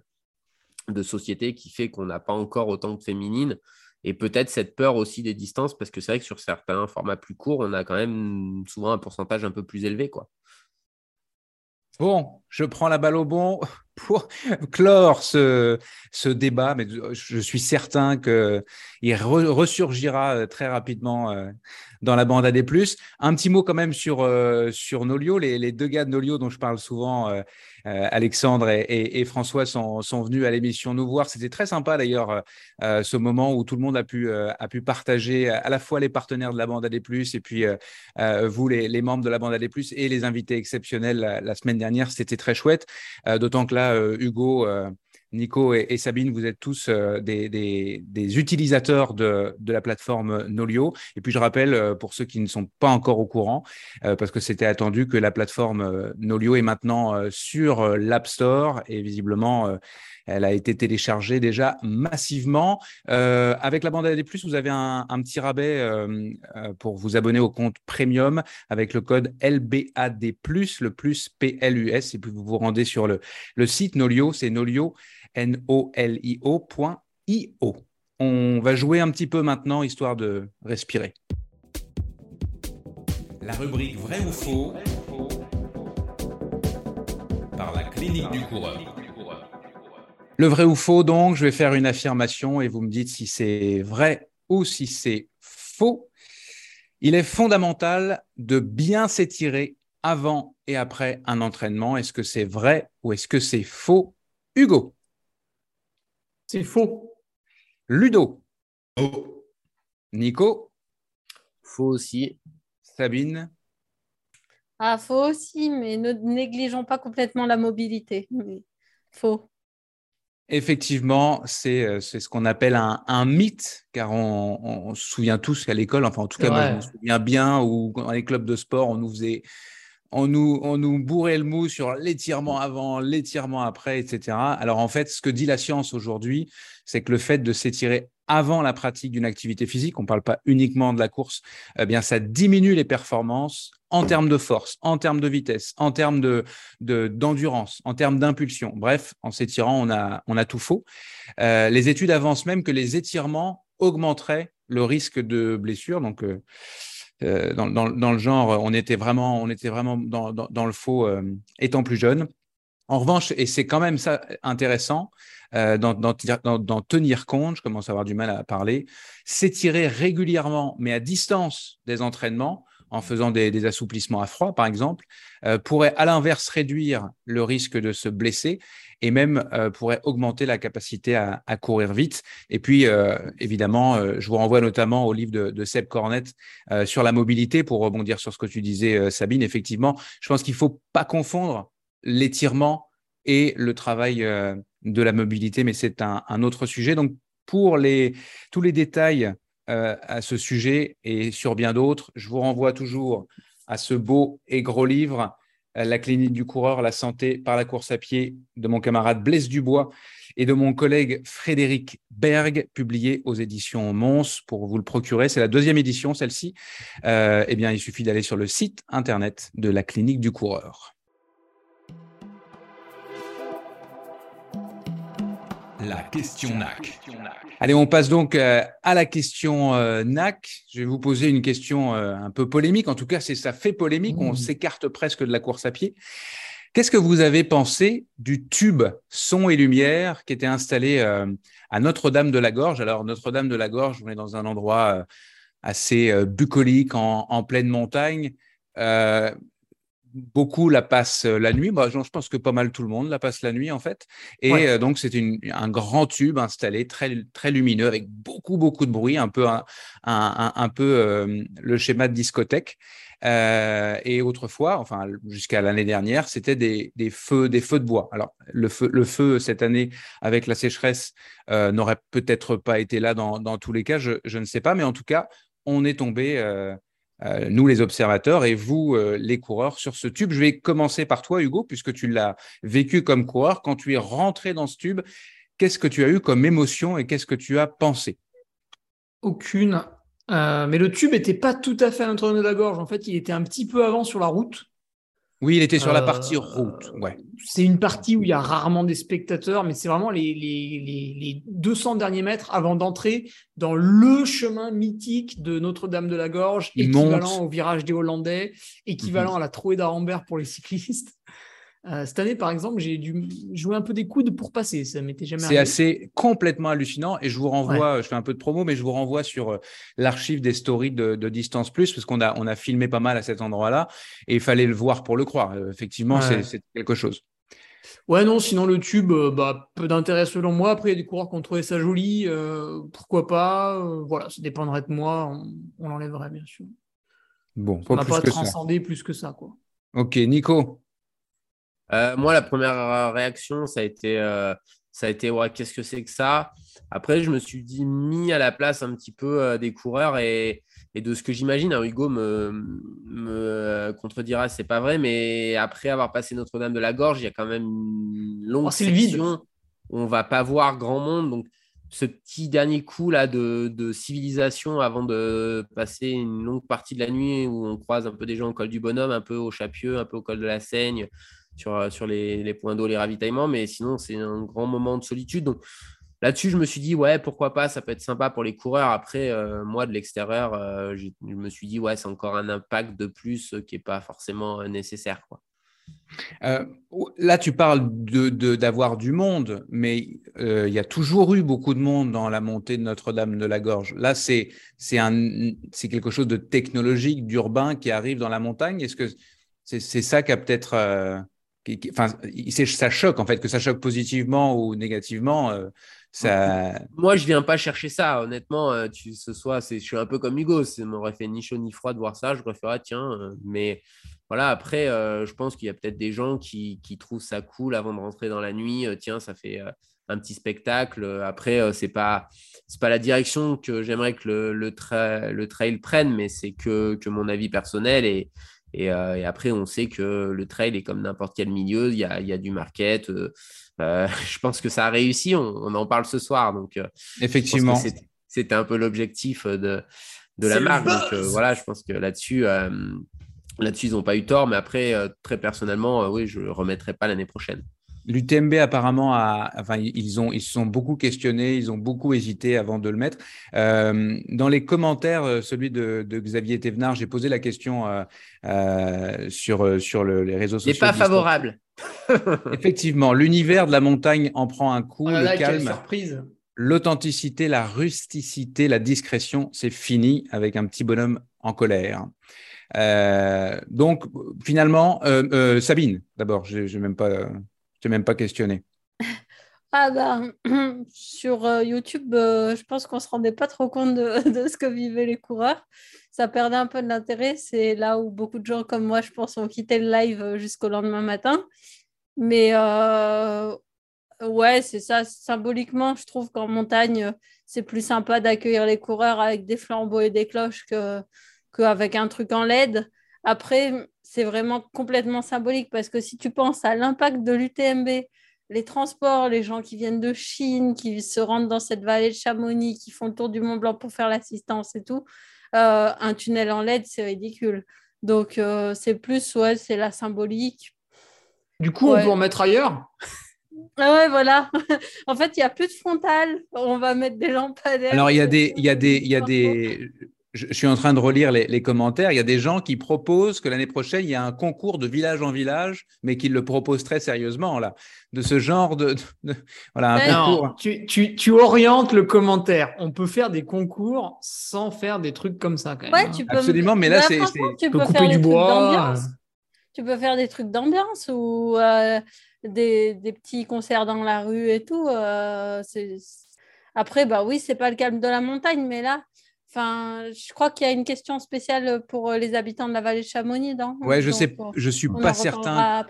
de société qui fait qu'on n'a pas encore autant de féminines. Et peut-être cette peur aussi des distances, parce que c'est vrai que sur certains formats plus courts, on a quand même souvent un pourcentage un peu plus élevé. Quoi. Bon, je prends la balle au bon pour clore ce, débat, mais je suis certain qu'il re- ressurgira euh, très rapidement euh, dans la bande AD+. Un petit mot quand même sur, euh, sur Nolio. Les, les deux gars de Nolio dont je parle souvent, Alexandre et, François, sont, venus à l'émission nous voir. C'était très sympa d'ailleurs, euh, euh, ce moment où tout le monde a pu, euh, partager à la fois les partenaires de la bande AD+, et puis euh, euh, vous, les, membres de la bande AD+, et les invités exceptionnels la, la semaine dernière. C'était très chouette. Euh, D'autant que là, euh, Hugo, euh, Nico et, Sabine, vous êtes tous euh, des, des- des utilisateurs de, la plateforme Nolio. Et puis, je rappelle, euh, pour ceux qui ne sont pas encore au courant, euh, parce que c'était attendu que la plateforme Nolio est maintenant sur l'App Store et visiblement, elle a été téléchargée déjà massivement. Avec la bande AD+, vous avez un, petit rabais pour vous abonner au compte Premium avec le code LBAD+, le plus PLUS, et puis vous vous rendez sur le site Nolio, c'est Nolio, N-O-L-I-O point I-O. On va jouer un petit peu maintenant, histoire de respirer. La rubrique vrai ou faux par la clinique du coureur. Le vrai ou faux, donc, je vais faire une affirmation et vous me dites si c'est vrai ou si c'est faux. Il est fondamental de bien s'étirer avant et après un entraînement. Est-ce que c'est vrai ou est-ce que c'est faux Hugo, C'est faux. Ludo, Oh, Nico, Faux aussi. Sabine, Ah, faux aussi, mais ne négligeons pas complètement la mobilité. Mais Faux. Effectivement, c'est euh, c'est ce qu'on appelle un, un mythe, car on, se souvient tous qu'à l'école, enfin en tout cas moi vrai. je me souviens bien, ou dans les clubs de sport, on nous faisait, on nous, on nous bourrait le mou sur l'étirement avant, l'étirement après, etc. Alors en fait, ce que dit la science aujourd'hui, c'est que le fait de s'étirer avant la pratique d'une activité physique, on ne parle pas uniquement de la course, eh bien ça diminue les performances en termes de force, en termes de vitesse, en termes de de- d'endurance, en termes d'impulsion. Bref, en s'étirant, on a, on a tout faux. Euh, les études avancent même que les étirements augmenteraient le risque de blessure. Donc, euh, euh, dans, le genre, on était vraiment, on était vraiment dans, le faux euh, étant plus jeune. En revanche, et c'est quand même ça intéressant, euh, d'en tenir compte, je commence à avoir du mal à parler, s'étirer régulièrement, mais à distance des entraînements, en faisant des, assouplissements à froid, par exemple, euh, pourrait à l'inverse réduire le risque de se blesser et même euh, pourrait augmenter la capacité à, courir vite. Et puis, euh, évidemment, je vous renvoie notamment au livre de, Seb Cornette sur la mobilité, pour rebondir sur ce que tu disais, Sabine. Effectivement, je pense qu'il faut pas confondre l'étirement et le travail de la mobilité, mais c'est un, un autre sujet. Donc, pour les, tous les détails euh, à ce sujet et sur bien d'autres, je vous renvoie toujours à ce beau et gros livre, euh, La clinique du coureur, la santé par la course à pied de mon camarade Blaise Dubois et de mon collègue Frédéric Berg, publié aux éditions Mons pour vous le procurer. C'est la deuxième édition, celle-ci. Euh, eh bien, il suffit d'aller sur le site internet de la clinique du coureur. La question NAC. Allez, on passe donc euh, à la question euh, NAC. Je vais vous poser une question euh, un peu polémique. En tout cas, c'est ça fait polémique. On Mmh. s'écarte presque de la course à pied. Qu'est-ce que vous avez pensé du tube son et lumière qui était installé à Notre-Dame de la Gorge? Alors, Notre-Dame de la Gorge, on est dans un endroit assez bucolique, en, en pleine montagne. Euh, beaucoup la passent euh, la nuit. Moi, je pense que pas mal tout le monde la passe la nuit, en fait. Et Ouais. euh, donc, c'est un grand tube installé, très, très lumineux, avec beaucoup, beaucoup de bruit, un peu, un, un- un peu euh, le schéma de discothèque. Euh, et autrefois, enfin jusqu'à l'année dernière, c'était des, des feux, des feux de bois. Alors le feu, le feu cette année avec la sécheresse euh, n'aurait peut-être pas été là dans, dans tous les cas, je, je ne sais pas, mais en tout cas, on est tombé, euh, euh, nous les observateurs et vous euh, les coureurs, sur ce tube. Je vais commencer par toi, Hugo, puisque tu l'as vécu comme coureur. Quand tu es rentré dans ce tube, qu'est-ce que tu as eu comme émotion et qu'est-ce que tu as pensé? Aucune. Euh, mais le tube était pas tout à fait à Notre-Dame de la Gorge. En fait, il était un petit peu avant sur la route. Oui, il était sur la Euh, partie route. Ouais. C'est une partie où il y a rarement des spectateurs, mais c'est vraiment les, les, les, les 200 derniers mètres avant d'entrer dans le chemin mythique de Notre-Dame de la Gorge, Il équivalent monte. au virage des Hollandais, équivalent Mhm. à la trouée d'Arambert pour les cyclistes. Euh, cette année, par exemple, j'ai dû jouer un peu des coudes pour passer. Ça m'était jamais C'est assez complètement hallucinant et je vous renvoie, je fais un peu de promo, mais je vous renvoie sur euh, l'archive des stories de, de Distance Plus parce qu'on a, on a filmé pas mal à cet endroit-là et il fallait le voir pour le croire. Euh, effectivement, Ouais. c'est- quelque chose. Ouais, non, sinon le tube, bah, peu d'intérêt selon moi. Après, il y a des coureurs qui ont trouvé ça joli. euh, pourquoi pas euh, Voilà, ça dépendrait de moi. On, on l'enlèverait, bien sûr. Bon, On pas n'a plus pas ça. transcendé plus que ça, quoi. Ok, Nico. Euh, moi, la première réaction, ça a été, euh, ça a été ouais, qu'est-ce que c'est que ça? Après, je me suis dit, mis à la place un petit peu euh, des coureurs et, et de ce que j'imagine. hein, Hugo me, me contredira, c'est pas vrai, mais après avoir passé Notre-Dame de la Gorge, il y a quand même une longue Oh, section où on va pas voir grand monde. Donc, ce petit dernier coup là de, de civilisation avant de passer une longue partie de la nuit où on croise un peu des gens au col du bonhomme, un peu au Chapieux, un peu au col de la Seigne, sur, euh, sur les, les points d'eau, les ravitaillements, mais sinon c'est un grand moment de solitude. Donc là-dessus, je me suis dit, ouais, pourquoi pas, ça peut être sympa pour les coureurs. Après, euh, moi, de l'extérieur, euh, je me suis dit, ouais, c'est encore un impact de plus qui n'est pas forcément nécessaire. Quoi. Là, tu parles de, de- d'avoir du monde, mais il y a toujours eu beaucoup de monde dans la montée de Notre-Dame de la Gorge. Là, c'est, quelque chose de technologique, d'urbain qui arrive dans la montagne. Est-ce que c'est, c'est ça qui a peut-être. Enfin, ça choque, en fait, que ça choque positivement ou négativement. euh, ça... Moi, je viens pas chercher ça, honnêtement. euh, ce soit, je suis un peu comme Hugo. Ça m'aurait fait ni chaud ni froid de voir ça. Je préfère, tiens. euh, mais voilà, après, je pense qu'il y a peut-être des gens qui, qui trouvent ça cool avant de rentrer dans la nuit. tiens, ça fait un petit spectacle. Après, c'est pas, pas la direction que j'aimerais que le, le, tra- le trail prenne, mais c'est que, que mon avis personnel. Et, et, euh, et après, on sait que le trail est comme n'importe quel milieu. Il y a, il y a du market. euh, euh, *laughs* je pense que ça a réussi. On, on en parle ce soir. Donc, euh, Effectivement. c'était- un peu l'objectif de, de la marque. Donc euh, voilà, je pense que là-dessus, euh, là-dessus, ils n'ont pas eu tort. Mais après, euh, très personnellement, euh, oui, je ne le remettrai pas l'année prochaine. L'UTMB apparemment a, enfin ils ont, ils se sont beaucoup questionnés, ils ont beaucoup hésité avant de le mettre. Euh, dans les commentaires, euh, celui de, de Xavier Thévenard, j'ai posé la question euh, euh, sur sur le- les réseaux Il sociaux. n'est pas favorable. *laughs* *laughs* Effectivement, l'univers de la montagne en prend un coup, Oh là le là, calme, surprise. l'authenticité, la rusticité, la discrétion, c'est fini avec un petit bonhomme en colère. Euh, donc finalement, euh, euh, Sabine, d'abord, je n'ai même pas, t'ai même pas questionné. *laughs* Ah ben, *clears throat* sur euh, YouTube, euh, je pense qu'on ne se rendait pas trop compte *laughs* de, ce que vivaient les coureurs. Ça perdait un peu de l'intérêt. C'est là où beaucoup de gens comme moi, je pense, ont quitté le live euh, jusqu'au lendemain matin. Mais ouais, c'est ça. Symboliquement, je trouve qu'en montagne, c'est plus sympa d'accueillir les coureurs avec des flambeaux et des cloches que qu'avec un truc en LED. Après, c'est vraiment complètement symbolique parce que si tu penses à l'impact de l'UTMB, les transports, les gens qui viennent de Chine, qui se rendent dans cette vallée de Chamonix, qui font le tour du Mont Blanc pour faire l'assistance et tout, euh, un tunnel en LED, c'est ridicule. Donc, euh, c'est plus, ouais, c'est la symbolique. Du coup, on peut en mettre ailleurs? Ah ouais, voilà. *laughs* en fait, il n'y a plus de frontal. On va mettre des lampadaires. Alors, il y a des, il y a des, il y a des, je, suis en train de relire les, commentaires. Il y a des gens qui proposent que l'année prochaine, il y a un concours de village en village, mais qui le proposent très sérieusement, là, de ce genre de. voilà, un concours. tu, orientes le commentaire. On peut faire des concours sans faire des trucs comme ça, quand même. Hein. Absolument, mais là, c'est. Tu peux, couper du bois. Tu peux faire des trucs d'ambiance ou euh, des, petits concerts dans la rue et tout. Euh, après, bah oui, c'est pas le calme de la montagne, mais là, Enfin, je crois qu'il y a une question spéciale pour les habitants de la vallée de Chamonix, non? Ouais, je sais, je suis pas certain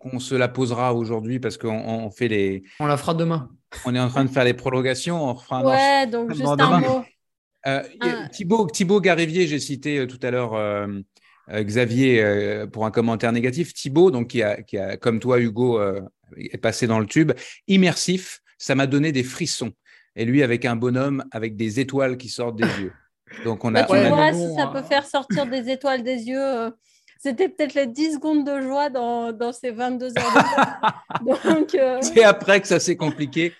qu'on se la posera aujourd'hui parce qu'on fait les. On la fera demain. On est en train de faire les prolongations. On fera ouais, donc juste un mot. Euh, Thibaut, Thibaut Garivier, j'ai cité euh, tout à l'heure euh, Xavier pour un commentaire négatif. Thibaut, donc qui a, qui a comme toi Hugo, est passé dans le tube. Immersif, ça m'a donné des frissons et lui avec un bonhomme avec des étoiles qui sortent des yeux. Donc on a. Bah, tu vois, si ça peut faire sortir des étoiles des yeux. Euh, c'était peut-être les 10 secondes de joie dans, dans ces 22 heures. *laughs* Donc, euh, C'est après que ça s'est compliqué.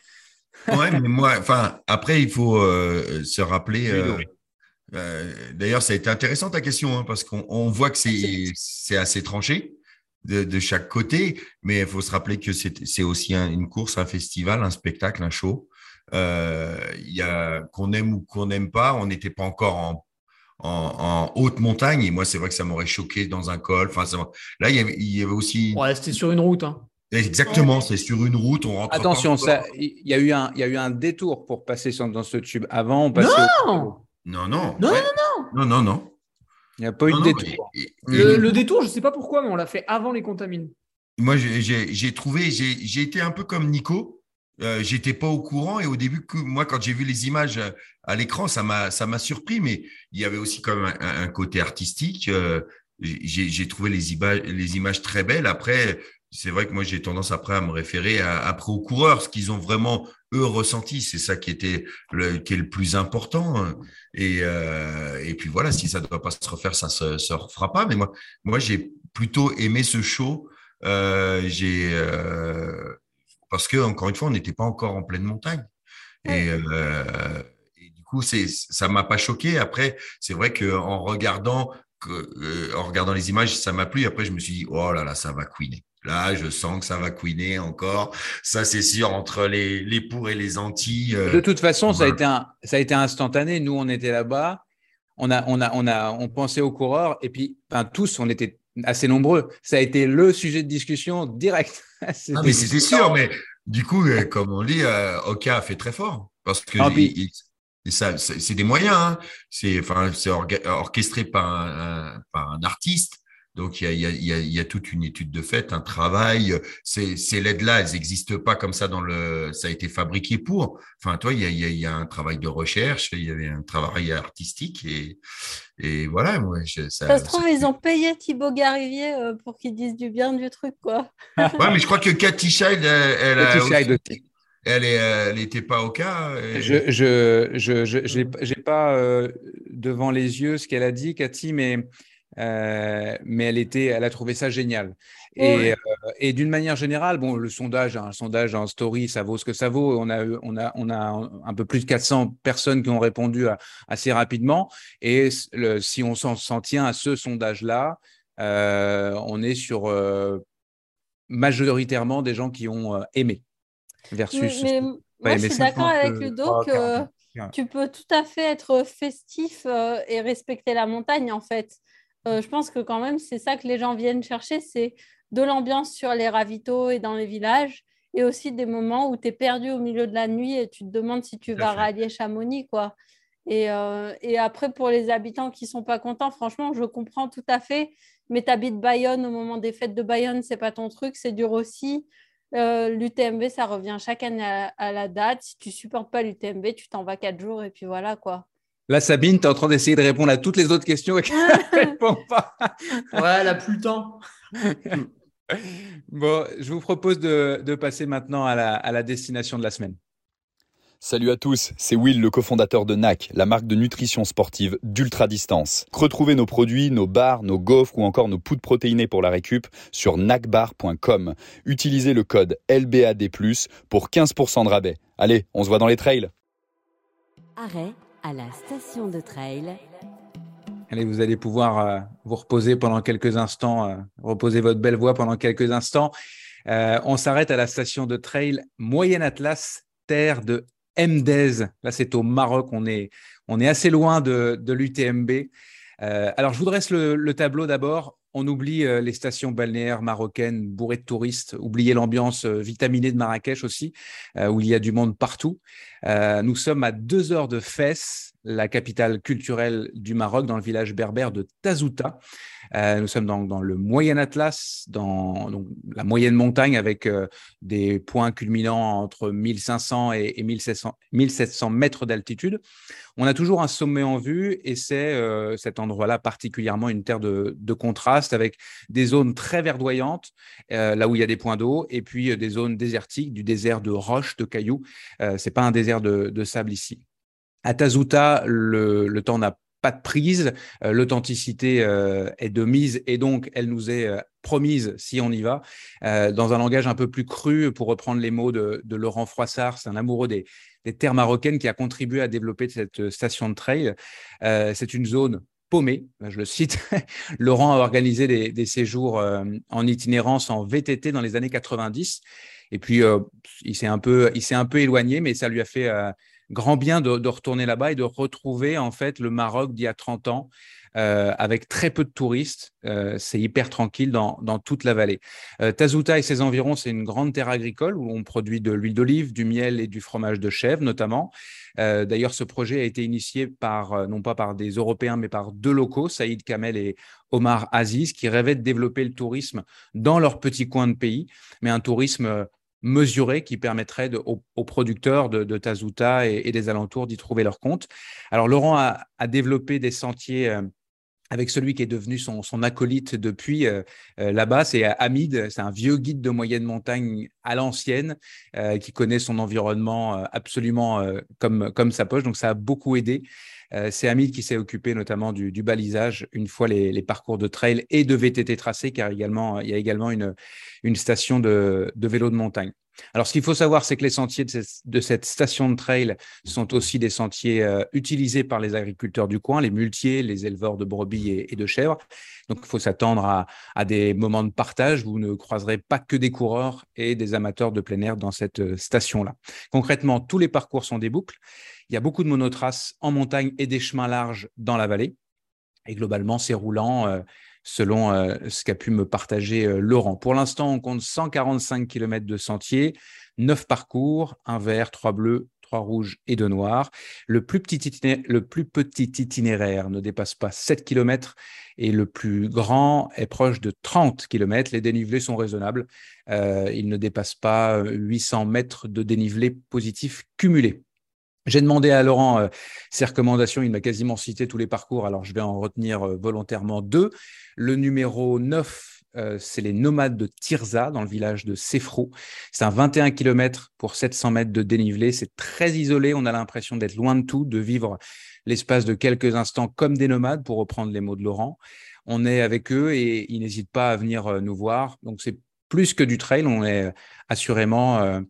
ouais, mais moi, enfin, après, il faut euh, se rappeler. D'ailleurs, ça a été intéressant ta question, hein, parce qu'on voit que c'est assez tranché de, de, chaque côté, mais il faut se rappeler que c'est aussi une course, un festival, un spectacle, un show. Euh, il y a qu'on aime ou qu'on n'aime pas, on n'était pas encore en, en, haute montagne. Et moi, c'est vrai que ça m'aurait choqué dans un col. Enfin, là, il y, avait, aussi. Ouais, c'était sur une route. Hein. Exactement, c'est sur une route. On rentre Attention, il y a eu un, il y a eu un détour pour passer dans ce tube. Avant, on passait. Non, non, non, non, non, non, non, Il n'y a pas eu de détour. le, détour, je ne sais pas pourquoi, mais on l'a fait avant les contamines. Moi, j'ai trouvé, j'ai été un peu comme Nico. Euh, j'étais pas au courant et au début, moi, quand j'ai vu les images euh, à l'écran, ça m'a ça m'a surpris, mais il y avait aussi comme un, un, côté artistique. Euh, j'ai trouvé les images les images très belles. Après, c'est vrai que moi j'ai tendance après à me référer à, après aux coureurs, ce qu'ils ont vraiment eux ressenti, c'est ça qui était le, qui est le plus important. Et, euh, et puis voilà, si ça ne doit pas se refaire, ça se, se refera pas. Mais moi, moi j'ai plutôt aimé ce show. Euh, j'ai parce que encore une fois, on n'était pas encore en pleine montagne. Et, euh, et du coup, c'est ça m'a pas choqué. Après, c'est vrai que en regardant que, euh, en regardant les images, ça m'a plu. Après, je me suis dit, oh là là, ça va couiner. Là, je sens que ça va couiner encore. Ça, c'est sûr, entre les, les pour et les anti. Euh, de toute façon, ça, a été un, ça a été instantané. Nous, on était là-bas. On, a, on, a, on, a, on pensait aux coureurs. Et puis, enfin, tous, on était assez nombreux. Ça a été le sujet de discussion direct. *laughs* ah, mais c'était sûr, mais du coup, euh, comme on dit, euh, Oka fait très fort parce que ah, ça, c'est des moyens. Hein. C'est enfin, c'est orchestré par un, par un artiste. Donc, il y a, y, a, y a, toute une étude de fait, un travail. Ces, ces LED-là, elles n'existent pas comme ça dans le. Ça a été fabriqué pour. Enfin, toi, il y a, y a, un travail de recherche, il y avait un travail artistique et, et voilà. Moi, ça, ça, se trouve, ils ont payé Thibaut Garivier euh, pour qu'il dise du bien du truc, quoi. *laughs* ouais, mais je crois que Cathy Child, elle, elle elle elle n'était pas au cas. Je je je j'ai pas euh, devant les yeux ce qu'elle a dit, Cathy, mais euh, mais elle était, elle a trouvé ça génial. Et, euh, et d'une manière générale, bon, le sondage, un sondage en story, ça vaut ce que ça vaut. On a, on a, on a un peu plus de 400 personnes qui ont répondu assez rapidement. Et le, si on s'en tient à ce sondage-là, euh, on est sur majoritairement des gens qui ont aimé versus. Mais, moi, je suis d'accord avec Ludo que tu peux tout à fait être festif et respecter la montagne, en fait. Euh, je pense que quand même, c'est ça que les gens viennent chercher, c'est de l'ambiance sur les ravitaux et dans les villages, et aussi des moments où tu es perdu au milieu de la nuit et tu te demandes si tu vas rallier Chamonix. quoi. Et, euh, et, après, pour les habitants qui sont pas contents, franchement, je comprends tout à fait. Mais tu habites Bayonne au moment des fêtes de Bayonne, c'est pas ton truc, c'est dur aussi. Euh, L'UTMB, ça revient chaque année à, à la date. Si tu supportes pas l'UTMB, tu t'en vas quatre jours et puis voilà quoi. Là, Sabine, tu es en train d'essayer de répondre à toutes les autres questions et qu'elle *laughs* répond pas. Ouais, elle a plus le temps. *laughs* Bon, je vous propose de, de passer maintenant à la, à la destination de la semaine. Salut à tous, c'est Will, le cofondateur de NAC, la marque de nutrition sportive d'ultra distance. Retrouvez nos produits, nos bars, nos gaufres ou encore nos poudres protéinées pour la récup sur nacbar.com. Utilisez le code LBAD+, pour 15% de rabais. Allez, on se voit dans les trails. Arrêt à la station de trail. Allez, vous allez pouvoir euh, vous reposer pendant quelques instants, euh, reposer votre belle voix pendant quelques instants. Euh, on s'arrête à la station de trail Moyen Atlas, terre de Mdez. Là, c'est au Maroc. On est, on est assez loin de, l'UTMB. Alors, je vous dresse le tableau d'abord. On oublie euh, les stations balnéaires marocaines bourrées de touristes, oubliez l'ambiance euh, vitaminée de Marrakech aussi, euh, où il y a du monde partout. Nous sommes à deux heures de Fès, la capitale culturelle du Maroc, dans le village berbère de Tazouta. Euh, nous sommes dans, dans le Moyen Atlas, dans la moyenne montagne, avec euh, des points culminant entre 1500 et, et 1700, 1700 mètres d'altitude. On a toujours un sommet en vue et c'est euh, cet endroit-là particulièrement une terre de, contraste avec des zones très verdoyantes, là où il y a des points d'eau, et puis des zones désertiques, du désert de roches, de cailloux. C'est pas un désert de sable ici. À Tazouta, le, temps n'a pas de prise, euh, l'authenticité euh, est de mise et donc elle nous est euh, promise si on y va. Dans un langage un peu plus cru, pour reprendre les mots de, Laurent Froissart, c'est un amoureux des, terres marocaines qui a contribué à développer cette station de trail. C'est une zone paumée, je le cite. *laughs* Laurent a organisé des, séjours en itinérance en VTT dans les années 90. Et puis, il s'est un, peu- éloigné, mais ça lui a fait grand bien de, retourner là-bas et de retrouver en fait le Maroc d'il y a 30 ans euh, avec très peu de touristes. Euh, c'est hyper tranquille dans, toute la vallée. Euh, Tazouta et ses environs, c'est une grande terre agricole où on produit de l'huile d'olive, du miel et du fromage de chèvre notamment. D'ailleurs, ce projet a été initié par, non pas par des Européens, mais par deux locaux, Saïd Kamel et Omar Aziz, qui rêvaient de développer le tourisme dans leur petit coin de pays, mais un tourisme euh, mesuré qui permettrait aux, producteurs de, de Tazouta et, des alentours d'y trouver leur compte. Alors, Laurent a, développé des sentiers euh, avec celui qui est devenu son, acolyte depuis euh, euh, là-bas, c'est Hamid, c'est un vieux guide de moyenne montagne à l'ancienne qui connaît son environnement absolument comme, comme sa poche, donc ça a beaucoup aidé. Euh, c'est Hamid qui s'est occupé notamment du, balisage une fois les, parcours de trail et de VTT tracés, car il y a également une, station de vélo de montagne. Alors, ce qu'il faut savoir, c'est que les sentiers de cette, station de trail sont aussi des sentiers euh, utilisés par les agriculteurs du coin, les muletiers, les éleveurs de brebis et, de chèvres. Donc, il faut s'attendre à, à des moments de partage. Vous ne croiserez pas que des coureurs et des amateurs de plein air dans cette euh, station-là. Concrètement, tous les parcours sont des boucles. Il y a beaucoup de monotraces en montagne et des chemins larges dans la vallée. Et globalement, c'est roulant euh, selon euh, ce qu'a pu me partager euh, Laurent. Pour l'instant, on compte 145 km de sentiers, 9 parcours, un vert, trois bleus, trois rouges et deux noirs. Le plus petit, itinéraire ne dépasse pas 7 km et le plus grand est proche de 30 km. Les dénivelés sont raisonnables. Euh, ils ne dépassent pas euh, 800 mètres de dénivelé positif cumulé. J'ai demandé à Laurent euh, ses recommandations. Il m'a quasiment cité tous les parcours. Alors, je vais en retenir euh, volontairement deux. Le numéro 9, euh, c'est les nomades de Tirza, dans le village de Sefrou. C'est un 21 km pour 700 mètres de dénivelé. C'est très isolé. On a l'impression d'être loin de tout, de vivre l'espace de quelques instants comme des nomades, pour reprendre les mots de Laurent. On est avec eux et ils n'hésitent pas à venir euh, nous voir. Donc, c'est plus que du trail. On est assurément.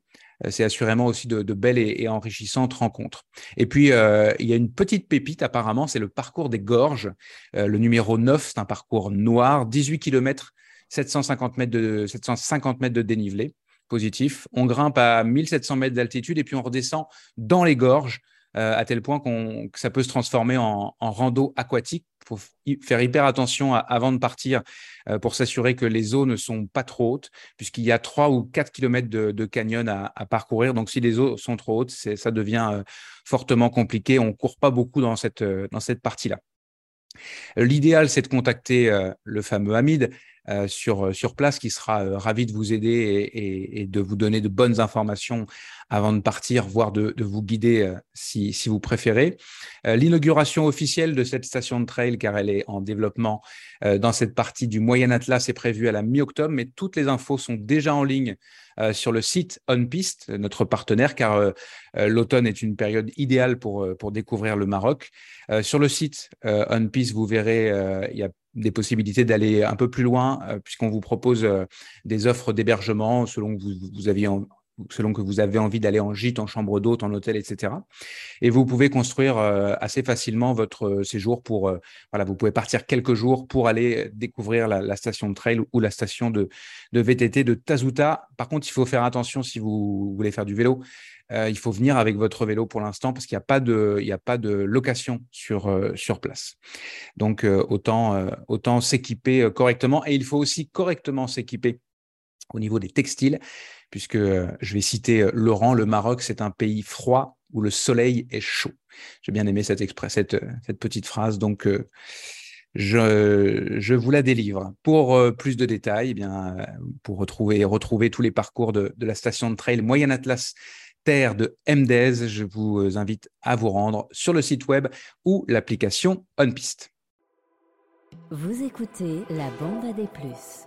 Euh, c'est assurément aussi de, belles et, enrichissantes rencontres. Et puis, euh, il y a une petite pépite apparemment, c'est le parcours des gorges. Euh, le numéro 9, c'est un parcours noir, 18 km, 750 mètres de, 750 mètres de dénivelé positif. On grimpe à 1700 mètres d'altitude et puis on redescend dans les gorges euh, à tel point qu'on, que ça peut se transformer en, en rando aquatique. Il faut faire hyper attention avant de partir euh, pour s'assurer que les eaux ne sont pas trop hautes, puisqu'il y a 3 ou 4 kilomètres de, canyon à, parcourir. Donc, si les eaux sont trop hautes, ça devient euh, fortement compliqué. On ne court pas beaucoup dans cette, dans cette partie-là. L'idéal, c'est de contacter le fameux Hamid. Euh, sur, sur place qui sera euh, ravi de vous aider et, de vous donner de bonnes informations avant de partir, voire de, vous guider euh, si, si, vous préférez. L'inauguration officielle de cette station de trail, car elle est en développement dans cette partie du Moyen Atlas, est prévue à la mi-octobre, mais toutes les infos sont déjà en ligne euh, sur le site OnPiste, notre partenaire, car euh, euh, l'automne est une période idéale pour, pour découvrir le Maroc. sur le site OnPiste, vous verrez, il y a des possibilités d'aller un peu plus loin, puisqu'on vous propose des offres d'hébergement selon que vous, vous aviez selon que vous avez envie d'aller en gîte, en chambre d'hôte, en hôtel, etc. Et vous pouvez construire euh, assez facilement votre euh, séjour pour, euh, voilà, vous pouvez partir quelques jours pour aller découvrir la, station de trail ou la station de, de, VTT de Tazuta. Par contre, il faut faire attention si vous voulez faire du vélo. il faut venir avec votre vélo pour l'instant parce qu'il n'y a pas de, a pas de location sur, sur place. Donc, autant, autant s'équiper correctement et il faut aussi correctement s'équiper au niveau des textiles puisque euh, je vais citer euh, Laurent, le Maroc, c'est un pays froid où le soleil est chaud. J'ai bien aimé cette, euh, cette, petite phrase, donc je, je, vous la délivre. Pour plus de détails, eh bien, pour retrouver, retrouver tous les parcours de, de la station de trail Moyen Atlas Terre de MDES, je vous invite à vous rendre sur le site web ou l'application OnPiste. Vous écoutez la bande à des plus.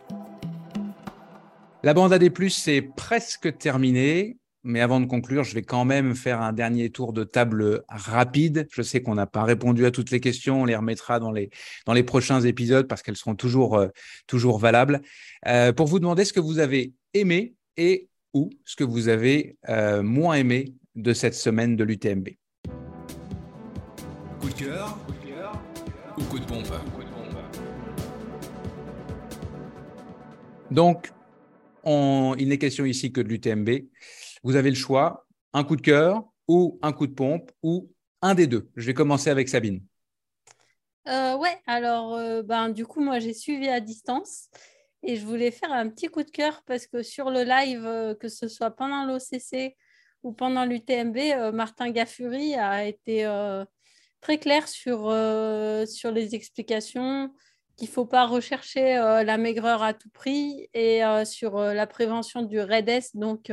La bande AD+, c'est presque terminé. Mais avant de conclure, je vais quand même faire un dernier tour de table rapide. Je sais qu'on n'a pas répondu à toutes les questions. On les remettra dans les, dans les prochains épisodes parce qu'elles seront toujours, euh, toujours valables. Euh, pour vous demander ce que vous avez aimé et ou ce que vous avez euh, moins aimé de cette semaine de l'UTMB. Coup de cœur, ou coup de pompe Donc, il n'est question ici que de l'UTMB. Vous avez le choix, un coup de cœur ou un coup de pompe ou un des deux. Je vais commencer avec Sabine. Euh, ouais, alors euh, ben, du coup, moi j'ai suivi à distance et je voulais faire un petit coup de cœur parce que sur le live, euh, que ce soit pendant l'OCC ou pendant l'UTMB, euh, Martin Gaffuri a été très clair sur, sur les explications, qu'il ne faut pas rechercher euh, la maigreur à tout prix et euh, sur euh, la prévention du REDS, donc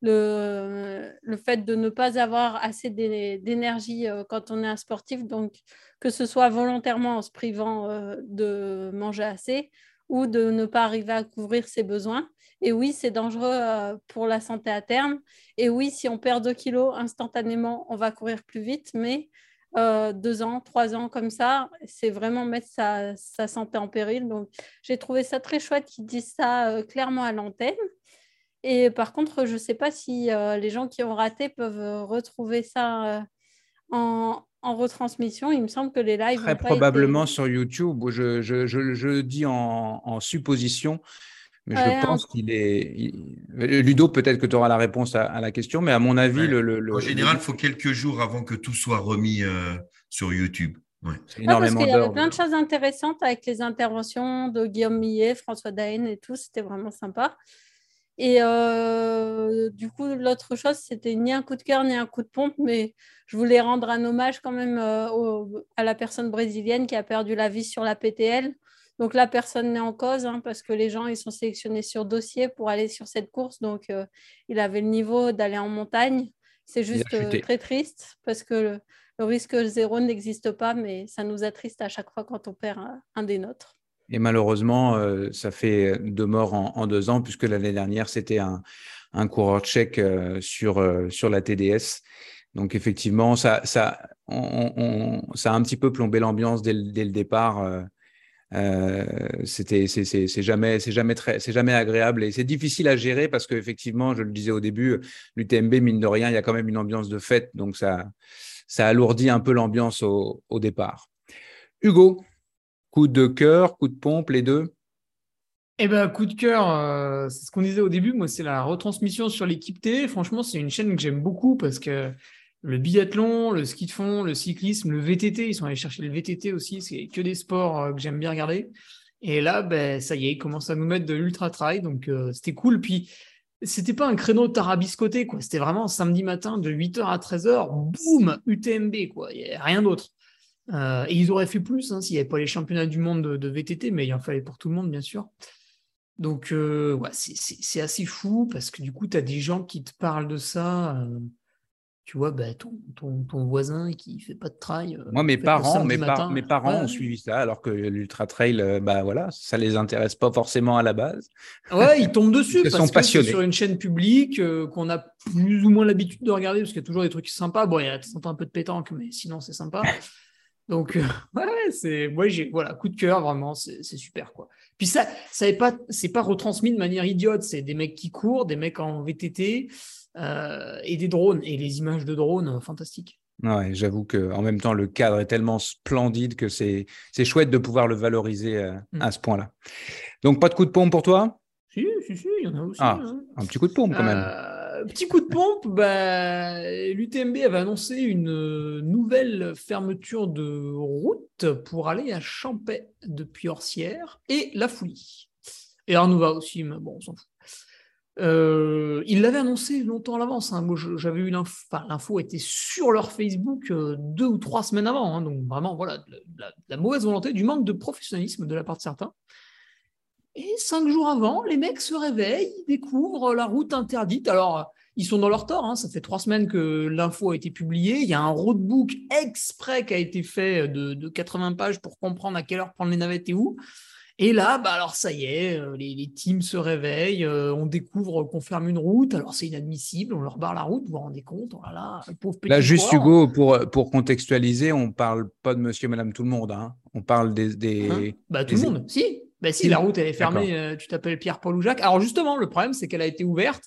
le, le, fait de ne pas avoir assez d'énergie quand on est un sportif, donc que ce soit volontairement en se privant de manger assez ou de ne pas arriver à couvrir ses besoins. Et oui, c'est dangereux pour la santé à terme. Et oui, si on perd 2 kilos instantanément, on va courir plus vite, mais euh, deux ans, trois ans comme ça, c'est vraiment mettre sa, santé en péril. Donc, j'ai trouvé ça très chouette qu'ils disent ça euh, clairement à l'antenne. Et par contre, je ne sais pas si euh, les gens qui ont raté peuvent retrouver ça en, retransmission. Il me semble que les lives. Très probablement sur YouTube. Je, je, je, dis en, en supposition mais je pense qu'il est. Ludo, peut-être que tu auras la réponse à, la question, mais à mon avis, le, En général, il faut quelques jours avant que tout soit remis euh, sur YouTube. Ouais. parce qu'il y avait plein de choses intéressantes avec les interventions de Guillaume Millet, François Daen et tout. C'était vraiment sympa. Et euh, du coup, l'autre chose, c'était ni un coup de cœur ni un coup de pompe, mais je voulais rendre un hommage quand même euh, à la personne brésilienne qui a perdu la vie sur la PTL. Donc là, personne n'est en cause hein, parce que les gens, ils sont sélectionnés sur dossier pour aller sur cette course. Donc, euh, il avait le niveau d'aller en montagne. C'est juste euh, très triste parce que le, risque zéro n'existe pas, mais ça nous attriste à chaque fois quand on perd un, des nôtres. Et malheureusement, euh, ça fait deux morts en, deux ans, puisque l'année dernière, c'était un, coureur tchèque sur, sur la TDS. Donc effectivement, ça, ça, ça a un petit peu plombé l'ambiance dès, dès, le départ. Euh, c'était c'est jamais c'est jamais très c'est jamais agréable et c'est difficile à gérer parce que effectivement je le disais au début l'UTMB mine de rien il y a quand même une ambiance de fête donc ça ça alourdit un peu l'ambiance au, départ Hugo coup de cœur coup de pompe les deux? Eh ben, coup de cœur, euh, c'est ce qu'on disait au début. Moi, c'est la retransmission sur l'équipe T. Franchement, c'est une chaîne que j'aime beaucoup parce que le biathlon, le ski de fond, le cyclisme, le VTT. Ils sont allés chercher le VTT aussi. C'est que des sports euh, que j'aime bien regarder. Et là, ben, ça y est, ils commencent à nous mettre de l'ultra trail. Donc, euh, c'était cool. Puis, c'était pas un créneau tarabiscoté, quoi. C'était vraiment samedi matin de 8h à 13h. Boum, UTMB, quoi. Rien d'autre. Euh, et ils auraient fait plus hein, s'il n'y avait pas les championnats du monde de, VTT, mais il en fallait pour tout le monde, bien sûr. Donc, c'est assez fou parce que du coup, tu as des gens qui te parlent de ça. Tu vois, bah, ton, ton, ton voisin qui fait pas de trail. euh, Moi, mes parents, mes, par- matin, mes parents ouais, ont suivi ça, alors que l'ultra trail, euh, bah voilà, ça les intéresse pas forcément à la base. Ouais, ils tombent dessus *laughs* Ils parce sont que passionnés. sur une chaîne publique euh, qu'on a plus ou moins l'habitude de regarder parce qu'il y a toujours des trucs sympas. Bon, il y a un peu de pétanque, mais sinon c'est sympa. *laughs* Donc euh, *laughs* ouais, c'est moi j'ai voilà coup de cœur vraiment, c'est c'est super quoi. Puis ça, ça est pas c'est pas retransmis de manière idiote. C'est des mecs qui courent, des mecs en VTT euh, et des drones et les images de drones euh, fantastiques. Ouais, j'avoue que en même temps, le cadre est tellement splendide que c'est c'est chouette de pouvoir le valoriser euh, Mm. à ce point-là. Donc, pas de coup de pompe pour toi? Si, si, si, il y en a aussi. Ah, hein. Un petit coup de pompe quand même. Euh, petit coup de pompe, bah, l'UTMB avait annoncé une euh, nouvelle fermeture de route pour aller à Champais depuis Orsières et La Fouilly. Et Arnouva aussi, mais bon, on s'en fout. Euh, ils l'avaient annoncé longtemps à l'avance. hein. J'avais eu l'info, l'info était sur leur Facebook euh, deux ou trois semaines avant. hein. Donc vraiment, voilà, la mauvaise volonté, du manque de professionnalisme de la part de certains. Et cinq jours avant, les mecs se réveillent, ils découvrent la route interdite. Alors, ils sont dans leur tort. hein. Ça fait trois semaines que l'info a été publiée. Il y a un roadbook exprès qui a été fait de, de 80 pages pour comprendre à quelle heure prendre les navettes et où. Et là, bah alors ça y est, euh, les, les teams se réveillent, euh, on découvre qu'on ferme une route, alors c'est inadmissible, on leur barre la route, vous vous rendez compte, oh là là, le pauvre petit Là, juste. Hugo, pour, pour contextualiser, on parle pas de monsieur, madame, tout le monde. hein. On parle des. des... Hein? Bah tout des- le monde, si. Bah si, la route elle est fermée, euh, tu t'appelles Pierre, Paul ou Jacques. Alors justement, le problème c'est qu'elle a été ouverte.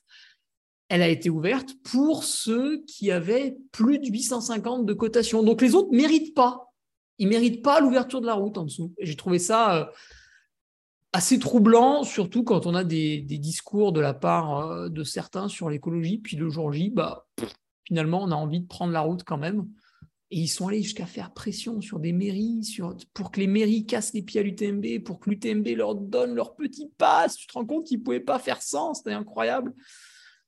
Elle a été ouverte pour ceux qui avaient plus de 850 de cotation. Donc les autres méritent pas. Ils méritent pas l'ouverture de la route en dessous. J'ai trouvé ça euh, assez troublant, surtout quand on a des, des discours de la part euh, de certains sur l'écologie. Puis le jour J, bah, pff, finalement, on a envie de prendre la route quand même. Et ils sont allés jusqu'à faire pression sur des mairies, sur, pour que les mairies cassent les pieds à l'UTMB, pour que l'UTMB leur donne leur petit pass. Tu te rends compte qu'ils ne pouvaient pas faire sans, c'était incroyable.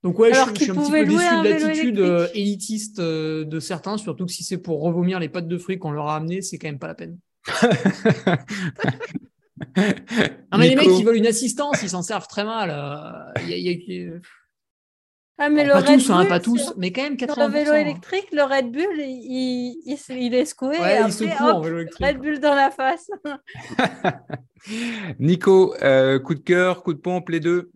Donc ouais, je, Alors je qu'ils suis un petit peu déçu de l'attitude euh, élitiste euh, de certains, surtout que si c'est pour revomir les pattes de fruits qu'on leur a amenées, c'est quand même pas la peine. *laughs* Non mais les mecs qui veulent une assistance, ils s'en servent très mal. euh, y a- il y a- Ah, mais pas le Red tous, hein, Bull, pas tous, mais quand même Sur 80%. le vélo hein. électrique, le Red Bull, il, il, il- est secoué. Ouais, et il se après, court en hop, vélo électrique. Red Bull dans la face. *laughs* Nico, euh, coup de cœur, coup de pompe, les deux?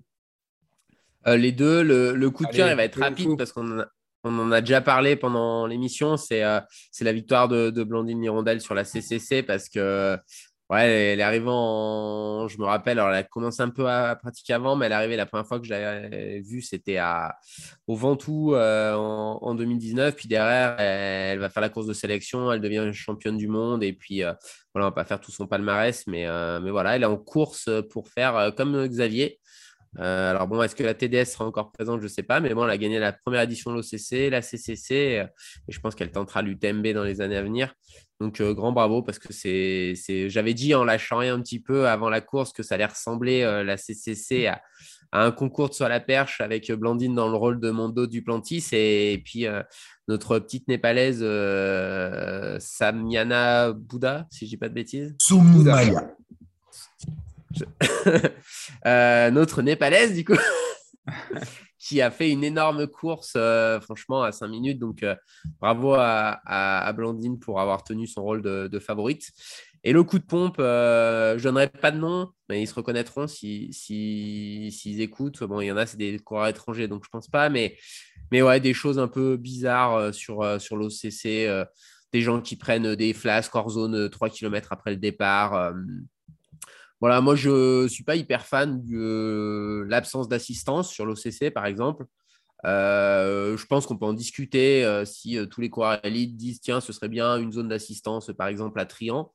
Euh, les deux, le, le coup de Allez, cœur, il va être rapide parce qu'on en, a- on en a déjà parlé pendant l'émission. C'est euh, c'est la victoire de, de Blandine Hirondelle sur la CCC parce que ouais, elle est arrivée en. Je me rappelle, alors elle a commencé un peu à pratiquer avant, mais elle est arrivée la première fois que je l'avais vue, c'était à- au Ventoux euh, en, en 2019. Puis derrière, elle, va faire la course de sélection, elle devient championne du monde. Et puis euh, voilà, on va pas faire tout son palmarès, mais, euh, mais voilà, elle est en course pour faire euh, comme Xavier. Euh, alors bon, est-ce que la TDS sera encore présente Je ne sais pas, mais bon, elle a gagné la première édition de l'OCC, la CCC, euh, et je pense qu'elle tentera l'UTMB dans les années à venir. Donc euh, grand bravo parce que c'est, c'est... j'avais dit en lâchant rien un petit peu avant la course que ça allait ressembler euh, la CCC à, à un concours de à la perche avec Blandine dans le rôle de Mondo Duplantis et, et puis notre petite népalaise Samyana Bouddha, si je dis pas de bêtises. Soumaya. *laughs* Euh, notre népalaise, du coup, *laughs* qui a fait une énorme course, euh, franchement, à 5 minutes. Donc, euh, bravo à, à- Blandine pour avoir tenu son rôle de, favorite. Et le coup de pompe, je donnerai pas de nom, mais ils se reconnaîtront s'ils si, s'ils écoutent. Bon, il y en a, c'est des coureurs étrangers, donc je pense pas. Mais, mais ouais, des choses un peu bizarres sur, sur l'OCC. des gens qui prennent des flasques hors zone 3 km après le départ. Voilà, moi, je ne suis pas hyper fan de euh, l'absence d'assistance sur l'OCC, par exemple. Euh, je pense qu'on peut en discuter euh, si tous les coureurs élites disent tiens, ce serait bien une zone d'assistance, par exemple, à Trian.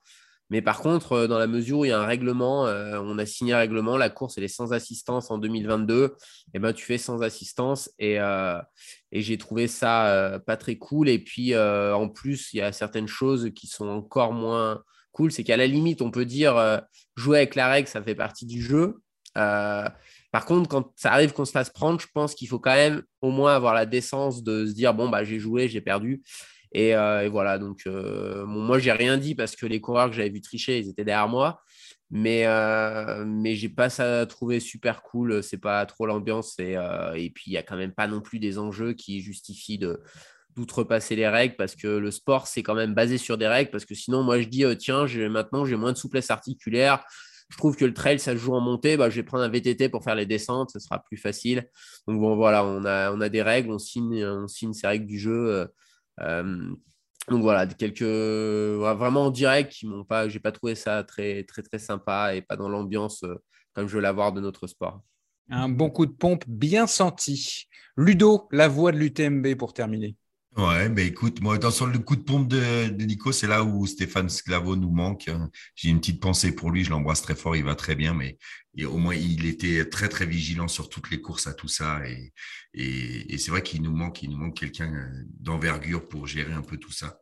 Mais par contre, dans la mesure où il y a un règlement, on a signé un règlement, la course elle est sans assistance en 2022, et ben tu fais sans assistance et, et j'ai trouvé ça pas très cool. Et puis en plus, il y a certaines choses qui sont encore moins cool, c'est qu'à la limite, on peut dire euh, jouer avec la règle, ça fait partie du jeu. Euh, par contre, quand ça arrive qu'on se fasse prendre, je pense qu'il faut quand même au moins avoir la décence de se dire bon, bah, j'ai joué, j'ai perdu. Et, euh, voilà, donc bon, moi, j'ai rien dit parce que les coureurs que j'avais vu tricher, ils étaient derrière moi. Mais, mais j'ai pas ça trouvé super cool. C'est pas trop l'ambiance. Et, et puis, il y a quand même pas non plus des enjeux qui justifient de d'outrepasser les règles parce que le sport, c'est quand même basé sur des règles. Parce que sinon, moi, je dis, euh, tiens, maintenant, j'ai moins de souplesse articulaire. Je trouve que le trail, ça joue en montée. Bah, je vais prendre un VTT pour faire les descentes. Ce sera plus facile. Donc, bon, voilà, on a, on a des règles. On signe, on signe ces règles du jeu. euh, euh, donc voilà, quelques vraiment en direct qui m'ont pas, j'ai pas trouvé ça très très très sympa et pas dans l'ambiance comme je veux l'avoir de notre sport. Un bon coup de pompe bien senti. Ludo, la voix de l'UTMB pour terminer. Ouais, mais écoute, moi, dans le coup de pompe de, de Nico, c'est là où Stéphane Sclavo nous manque. J'ai une petite pensée pour lui, je l'embrasse très fort, il va très bien, mais et au moins il était très très vigilant sur toutes les courses à tout ça, et, et, c'est vrai qu'il nous manque, il nous manque quelqu'un d'envergure pour gérer un peu tout ça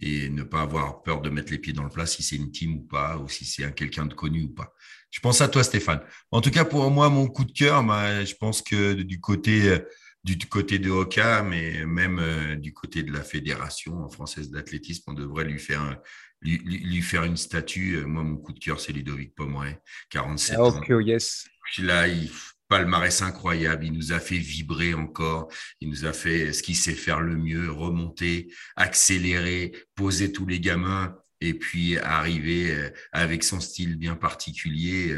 et ne pas avoir peur de mettre les pieds dans le plat si c'est une team ou pas, ou si c'est un quelqu'un de connu ou pas. Je pense à toi, Stéphane. En tout cas, pour moi, mon coup de cœur, bah, je pense que du côté du côté de Oka, mais même euh, du côté de la fédération française d'athlétisme, on devrait lui faire un- lui, lui- faire une statue. Euh, Moi, mon coup de cœur, c'est Ludovic Pomeray, 47 ans. Ok, yes. Puis là, il palmarès incroyable. Il nous a fait vibrer encore. Il nous a fait ce qu'il sait faire le mieux, remonter, accélérer, poser tous les gamins et puis arriver euh, avec son style bien particulier.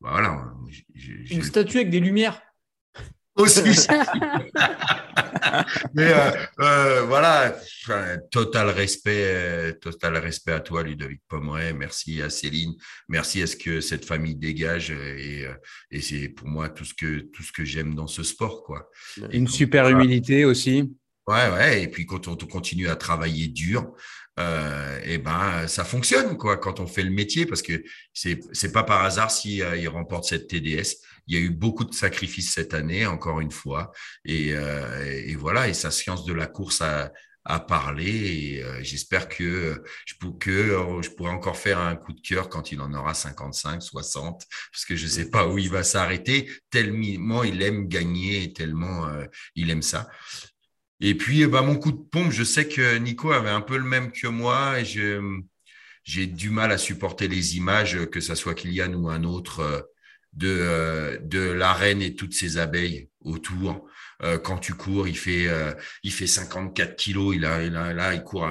Voilà. Je- je- je- Une statue avec des lumières. Aussi. *laughs* Mais euh, euh, voilà, total respect, euh, total respect à toi, Ludovic Pomeray. Merci à Céline. Merci à ce que cette famille dégage. Et, et c'est pour moi tout ce que tout ce que j'aime dans ce sport, quoi. Une super humilité aussi. Ouais, ouais. Et puis quand on continue à travailler dur, euh, et ben ça fonctionne quoi quand on fait le métier parce que c'est c'est pas par hasard si euh, il remporte cette TDS. Il y a eu beaucoup de sacrifices cette année, encore une fois, et, euh, voilà. Et sa science de la course a parlé euh, j'espère que je pour, je pourrai encore faire un coup de cœur quand il en aura 55, 60 parce que je sais pas où il va s'arrêter tellement il aime gagner tellement euh, il aime ça. Et puis, bah, mon coup de pompe, je sais que Nico avait un peu le même que moi et j'ai du mal à supporter les images, que ça soit Kylian ou un autre, de, euh, de la reine et toutes ses abeilles autour. Euh, quand tu cours, il fait, euh, il fait 54 kilos, il a, il a, là, il court,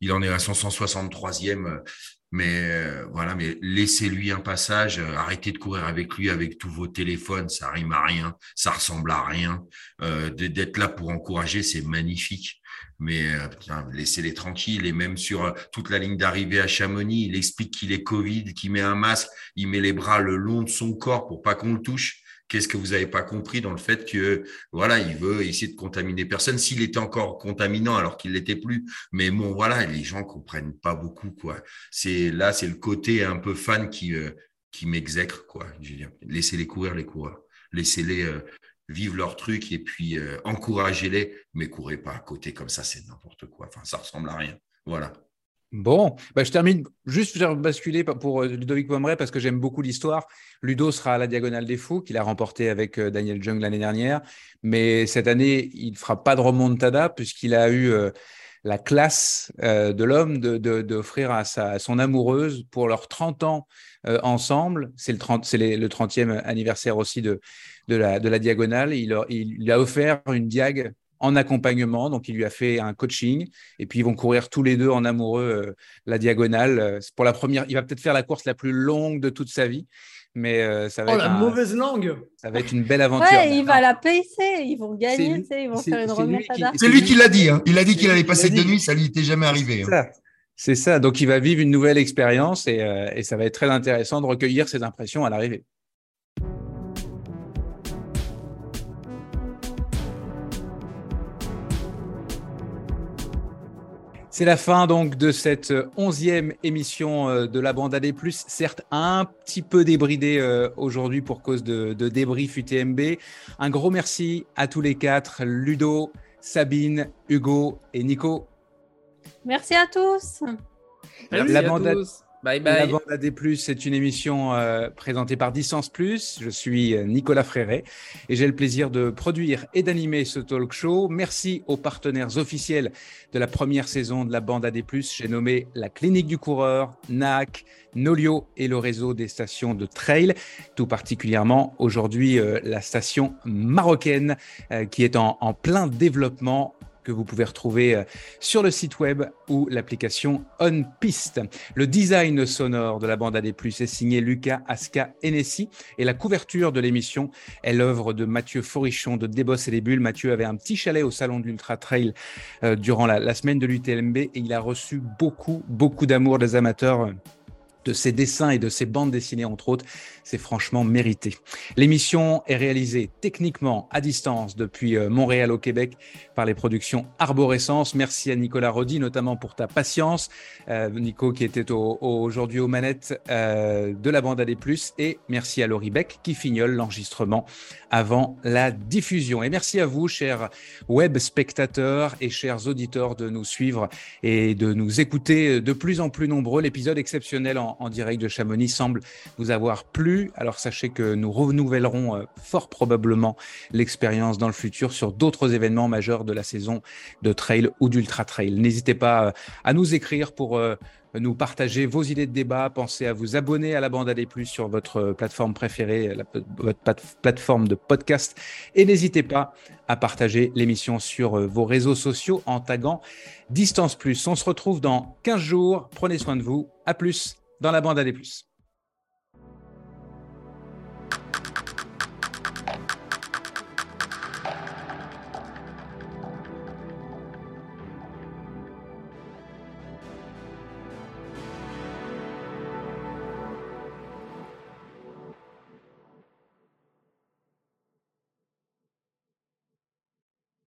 il en est à son 163e. Mais euh, voilà, mais laissez-lui un passage, euh, arrêtez de courir avec lui avec tous vos téléphones, ça rime à rien, ça ressemble à rien. Euh, d'être là pour encourager, c'est magnifique. Mais euh, laissez-les tranquilles. Et même sur toute la ligne d'arrivée à Chamonix, il explique qu'il est Covid, qu'il met un masque, il met les bras le long de son corps pour pas qu'on le touche. Qu'est-ce que vous avez pas compris dans le fait que voilà, il veut essayer de contaminer personne s'il était encore contaminant alors qu'il l'était plus. Mais bon, voilà, les gens comprennent pas beaucoup quoi. C'est là, c'est le côté un peu fan qui euh, m'exècre quoi. Laissez-les courir les coureurs, laissez-les euh, vivre leur truc et puis euh, encouragez-les, mais courez pas à côté comme ça, c'est n'importe quoi. Enfin, ça ressemble à rien. Voilà. Bon, bah, je termine juste vais basculer pour euh, Ludovic Pomeray parce que j'aime beaucoup l'histoire. Ludo sera à la Diagonale des Fous, qu'il a remporté avec euh, Daniel Jung l'année dernière. Mais cette année, il ne fera pas de remontada puisqu'il a eu euh, la classe de l'homme d'offrir de, à, son amoureuse pour leurs 30 ans ensemble. C'est le, 30, c'est les- le 30e anniversaire aussi de, la, Diagonale. Il, il a offert une diag en accompagnement. Donc, il lui a fait un coaching et puis ils vont courir tous les deux en amoureux euh, la diagonale. Euh, c'est pour la première, il va peut-être faire la course la plus longue de toute sa vie, mais euh, ça va Oh être la un- mauvaise langue ça va être une belle aventure. Ouais, il va la pacer, ils vont gagner, lui- ils vont c'est- faire une c'est lui qui- remontada. C'est lui qui l'a dit. Hein. Il a dit qu'il allait passer deux nuits, ça lui était jamais arrivé. C'est hein. ça. C'est ça. Donc, il va vivre une nouvelle expérience et, euh, et ça va être très intéressant de recueillir ses impressions à l'arrivée. C'est la fin donc de cette euh, onzième émission euh, de la bande AD+, certes un petit peu débridée euh, aujourd'hui pour cause de, de débrief UTMB. Un gros merci à tous les quatre, Ludo, Sabine, Hugo et Nico. Merci à tous. La- Merci la à bande à- tous. Bye La bye. bande AD+, c'est une émission euh, présentée par Distance Plus. Je suis euh, Nicolas Fréret et j'ai le plaisir de produire et d'animer ce talk show. Merci aux partenaires officiels de la première saison de la bande AD+. J'ai nommé la Clinique du Coureur, NAC, Nolio et le réseau des stations de trail, tout particulièrement aujourd'hui euh, la station marocaine euh, qui est en, en plein développement que vous pouvez retrouver euh, sur le site web ou l'application On Piste. Le design sonore de la bande AD+, est signé Lucas Aska Enessi et la couverture de l'émission est l'œuvre de Mathieu Forichon de Débos et les Bulles. Mathieu avait un petit chalet au salon de Trail euh, durant la, la semaine de l'UTMB et il a reçu beaucoup, beaucoup d'amour des amateurs. De ses dessins et de ses bandes dessinées, entre autres. C'est franchement mérité. L'émission est réalisée techniquement à distance depuis euh, Montréal au Québec par les productions Arborescence. Merci à Nicolas Rodi, notamment pour ta patience. Euh, Nico qui était au- au- aujourd'hui aux manettes euh, de la bande AD+. Et merci à Laurie Beck qui fignole l'enregistrement avant la diffusion. Et merci à vous, chers web spectateurs et chers auditeurs, de nous suivre et de nous écouter de plus en plus nombreux. L'épisode exceptionnel en, direct de Chamonix semble vous avoir plu. Alors sachez que nous renouvellerons euh, fort probablement l'expérience dans le futur sur d'autres événements majeurs de la saison de trail ou d'ultra trail. N'hésitez pas euh, à nous écrire pour euh, nous partager vos idées de débat. Pensez à vous abonner à la bande AD+, sur votre euh, plateforme préférée, la, votre plate- plateforme de podcast. Et n'hésitez pas à partager l'émission sur euh, vos réseaux sociaux en taguant Distance Plus. On se retrouve dans 15 jours. Prenez soin de vous. À plus dans la bande AD+.